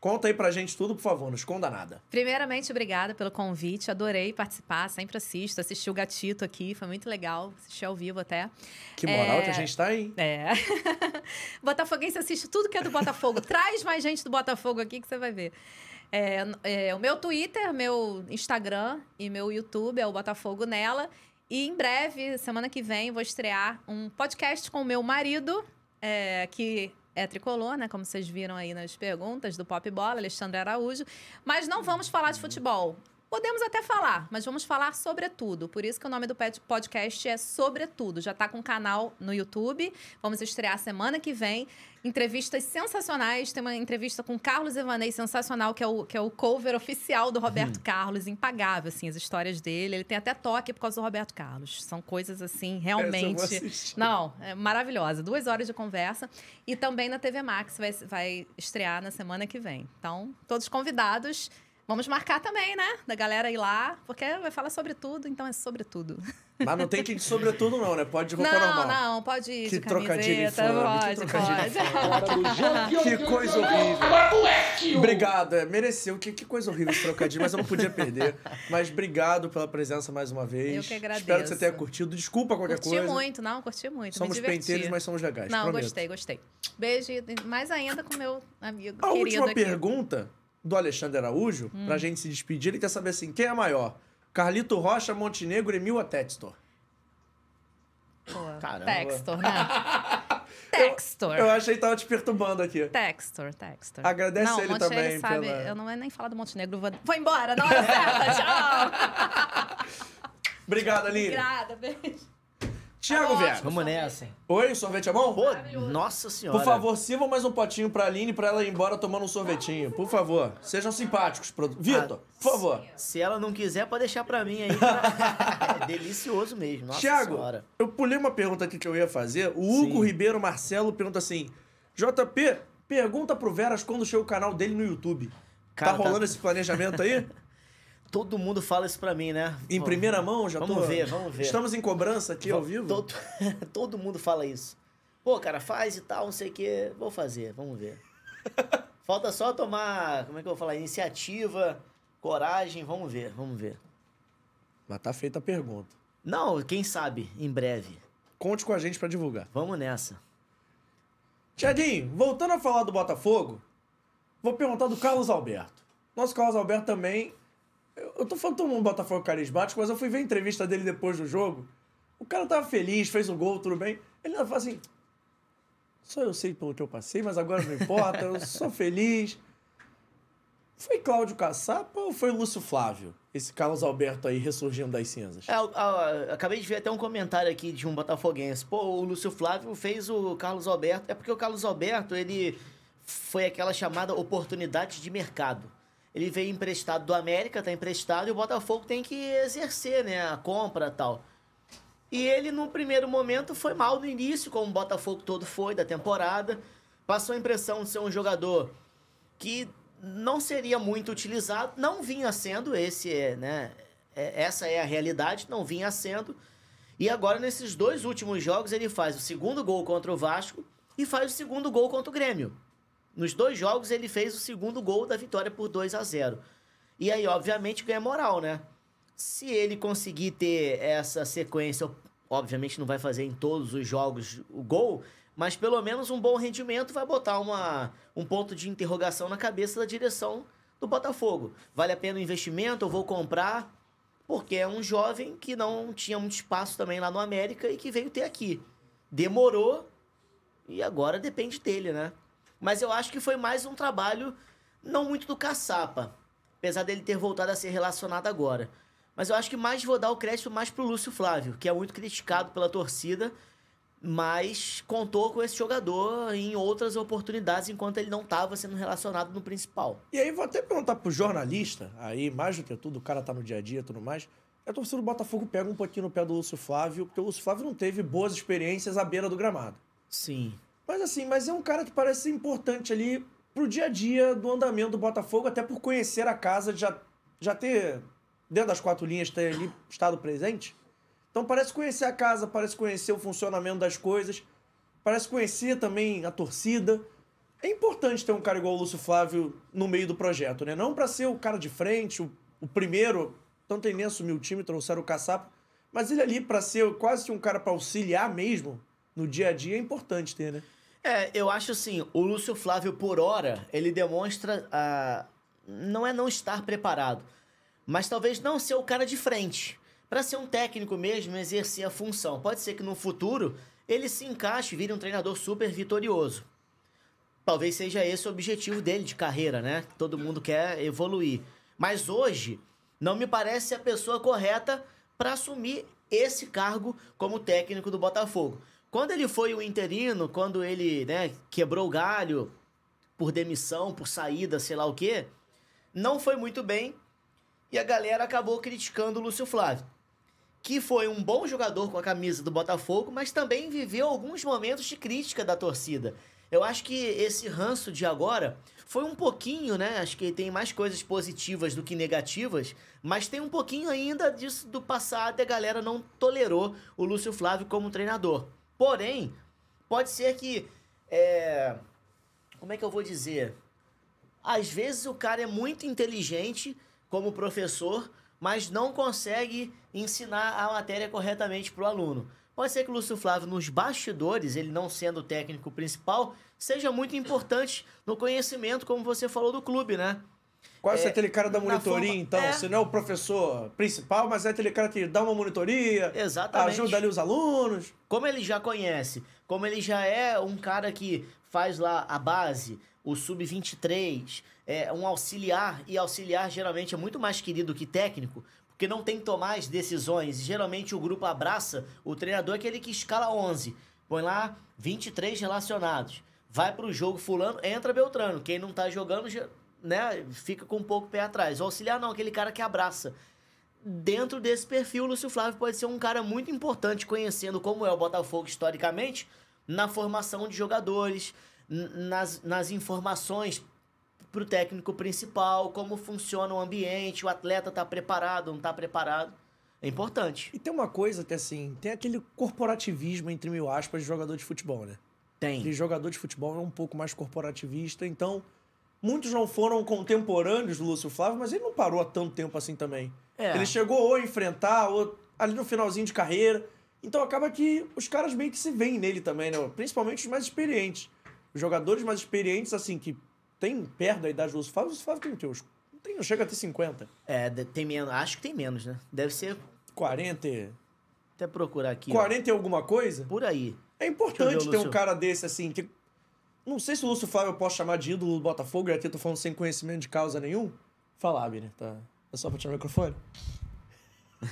Conta aí pra gente tudo, por favor, não esconda nada. Primeiramente, obrigada pelo convite. Adorei participar, sempre assisto. Assisti o Gatito aqui, foi muito legal. Assisti ao vivo até. Que moral É. que a gente tá, hein? É. Botafoguense assiste tudo que é do Botafogo. Traz mais gente do Botafogo aqui que você vai ver. É, é, o meu Twitter, meu Instagram e meu YouTube é o Botafogo Nela. E em breve, semana que vem, vou estrear um podcast com o meu marido, é, que é tricolor, né? Como vocês viram aí nas perguntas do Pop Bola, Alexandre Araújo. Mas não vamos falar de futebol. Podemos até falar, mas vamos falar sobretudo. Por isso que o nome do podcast é Sobretudo. Já está com o canal no YouTube. Vamos estrear semana que vem. Entrevistas sensacionais. Tem uma entrevista com Carlos Evanei, sensacional, que é o, que é o cover oficial do Roberto Carlos. Impagável, assim, as histórias dele. Ele tem até toque por causa do Roberto Carlos. São coisas, assim, realmente... Não, é maravilhosa. Duas horas de conversa. E também na TV Max vai, vai estrear na semana que vem. Então, todos convidados. Vamos marcar também, né? Da galera ir lá, porque vai falar sobre tudo, então é sobre tudo. Mas não tem que ir de sobretudo, não, né? Pode de roupa não, normal. não, pode ir Que de trocadilho infame, que pode, trocadilho pode. Que coisa horrível. Obrigado, é, mereceu. Que, que coisa horrível esse trocadilho, mas eu não podia perder. Mas obrigado pela presença mais uma vez. Eu que agradeço. Espero que você tenha curtido. Desculpa qualquer Curti coisa. muito, não, curti muito, Somos penteiros, mas somos legais. Não, prometo. gostei, gostei. Beijo, e mais ainda com meu amigo A querido última aqui. Pergunta do Alexandre Araújo, pra gente se despedir, ele quer saber assim: quem é maior? Carlito Rocha, Montenegro, Emil ou Textor? Pô, Caramba. Textor, né? Textor. Eu achei que tava te perturbando aqui. Textor, Textor. Agradece não, ele Monte- também sabe, pela- eu não vou nem falar do Montenegro, vou, vou embora, na hora certa, tchau. Obrigado, Aline. Obrigada, beijo. Tiago Tá Vieira. ótimo. Vamos nessa. Oi, sorvete é bom? Pô, nossa senhora. Por favor, sirvam mais um potinho pra Aline pra ela ir embora tomando um sorvetinho. Por favor, sejam simpáticos. produ- Vitor, por favor. Se ela não quiser, pode deixar pra mim aí. pra- é delicioso mesmo. Nossa Tiago, senhora. eu pulei uma pergunta aqui que eu ia fazer. O Hugo Sim. Ribeiro Marcelo pergunta assim: JP, pergunta pro Veras quando chega o canal dele no YouTube. Cara, tá tá- rolando esse planejamento aí? Todo mundo fala isso pra mim, né? Em Pô, primeira mão, já Vamos tô... ver, vamos ver. Estamos em cobrança aqui ao vivo? Todo, todo mundo fala isso. Pô, cara, faz e tal, não sei o quê. Vou fazer, vamos ver. Falta só tomar, como é que eu vou falar? Iniciativa, coragem, vamos ver, vamos ver. Mas tá feita a pergunta. Não, quem sabe, em breve. Conte com a gente pra divulgar. Vamos nessa. Tiaguinho, voltando a falar do Botafogo, vou perguntar do Carlos Alberto. Nosso Carlos Alberto também. Eu, eu tô falando todo mundo Botafogo carismático, mas eu fui ver a entrevista dele depois do jogo. O cara tava feliz, fez um gol, tudo bem. Ele fala assim. Só eu sei pelo que eu passei, mas agora não importa, eu sou feliz. Foi Cláudio Caçapa ou foi Lúcio Flávio? Esse Carlos Alberto aí ressurgindo das cinzas. É, eu- eu- acabei de ver até um comentário aqui de um botafoguense. Pô, o Lúcio Flávio fez o Carlos Alberto. É porque o Carlos Alberto, ele foi aquela chamada oportunidade de mercado. Ele veio emprestado do América, tá emprestado, e o Botafogo tem que exercer, né, a compra tal. E ele, no primeiro momento, foi mal no início, como o Botafogo todo foi da temporada. Passou a impressão de ser um jogador que não seria muito utilizado, não vinha sendo, esse é, né? é- essa é a realidade, não vinha sendo. E agora, nesses dois últimos jogos, ele faz o segundo gol contra o Vasco e faz o segundo gol contra o Grêmio. Nos dois jogos, ele fez o segundo gol da vitória por 2 a 0 E aí, obviamente, ganha moral, né? Se ele conseguir ter essa sequência, obviamente não vai fazer em todos os jogos o gol, mas pelo menos um bom rendimento vai botar uma, um ponto de interrogação na cabeça da direção do Botafogo. Vale a pena o investimento? Eu vou comprar? Porque é um jovem que não tinha muito espaço também lá no América e que veio ter aqui. Demorou e agora depende dele, né? Mas eu acho que foi mais um trabalho, não muito do caçapa, apesar dele ter voltado a ser relacionado agora. Mas eu acho que mais vou dar o crédito mais pro Lúcio Flávio, que é muito criticado pela torcida, mas contou com esse jogador em outras oportunidades enquanto ele não estava sendo relacionado no principal. E aí vou até perguntar pro jornalista, aí mais do que tudo, o cara tá no dia a dia e tudo mais. A torcida do Botafogo pega um pouquinho no pé do Lúcio Flávio, porque o Lúcio Flávio não teve boas experiências à beira do gramado. Sim. Mas assim, mas é um cara que parece ser importante ali pro dia a dia do andamento do Botafogo, até por conhecer a casa, já, já ter, dentro das quatro linhas, ter ali estado presente. Então parece conhecer a casa, parece conhecer o funcionamento das coisas, parece conhecer também a torcida. É importante ter um cara igual o Lúcio Flávio no meio do projeto, né? Não para ser o cara de frente, o, o primeiro, tanto ele nem assumiu o time, trouxeram o Caçapa, mas ele ali para ser quase um cara para auxiliar mesmo no dia a dia é importante ter, né? É, eu acho assim, o Lúcio Flávio, por hora, ele demonstra. ah, não é não estar preparado, mas talvez não ser o cara de frente. Para ser um técnico mesmo, exercer a função. Pode ser que no futuro ele se encaixe e vire um treinador super vitorioso. Talvez seja esse o objetivo dele de carreira, né? Todo mundo quer evoluir. Mas hoje, Não me parece a pessoa correta para assumir esse cargo como técnico do Botafogo. Quando ele foi o interino, quando ele né, quebrou o galho por demissão, por saída, sei lá o quê, não foi muito bem e a galera acabou criticando o Lúcio Flávio, que foi um bom jogador com a camisa do Botafogo, mas também viveu alguns momentos de crítica da torcida. Eu acho que esse ranço de agora foi um pouquinho, né? Acho que tem mais coisas positivas do que negativas, mas tem um pouquinho ainda disso do passado e a galera não tolerou o Lúcio Flávio como treinador. Porém, pode ser que. É... Como é que eu vou dizer? Às vezes o cara é muito inteligente como professor, mas não consegue ensinar a matéria corretamente para o aluno. Pode ser que o Lúcio Flávio, nos bastidores, ele não sendo o técnico principal, seja muito importante no conhecimento, como você falou, do clube, né? Quase É, aquele cara da monitoria, forma- então. é. Você não é o professor principal, mas é aquele cara que dá uma monitoria, Exatamente. ajuda ali os alunos. Como ele já conhece, como ele já é um cara que faz lá a base, o sub-23, é um auxiliar, e auxiliar geralmente é muito mais querido que técnico, porque não tem que tomar as decisões. Geralmente o grupo abraça, o treinador é aquele que escala 11, põe lá 23 relacionados. Vai pro jogo fulano, entra Beltrano. Quem não tá jogando, já, né, fica com um pouco o pé atrás. O auxiliar não, aquele cara que abraça dentro desse perfil, o Lúcio Flávio pode ser um cara muito importante, conhecendo como é o Botafogo historicamente, na formação de jogadores, nas, nas informações pro técnico principal, como funciona o ambiente, o atleta tá preparado, não tá preparado. É importante. E tem uma coisa que, assim, tem aquele corporativismo, entre mil aspas, de jogador de futebol, né? Tem. Aquele jogador de futebol é um pouco mais corporativista, então muitos não foram contemporâneos do Lúcio Flávio, mas ele não parou há tanto tempo assim também. É. Ele chegou ou a enfrentar, ou ali no finalzinho de carreira. Então acaba que os caras meio que se veem nele também, né? Principalmente os mais experientes. Os jogadores mais experientes, assim, que tem perto da idade do Lúcio Flávio, o Lúcio Flávio tem o quê? Tem, não chega a ter 50. É, tem menos. Acho que tem menos, né? Deve ser. 40. e- Até procurar aqui. ó. 40 e alguma coisa? Por aí. É importante ter um cara desse, assim, que. Não sei se o Lúcio Flávio eu posso chamar de ídolo do Botafogo, e aqui eu tô falando sem conhecimento de causa nenhum. Fala, Abner, tá? É só pra tirar o microfone?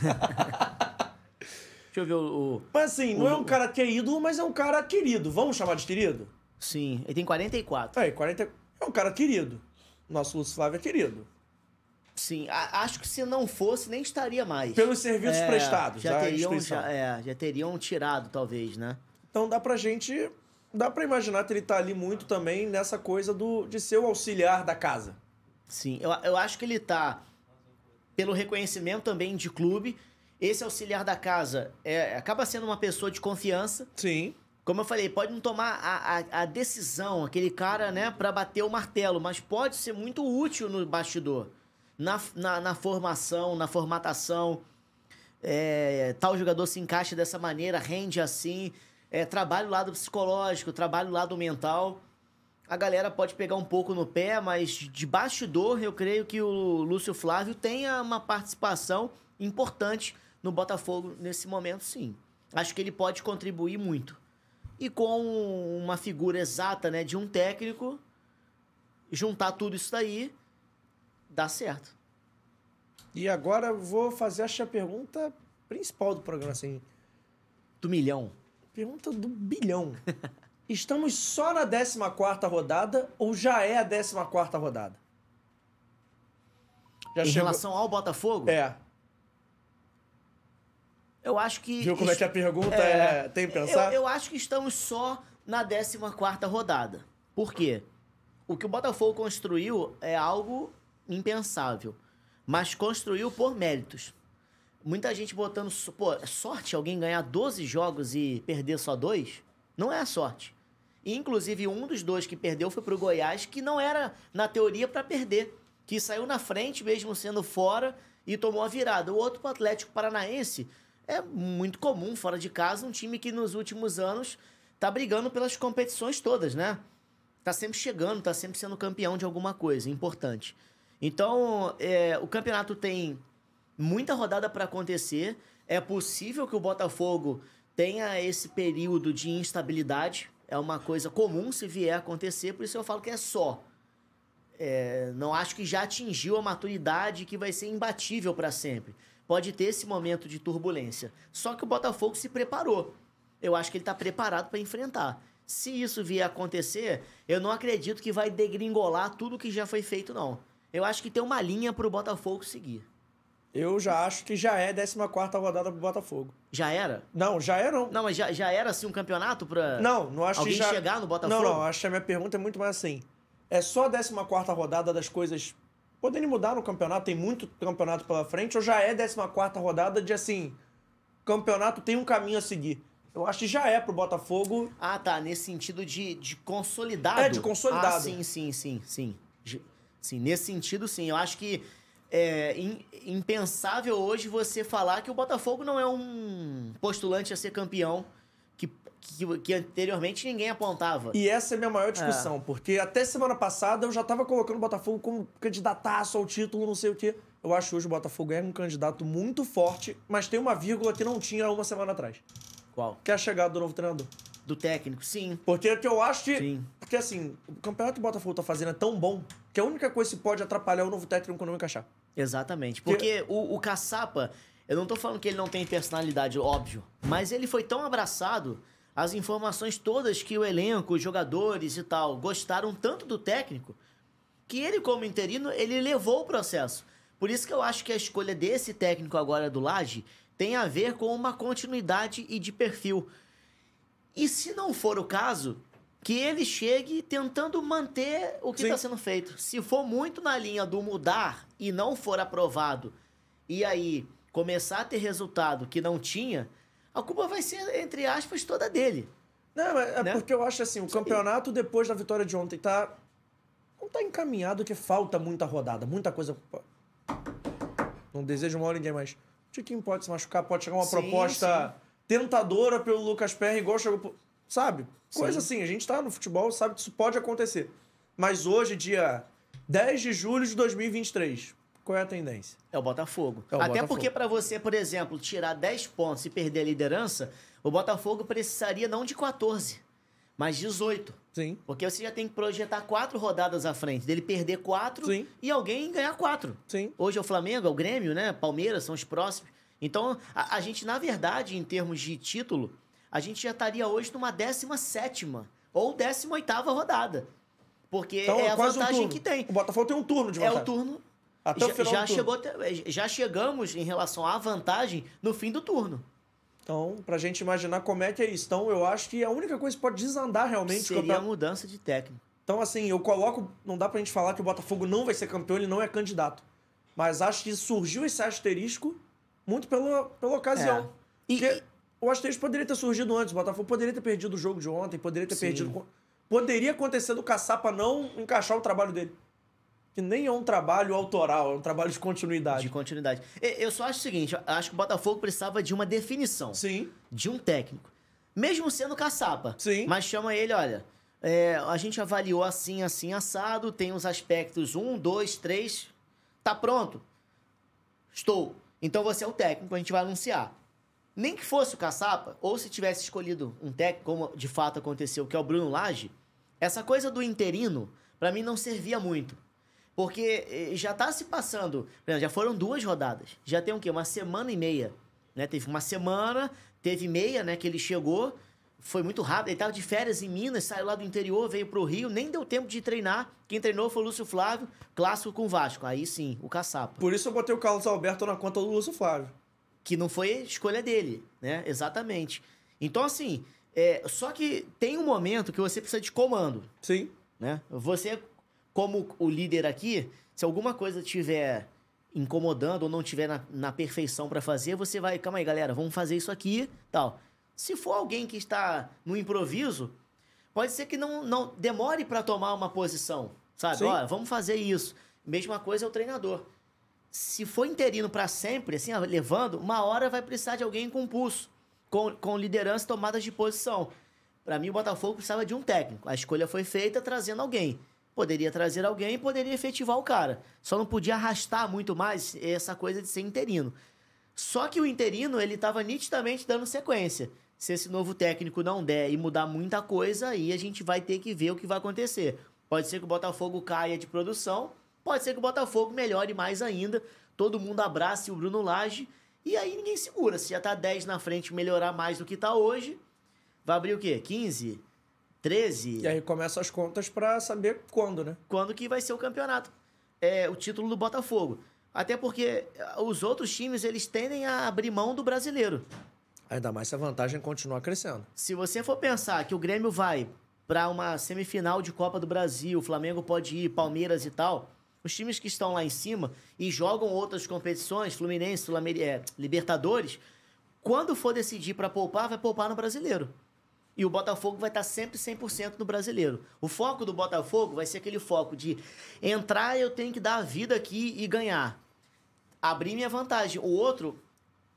Deixa eu ver o. o- Mas assim, não O é Lu- um cara que é ídolo, mas é um cara querido. Vamos chamar de querido? Sim, ele tem 44. É, 40 é um cara querido. Nosso Lúcio Flávio é querido. Sim, a- acho que se não fosse, nem estaria mais. Pelos serviços É, prestados já da teriam, já, é, já teriam tirado, talvez, né? Então dá pra gente. Dá pra imaginar que ele tá ali muito também nessa coisa do, de ser o auxiliar da casa. Sim, eu, eu acho que ele tá, pelo reconhecimento também de clube, esse auxiliar da casa é, acaba sendo uma pessoa de confiança. Sim. Como eu falei, pode não tomar a, a, a decisão, aquele cara, né, pra bater o martelo, mas pode ser muito útil no bastidor. Na, na, na formação, na formatação. É, tal jogador se encaixa dessa maneira, rende assim. É, trabalha o lado psicológico, trabalha o lado mental. A galera pode pegar um pouco no pé, mas de bastidor, eu creio que o Lúcio Flávio tenha uma participação importante no Botafogo nesse momento, sim. Acho que ele pode contribuir muito. E com uma figura exata né, de um técnico, juntar tudo isso daí, dá certo. E agora eu vou fazer, a pergunta principal do programa, assim. Do milhão. Pergunta do bilhão. Estamos só na 14 rodada ou já é a 14 rodada? Já em chegou... relação ao Botafogo, É. eu acho que. Viu como é que a pergunta é... tem que pensar? Eu, eu acho que estamos só na 14 rodada. Por quê? O que o Botafogo construiu é algo impensável. Mas construiu por méritos. Muita gente botando. Pô, é sorte alguém ganhar 12 jogos e perder só dois? Não é sorte. E, inclusive, um dos dois que perdeu foi pro Goiás, que não era, na teoria, para perder. Que saiu na frente, mesmo sendo fora, e tomou a virada. O outro pro Atlético Paranaense é muito comum, fora de casa, um time que nos últimos anos tá brigando pelas competições todas, né? Tá sempre chegando, tá sempre sendo campeão de alguma coisa, importante. Então, é, o campeonato tem muita rodada para acontecer. É possível que o Botafogo tenha esse período de instabilidade. É uma coisa comum se vier a acontecer, por isso eu falo que é só. é, não acho que já atingiu a maturidade que vai ser imbatível para sempre. Pode ter esse momento de turbulência. Só que o Botafogo se preparou. Eu acho que ele está preparado para enfrentar. Se isso vier a acontecer, eu não acredito que vai degringolar tudo que já foi feito, não. Eu acho que tem uma linha para o Botafogo seguir. Eu já acho que já é 14 rodada pro Botafogo. Já era? Não, já é não. Não, mas já, já era assim um campeonato para Não, não acho alguém que já... chegar no Botafogo? Não, não, acho que a minha pergunta é muito mais assim. É só a 14 rodada das coisas poderem mudar no campeonato, tem muito campeonato pela frente, ou já é 14 rodada de assim, campeonato tem um caminho a seguir? Eu acho que já é pro Botafogo. Ah, tá. Nesse sentido de, de consolidado. É, de consolidado. Ah, sim, sim, sim, sim. Sim, nesse sentido, sim. Eu acho que é im- impensável hoje você falar que o Botafogo não é um postulante a ser campeão que, que, que anteriormente ninguém apontava. E essa é a minha maior discussão, porque até semana passada eu já tava colocando o Botafogo como candidataço ao título, não sei o quê. Eu acho hoje o Botafogo é um candidato muito forte, mas tem uma vírgula que não tinha uma semana atrás, Qual? que é a chegada do novo treinador. Do técnico, sim. Porque o que eu acho que. Sim. Porque assim, o campeonato que o Botafogo tá fazendo é tão bom que a única coisa que pode atrapalhar é o novo técnico não encaixar. Exatamente. Porque o, o Caçapa, eu não tô falando que ele não tem personalidade, óbvio, mas ele foi tão abraçado, as informações todas que o elenco, os jogadores e tal, gostaram tanto do técnico, que ele, como interino, ele levou o processo. Por isso que eu acho que a escolha desse técnico agora do Laje tem a ver com uma continuidade e de perfil. E se não for o caso, que ele chegue tentando manter o que Sim. está sendo feito. Se for muito na linha do mudar e não for aprovado, e aí começar a ter resultado que não tinha, a culpa vai ser, entre aspas, toda dele. Não, mas é Né? porque eu acho assim, o campeonato depois da vitória de ontem tá. Não tá encaminhado que falta muita rodada, muita coisa. Não desejo mal a ninguém, mas. O Tiquinho pode se machucar, pode chegar uma Sim, proposta tentadora pelo Lucas Perry, igual chegou. Sabe? Coisa Sim. assim, a gente tá no futebol, sabe que isso pode acontecer. Mas hoje, dia 10 de julho de 2023, qual é a tendência? É o Botafogo. É o Até Botafogo. porque para você, por exemplo, tirar 10 pontos e perder a liderança, o Botafogo precisaria não de 14, mas 18. Sim. Porque você já tem que projetar quatro rodadas à frente, dele perder quatro Sim. e alguém ganhar quatro. Sim. Hoje é o Flamengo, é o Grêmio, né? Palmeiras são os próximos. Então, a, a gente, na verdade, em termos de título, a gente já estaria hoje numa 17 ou 18 rodada. Porque Então, é a um vantagem turno. que tem. O Botafogo tem um turno de É vantagem. o turno. Até o já, final já chegou, já chegamos em relação à vantagem no fim do turno. Então, pra gente imaginar como é que é isso. Então, eu acho que a única coisa que pode desandar realmente o Seria a campeonato. mudança de técnico. Então, assim, eu coloco. Não dá pra gente falar que o Botafogo não vai ser campeão, ele não é candidato. Mas acho que surgiu esse asterisco muito pela, pela ocasião. É. E- Porque o asterisco poderia ter surgido antes. O Botafogo poderia ter perdido o jogo de ontem, poderia ter Sim. perdido. Poderia acontecer do Caçapa não encaixar o trabalho dele. Que nem é um trabalho autoral, é um trabalho de continuidade. De continuidade. Eu só acho o seguinte: acho que o Botafogo precisava de uma definição. Sim, de um técnico. Mesmo sendo caçapa. Sim. Mas chama ele, olha. é, a gente avaliou assim, assim, assado. Tem os aspectos um, dois, três. Tá pronto? Estou. Então você é o técnico, a gente vai anunciar. Nem que fosse o caçapa, ou se tivesse escolhido um técnico, como de fato aconteceu, que é o Bruno Lage, essa coisa do interino, pra mim não servia muito. Porque eh, já tá se passando, já foram duas rodadas. Já tem o quê? Uma semana e meia. Né? Teve uma semana, teve meia, né? Que ele chegou, foi muito rápido. Ele tava de férias em Minas, saiu lá do interior, veio pro Rio, nem deu tempo de treinar. Quem treinou foi o Lúcio Flávio, clássico com o Vasco. Aí sim, o caçapa. por isso eu botei o Carlos Alberto na conta do Lúcio Flávio. Que não foi escolha dele, né? Exatamente. Então, assim, é, só que tem um momento que você precisa de comando. Sim. né? Você, como o líder aqui, se alguma coisa estiver incomodando ou não tiver na, na perfeição para fazer, você vai, calma aí, galera, vamos fazer isso aqui, tal. Se for alguém que está no improviso, pode ser que não, não demore para tomar uma posição, sabe? Sim. Olha, vamos fazer isso. Mesma coisa é o treinador. Se for interino para sempre, assim, levando, uma hora vai precisar de alguém com pulso, com, com liderança tomadas de posição. Para mim, o Botafogo precisava de um técnico. A escolha foi feita trazendo alguém. Poderia trazer alguém e poderia efetivar o cara. Só não podia arrastar muito mais essa coisa de ser interino. Só que o interino, ele estava nitidamente dando sequência. Se esse novo técnico não der e mudar muita coisa, aí a gente vai ter que ver o que vai acontecer. Pode ser que o Botafogo caia de produção, pode ser que o Botafogo melhore mais ainda, todo mundo abrace o Bruno Lage e aí ninguém segura. Se já tá 10 na frente, melhorar mais do que tá hoje, vai abrir o quê? 15? 13? E aí começam as contas pra saber quando, né? Quando que vai ser o campeonato? É o título do Botafogo. Até porque os outros times, eles tendem a abrir mão do brasileiro. Ainda mais se a vantagem continuar crescendo. Se você for pensar que o Grêmio vai para uma semifinal de Copa do Brasil, o Flamengo pode ir, Palmeiras e tal, os times que estão lá em cima e jogam outras competições, Fluminense, é, Libertadores, quando for decidir para poupar, vai poupar no brasileiro. E o Botafogo vai estar sempre 100% no brasileiro. O foco do Botafogo vai ser aquele foco de entrar, eu tenho que dar a vida aqui e ganhar. Abrir minha vantagem. O outro,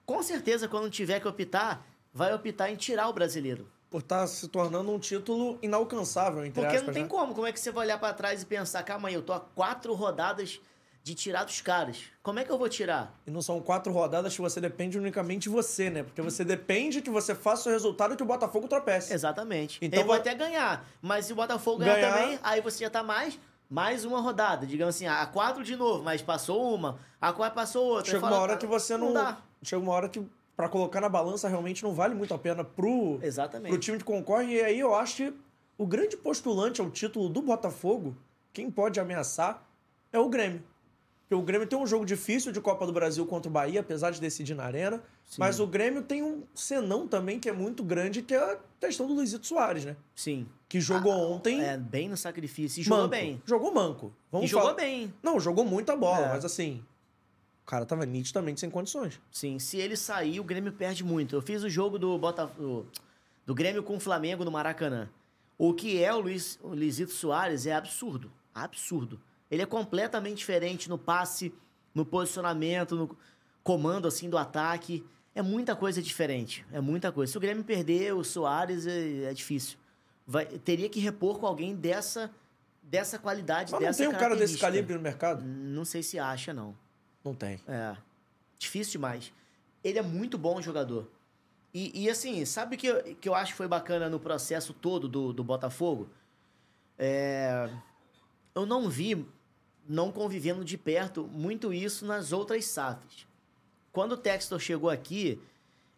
com certeza, quando tiver que optar, vai optar em tirar o brasileiro. Por estar tá se tornando um título inalcançável, entre Porque aspas, não tem né? como. Como é que você vai olhar para trás e pensar, calma aí, eu tô a quatro rodadas de tirar dos caras. Como é que eu vou tirar? E não são quatro rodadas que você depende unicamente de você, né? Porque você depende que você faça o resultado que o Botafogo tropece. Exatamente. Então vou vai- até ganhar. Mas se o Botafogo ganhar, Ganhar- também, aí você já tá mais, mais uma rodada. Digamos assim, a quatro de novo, mas passou uma, a quatro passou outra. Chega fala, uma hora "Ah, que você não. dá. Chega uma hora que, pra colocar na balança, realmente não vale muito a pena pro, Exatamente. pro time que concorre. E aí eu acho que o grande postulante ao título do Botafogo, quem pode ameaçar, é o Grêmio. Porque o Grêmio tem um jogo difícil de Copa do Brasil contra o Bahia, apesar de decidir na arena. Mas o Grêmio tem um senão também que é muito grande, que é a questão do Luizito Soares, né? Sim. Que jogou ontem. É, bem no sacrifício. E jogou manco. bem. Jogou manco. Vamos e jogou falar- bem. Não, jogou muita bola, É. mas assim. O cara tava nitidamente sem condições. Sim, se ele sair, o Grêmio perde muito. Eu fiz o jogo do Botafogo, do Grêmio com o Flamengo no Maracanã. O que é o, Luiz, o Luizito Soares é absurdo. Absurdo. Ele é completamente diferente no passe, no posicionamento, no comando assim do ataque. É muita coisa diferente. É muita coisa. Se o Grêmio perder o Soares, é, é difícil. Vai- teria que repor com alguém dessa, dessa qualidade, Mas não dessa tem um cara desse calibre no mercado? Não sei se acha, não. Não tem. É. Difícil demais. Ele é muito bom jogador. E, e, assim, sabe o que, eu- que eu acho que foi bacana no processo todo do, do Botafogo? É, eu não vi, não convivendo de perto, muito isso nas outras SAFs. Quando o Textor chegou aqui,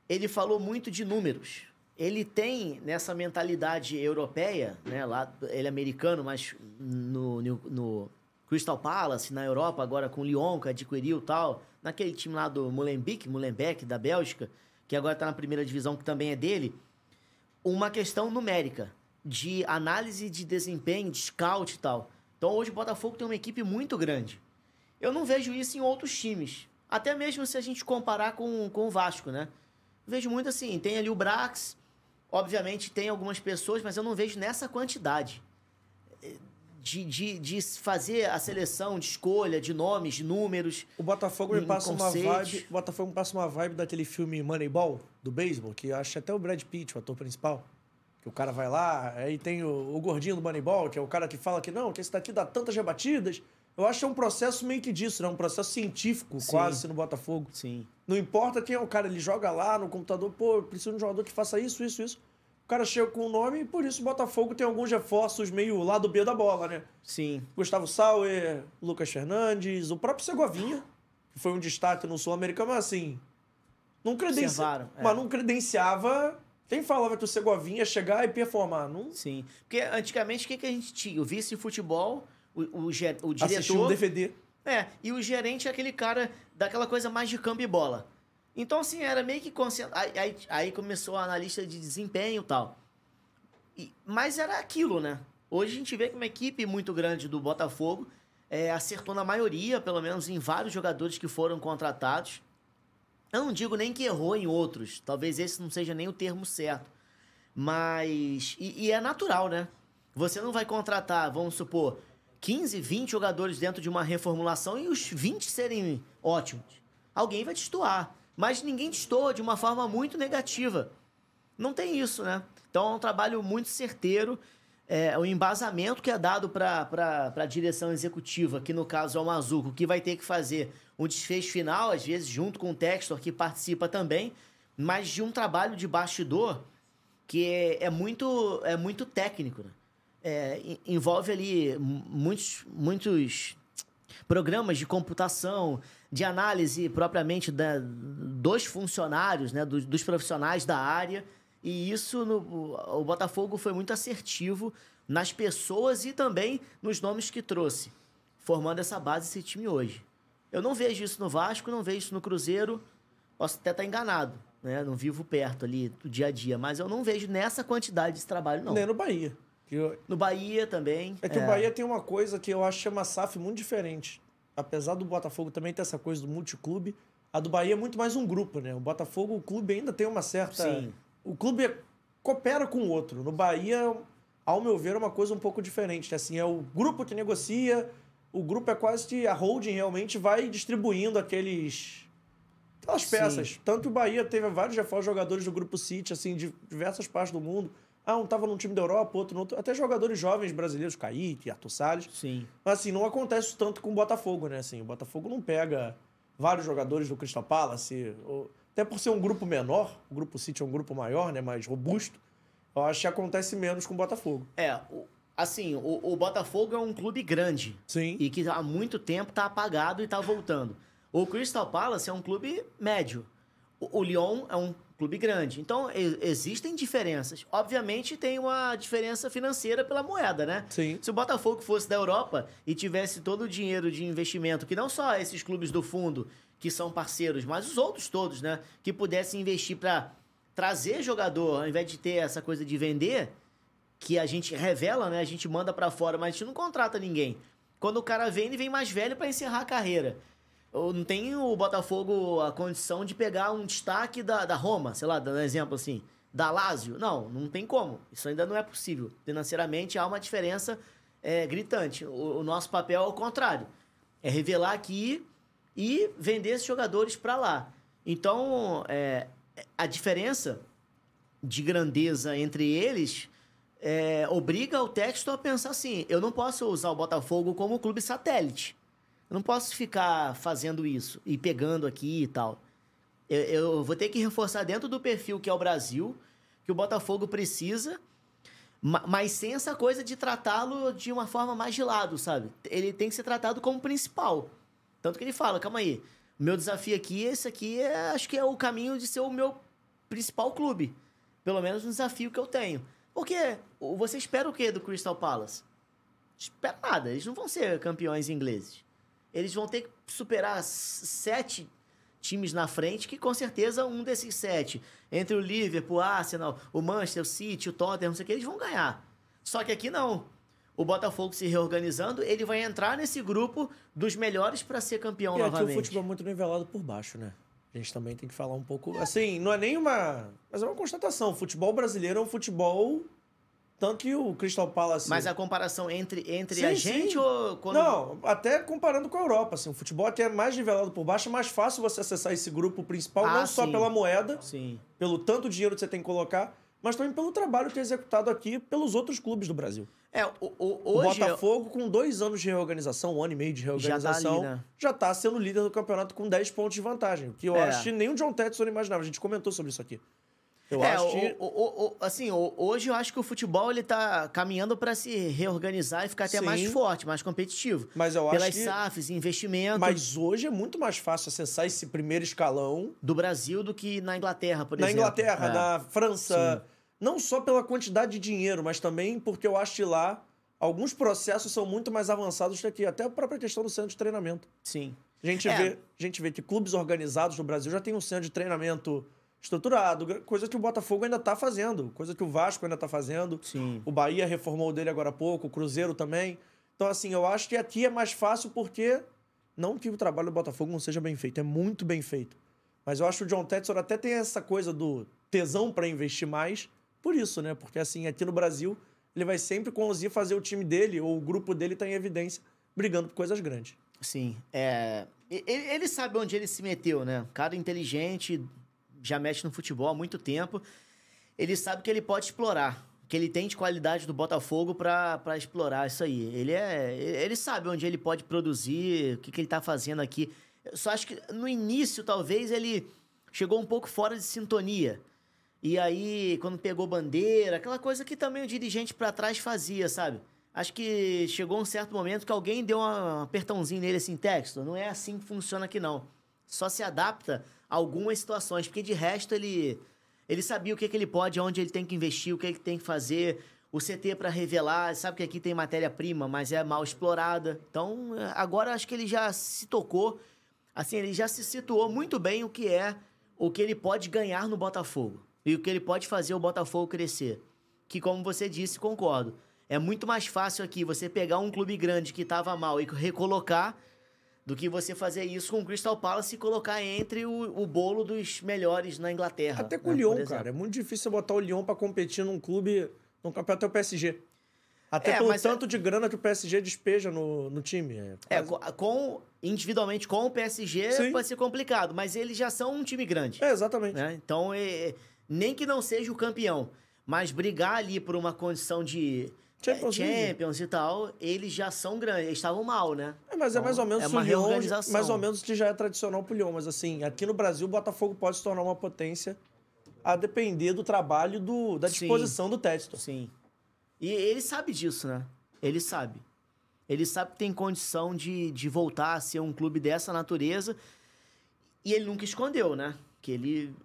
ele falou muito de números. Ele tem nessa mentalidade europeia, né? Lá, ele é americano, mas no, no, no Crystal Palace, na Europa, agora com o Lyon, que adquiriu tal. Naquele time lá do Molenbeek, Molenbeek, da Bélgica, que agora está na primeira divisão, que também é dele. Uma questão numérica, de análise de desempenho, de scout e tal. Então hoje o Botafogo tem uma equipe muito grande. Eu não vejo isso em outros times. Até mesmo se a gente comparar com, com o Vasco, né? Vejo muito assim, tem ali o Brax, obviamente tem algumas pessoas, mas eu não vejo nessa quantidade. De, de, de fazer a seleção de escolha, de nomes, de números. O Botafogo me passa uma conceito. vibe. O Botafogo me passa uma vibe daquele filme Moneyball, do beisebol, que acho até o Brad Pitt, o ator principal. Que o cara vai lá, aí tem o, o gordinho do Moneyball, que é o cara que fala que não, que esse daqui dá tantas rebatidas. Eu acho que é um processo meio que disso, né? Um processo científico, Sim. quase, no Botafogo. Sim. Não importa quem é o cara, ele joga lá no computador, pô, eu preciso de um jogador que faça isso, isso, isso. O cara chega com o nome e por isso o Botafogo tem alguns reforços meio lado B da bola, né? Sim. Gustavo Sauer, Lucas Fernandes, o próprio Segovinha, que foi um destaque no Sul-Americano, mas assim. Não, credenci... Observaram, é. mas não credenciava. Quem falava que o Segovinha ia chegar e performar? Não Sim. Porque antigamente o que, que a gente tinha? O vice-futebol, o, o, ge- o assistiu um diretor. DVD. É, e o gerente é aquele cara daquela coisa mais de campo e bola. Então, assim, era meio que concentrado. Aí, aí, aí começou a analista de desempenho e tal. E- mas era aquilo, né? Hoje a gente vê que uma equipe muito grande do Botafogo é, acertou na maioria, pelo menos em vários jogadores que foram contratados. Eu não digo nem que errou em outros. Talvez esse não seja nem o termo certo. Mas. E, e é natural, né? Você não vai contratar, vamos supor, 15, 20 jogadores dentro de uma reformulação e os 20 serem ótimos. Alguém vai destoar. Mas ninguém destoa de uma forma muito negativa. Não tem isso, né? Então é um trabalho muito certeiro. É, o embasamento que é dado para a direção executiva, que no caso é o Mazuco, que vai ter que fazer um desfecho final, às vezes junto com o Textor, que participa também, mas de um trabalho de bastidor que é, é muito, é muito técnico. Né? é, en- envolve ali muitos, muitos programas de computação, de análise propriamente da- dos funcionários, né, dos, dos profissionais da área. E isso, no, o Botafogo foi muito assertivo nas pessoas e também nos nomes que trouxe, formando essa base, esse time hoje. Eu não vejo isso no Vasco, não vejo isso no Cruzeiro. Posso até estar enganado, né? Não vivo perto ali do dia a dia, mas eu não vejo nessa quantidade de trabalho, não. Nem no Bahia. Que eu- No Bahia também. É que o Bahia tem uma coisa que eu acho que é uma SAF muito diferente. Apesar do Botafogo também ter essa coisa do multiclube, a do Bahia é muito mais um grupo, né? O Botafogo, o clube ainda tem uma certa. Sim. O clube é- coopera com o outro. No Bahia, ao meu ver, é uma coisa um pouco diferente. Assim, é o grupo que negocia, o grupo é quase que a holding realmente vai distribuindo aqueles. Aquelas Sim. peças. Tanto o Bahia teve vários reforços jogadores do grupo City, assim, de diversas partes do mundo. Ah, um tava num time da Europa, outro no outro. Até jogadores jovens brasileiros, Kaique, Arthur Salles. Sim. Mas assim, não acontece tanto com o Botafogo, né? Assim, o Botafogo não pega vários jogadores do Crystal Palace. ou- Até por ser um grupo menor, o grupo City é um grupo maior, né? Mais robusto. Eu acho que acontece menos com o Botafogo. É, o- assim, o, o Botafogo é um clube grande. Sim. E que há muito tempo tá apagado e tá voltando. O Crystal Palace é um clube médio. O, Lyon é um clube grande. Então, existem diferenças. Obviamente, tem uma diferença financeira pela moeda, né? Sim. Se o Botafogo fosse da Europa e tivesse todo o dinheiro de investimento, que não só esses clubes do fundo, que são parceiros, mas os outros todos, né? Que pudessem investir para trazer jogador, ao invés de ter essa coisa de vender, que a gente revela, né? A gente manda para fora, mas a gente não contrata ninguém. Quando o cara vem, ele vem mais velho para encerrar a carreira. Não tem o Botafogo a condição de pegar um destaque da, da Roma, sei lá, dando um exemplo assim, da Lazio. Não, não tem como. Isso ainda não é possível. Financeiramente há uma diferença é, gritante. O, o nosso papel é o contrário. É revelar aqui e vender esses jogadores para lá. Então, é, a diferença de grandeza entre eles é, obriga o texto a pensar assim: eu não posso usar o Botafogo como clube satélite. Eu não posso ficar fazendo isso e pegando aqui e tal. Eu, eu vou ter que reforçar dentro do perfil que é o Brasil, que o Botafogo precisa, ma- mas sem essa coisa de tratá-lo de uma forma mais de lado, sabe? Ele tem que ser tratado como principal. Tanto que ele fala, calma aí, meu desafio aqui, esse aqui, é, acho que é o caminho de ser o meu principal clube. Pelo menos um desafio que eu tenho. Porque você espera o quê do Crystal Palace? Espera nada, eles não vão ser campeões ingleses. Eles vão ter que superar sete times na frente, que com certeza um desses sete, entre o Liverpool, o Arsenal, o Manchester City, o Tottenham, não sei o que, eles vão ganhar. Só que aqui não. O Botafogo se reorganizando, ele vai entrar nesse grupo dos melhores para ser campeão E aqui o novamente. futebol é muito nivelado por baixo, né? A gente também tem que falar um pouco. Assim, não é nem uma. Mas é uma constatação. O futebol brasileiro é um futebol. Tanto que o Crystal Palace. Mas a comparação entre, entre Sim, a sim. gente ou quando. Não, até comparando com a Europa, assim, o futebol aqui é mais nivelado por baixo, é mais fácil você acessar esse grupo principal, Ah, não só sim. pela moeda, Sim. pelo tanto dinheiro que você tem que colocar, mas também pelo trabalho que é executado aqui pelos outros clubes do Brasil. É, o, o, O hoje. Botafogo, com dois anos de reorganização, um ano e meio de Já tá reorganização, né? já tá sendo líder do campeonato com 10 pontos de vantagem. Que eu É. acho que nem o John Tetson imaginava. A gente comentou sobre isso aqui. Eu é, acho que. o- o- o- assim, hoje eu acho que o futebol ele tá caminhando para se reorganizar e ficar até Sim. mais forte, mais competitivo. Mas eu acho Pelas que. SAFs, investimento Mas hoje é muito mais fácil acessar esse primeiro escalão do Brasil do que na Inglaterra, por na exemplo. Inglaterra, É. na França. Não só pela quantidade de dinheiro, mas também porque eu acho que lá alguns processos são muito mais avançados que aqui. Até a própria questão do centro de treinamento. Sim. A gente, É. vê, a gente vê que clubes organizados no Brasil já têm um centro de treinamento estruturado, coisa que o Botafogo ainda está fazendo, coisa que o Vasco ainda está fazendo. Sim. O Bahia reformou o dele agora há pouco, o Cruzeiro também. Então, assim, eu acho que aqui é mais fácil porque. Não que o trabalho do Botafogo não seja bem feito, é muito bem feito. Mas eu acho que o John Tetson até tem essa coisa do tesão para investir mais por isso, né? Porque, assim, aqui no Brasil, ele vai sempre conseguir fazer o time dele ou o grupo dele estar em evidência, brigando por coisas grandes. Sim. É, ele, ele sabe onde ele se meteu, né? Cara inteligente, já mexe no futebol há muito tempo. Ele sabe que ele pode explorar. Que ele tem de qualidade do Botafogo pra explorar isso aí. Ele é. Ele sabe onde ele pode produzir, o que, que ele tá fazendo aqui. Eu só acho que no início, talvez, ele chegou um pouco fora de sintonia. E aí, quando pegou bandeira, aquela coisa que também o dirigente pra trás fazia, sabe? Acho que chegou um certo momento que alguém deu um apertãozinho nele assim, texto. Não é assim que funciona aqui, não. Só se adapta algumas situações, porque de resto ele, ele sabia o que, que ele pode, onde ele tem que investir, o que ele tem que fazer. O CT para revelar, sabe que aqui tem matéria-prima, mas é mal explorada. Então, agora acho que ele já se tocou, assim, ele já se situou muito bem o que é, o que ele pode ganhar no Botafogo e o que ele pode fazer o Botafogo crescer. Que, como você disse, concordo. É muito mais fácil aqui você pegar um clube grande que estava mal e recolocar do que você fazer isso com o Crystal Palace e colocar entre o, o bolo dos melhores na Inglaterra. Até com né, o Lyon, cara. É muito difícil botar o Lyon para competir num clube, num campeonato é o PSG. Até É, pelo mas tanto de grana que o PSG despeja no, no time. É, É, com, individualmente com o PSG Sim. vai ser complicado, mas eles já são um time grande. é exatamente. né? Então, é, nem que não seja o campeão, mas brigar ali por uma condição de Champions é. Champions e tal, eles já são grandes. Eles estavam mal, né? É, mas é Então, mais ou menos é o uma Lyon, reorganização. mais ou menos que já é tradicional pro Lyon, mas assim, aqui no Brasil o Botafogo pode se tornar uma potência a depender do trabalho do, da Sim. disposição do Textor. Sim. E ele sabe disso, né? Ele sabe. Ele sabe que tem condição de, de voltar a ser um clube dessa natureza. E ele nunca escondeu, né? Que ele.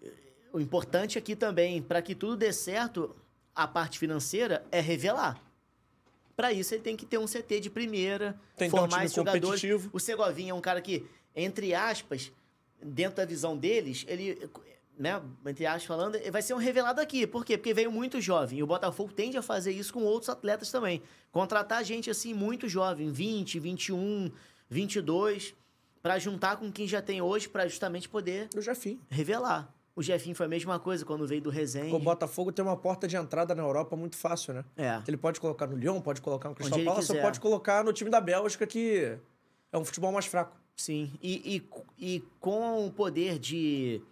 O importante aqui também, para que tudo dê certo, a parte financeira é revelar. Para isso, ele tem que ter um CT de primeira, Tem um formar time esses jogadores. O Segovinha é um cara que, entre aspas, dentro da visão deles, ele, né, entre aspas falando, vai ser um revelado aqui. Por quê? Porque veio muito jovem. E o Botafogo tende a fazer isso com outros atletas também. Contratar gente assim muito jovem, 20, 21, 22, para juntar com quem já tem hoje, para justamente poder Eu já fim. revelar. O Jefinho foi a mesma coisa quando veio do Resende. O Botafogo tem uma porta de entrada na Europa muito fácil, né? É. Ele pode colocar no Lyon, pode colocar no Crystal Palace, ou pode colocar no time da Bélgica, que é um futebol mais fraco. Sim, e, e, e com o poder de,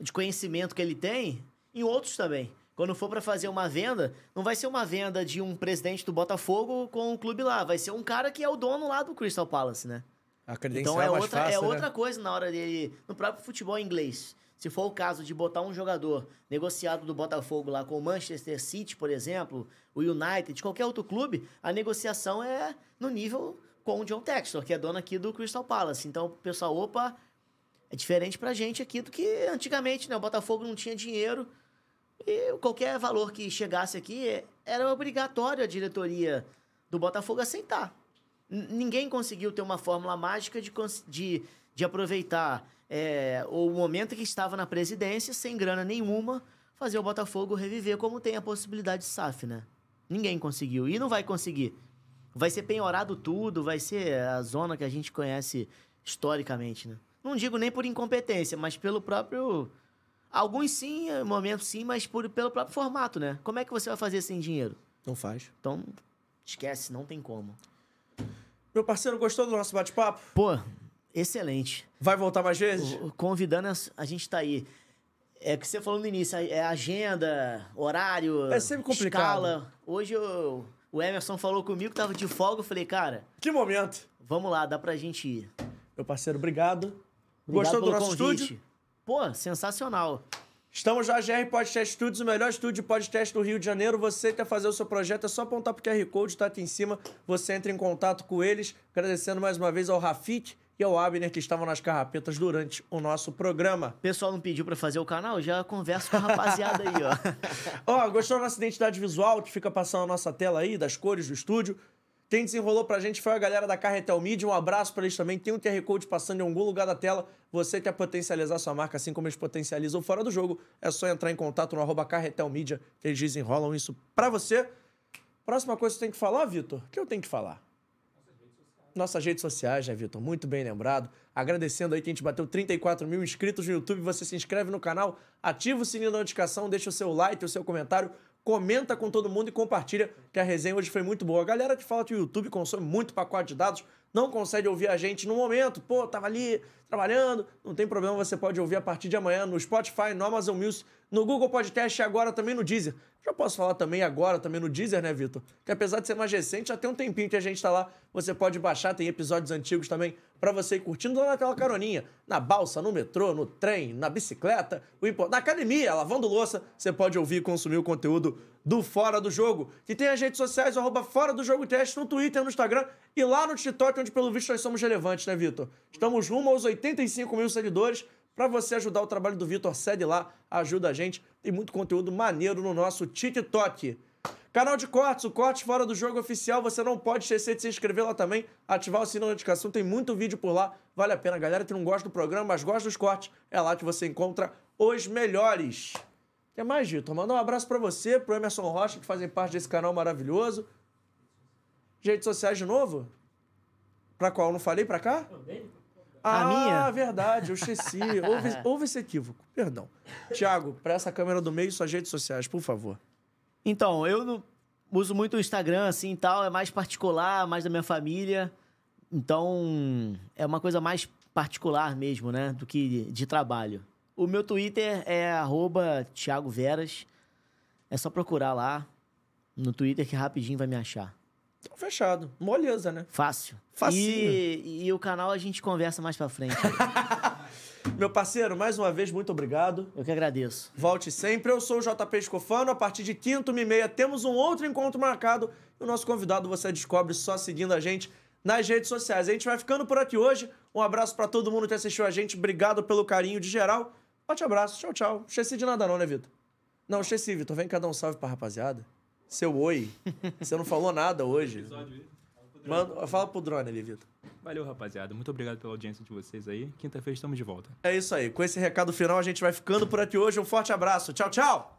de conhecimento que ele tem, em outros também. Quando for para fazer uma venda, não vai ser uma venda de um presidente do Botafogo com o clube lá, vai ser um cara que é o dono lá do Crystal Palace, né? A credencial Então é, mais outra, fácil, é né? outra coisa na hora dele. No próprio futebol inglês. Se for o caso de botar um jogador negociado do Botafogo lá com o Manchester City, por exemplo, o United, qualquer outro clube, a negociação é no nível com o John Textor, que é dono aqui do Crystal Palace. Então, pessoal, opa, é diferente pra gente aqui do que antigamente, né? O Botafogo não tinha dinheiro e qualquer valor que chegasse aqui era obrigatório a diretoria do Botafogo aceitar. N- Ninguém conseguiu ter uma fórmula mágica de, de, de aproveitar é, o momento que estava na presidência, sem grana nenhuma, fazer o Botafogo reviver como tem a possibilidade de SAF, né? Ninguém conseguiu e não vai conseguir. Vai ser penhorado tudo, vai ser a zona que a gente conhece historicamente, né? Não digo nem por incompetência, mas pelo próprio. Alguns sim, momentos sim, mas por, pelo próprio formato, né? Como é que você vai fazer sem dinheiro? Não faz. Então, esquece, não tem como. Meu parceiro, gostou do nosso bate-papo? Pô, excelente. Vai voltar mais vezes? Convidando, a gente tá aí. É o que você falou no início, é agenda, horário, É sempre complicado. escala. Hoje eu- o Emerson falou comigo, tava de folga, eu falei, cara, Que momento. vamos lá, dá pra gente ir. Meu parceiro, obrigado. Obrigado Gostou do nosso convite. estúdio? Pô, sensacional. Estamos na GR Podcast Studios, o melhor estúdio de podcast do Rio de Janeiro. Você quer fazer o seu projeto, é só apontar pro QR Code, tá aqui em cima. Você entra em contato com eles. Agradecendo mais uma vez ao Rafik e ao Abner que estavam nas carrapetas durante o nosso programa. O pessoal não pediu pra fazer o canal, já converso com a rapaziada aí, ó. Ó, gostou da nossa identidade visual que fica passando na nossa tela aí, das cores do estúdio? Quem desenrolou pra gente foi a galera da Carretel Media. Um abraço pra eles também. Tem um QR Code passando em algum lugar da tela. Você quer potencializar sua marca assim como eles potencializam fora do jogo. É só entrar em contato no arroba Carretel Media, que eles desenrolam isso pra você. Próxima coisa que você tem que falar, Vitor? O que eu tenho que falar? Nossas redes sociais, né, Vitor? Muito bem lembrado. Agradecendo aí que a gente bateu 34 mil inscritos no YouTube. Você se inscreve no canal, ativa o sininho da notificação, deixa o seu like, o seu comentário, comenta com todo mundo e compartilha, que a resenha hoje foi muito boa. A galera que fala que o YouTube consome muito pacote de dados, não consegue ouvir a gente no momento. Pô, tava ali trabalhando, não tem problema, você pode ouvir a partir de amanhã no Spotify, no Amazon Music, no Google Podcast e agora também no Deezer. Já posso falar também agora, também no Deezer, né, Vitor? Que apesar de ser mais recente, já tem um tempinho que a gente tá lá. Você pode baixar, tem episódios antigos também pra você ir curtindo lá naquela caroninha. Na balsa, no metrô, no trem, na bicicleta, na academia, lavando louça, você pode ouvir e consumir o conteúdo do Fora do Jogo. Que tem as redes sociais, arroba Fora do Jogo Teste, no Twitter, no Instagram e lá no TikTok, onde pelo visto nós somos relevantes, né, Vitor? Estamos rumo aos 85 mil seguidores. Pra você ajudar o trabalho do Vitor, segue lá, ajuda a gente. Tem muito conteúdo maneiro no nosso TikTok. Canal de cortes, o Corte Fora do Jogo Oficial. Você não pode esquecer de se inscrever lá também, ativar o sino da notificação. Tem muito vídeo por lá, vale a pena. Galera que não gosta do programa, mas gosta dos cortes, é lá que você encontra os melhores. O que mais, Vitor? Mandar um abraço pra você, pro Emerson Rocha, que fazem parte desse canal maravilhoso. Redes sociais de novo? Pra qual? Não falei pra cá? A Ah, minha? verdade, eu esqueci. Houve, houve esse equívoco, perdão. Tiago, pra essa câmera do meio, suas redes sociais, por favor. Então, eu não uso muito o Instagram, assim, e tal. É mais particular, mais da minha família. Então, é uma coisa mais particular mesmo, né? Do que de trabalho. O meu Twitter é arroba Thiago Veras. É só procurar lá no Twitter que rapidinho vai me achar. Fechado. Moleza, né? Fácil. Facinho. E, e o canal a gente conversa mais pra frente. Meu parceiro, mais uma vez, muito obrigado. Eu que agradeço. Volte sempre. Eu sou o JP Escofano. A partir de quinta, uma e meia, temos um outro encontro marcado. E o nosso convidado você descobre só seguindo a gente nas redes sociais. A gente vai ficando por aqui hoje. Um abraço pra todo mundo que assistiu a gente. Obrigado pelo carinho de geral. Forte abraço. Tchau, tchau. Não esqueci de nada não, né, Vitor? Não, esqueci, Vitor. Vem cá dar um salve pra rapaziada. Seu oi. Você não falou nada hoje. Manda, fala pro drone ali, Vitor. Valeu, rapaziada. Muito obrigado pela audiência de vocês aí. Quinta-feira estamos de volta. É isso aí. Com esse recado final, a gente vai ficando por aqui hoje. Um forte abraço. Tchau, tchau!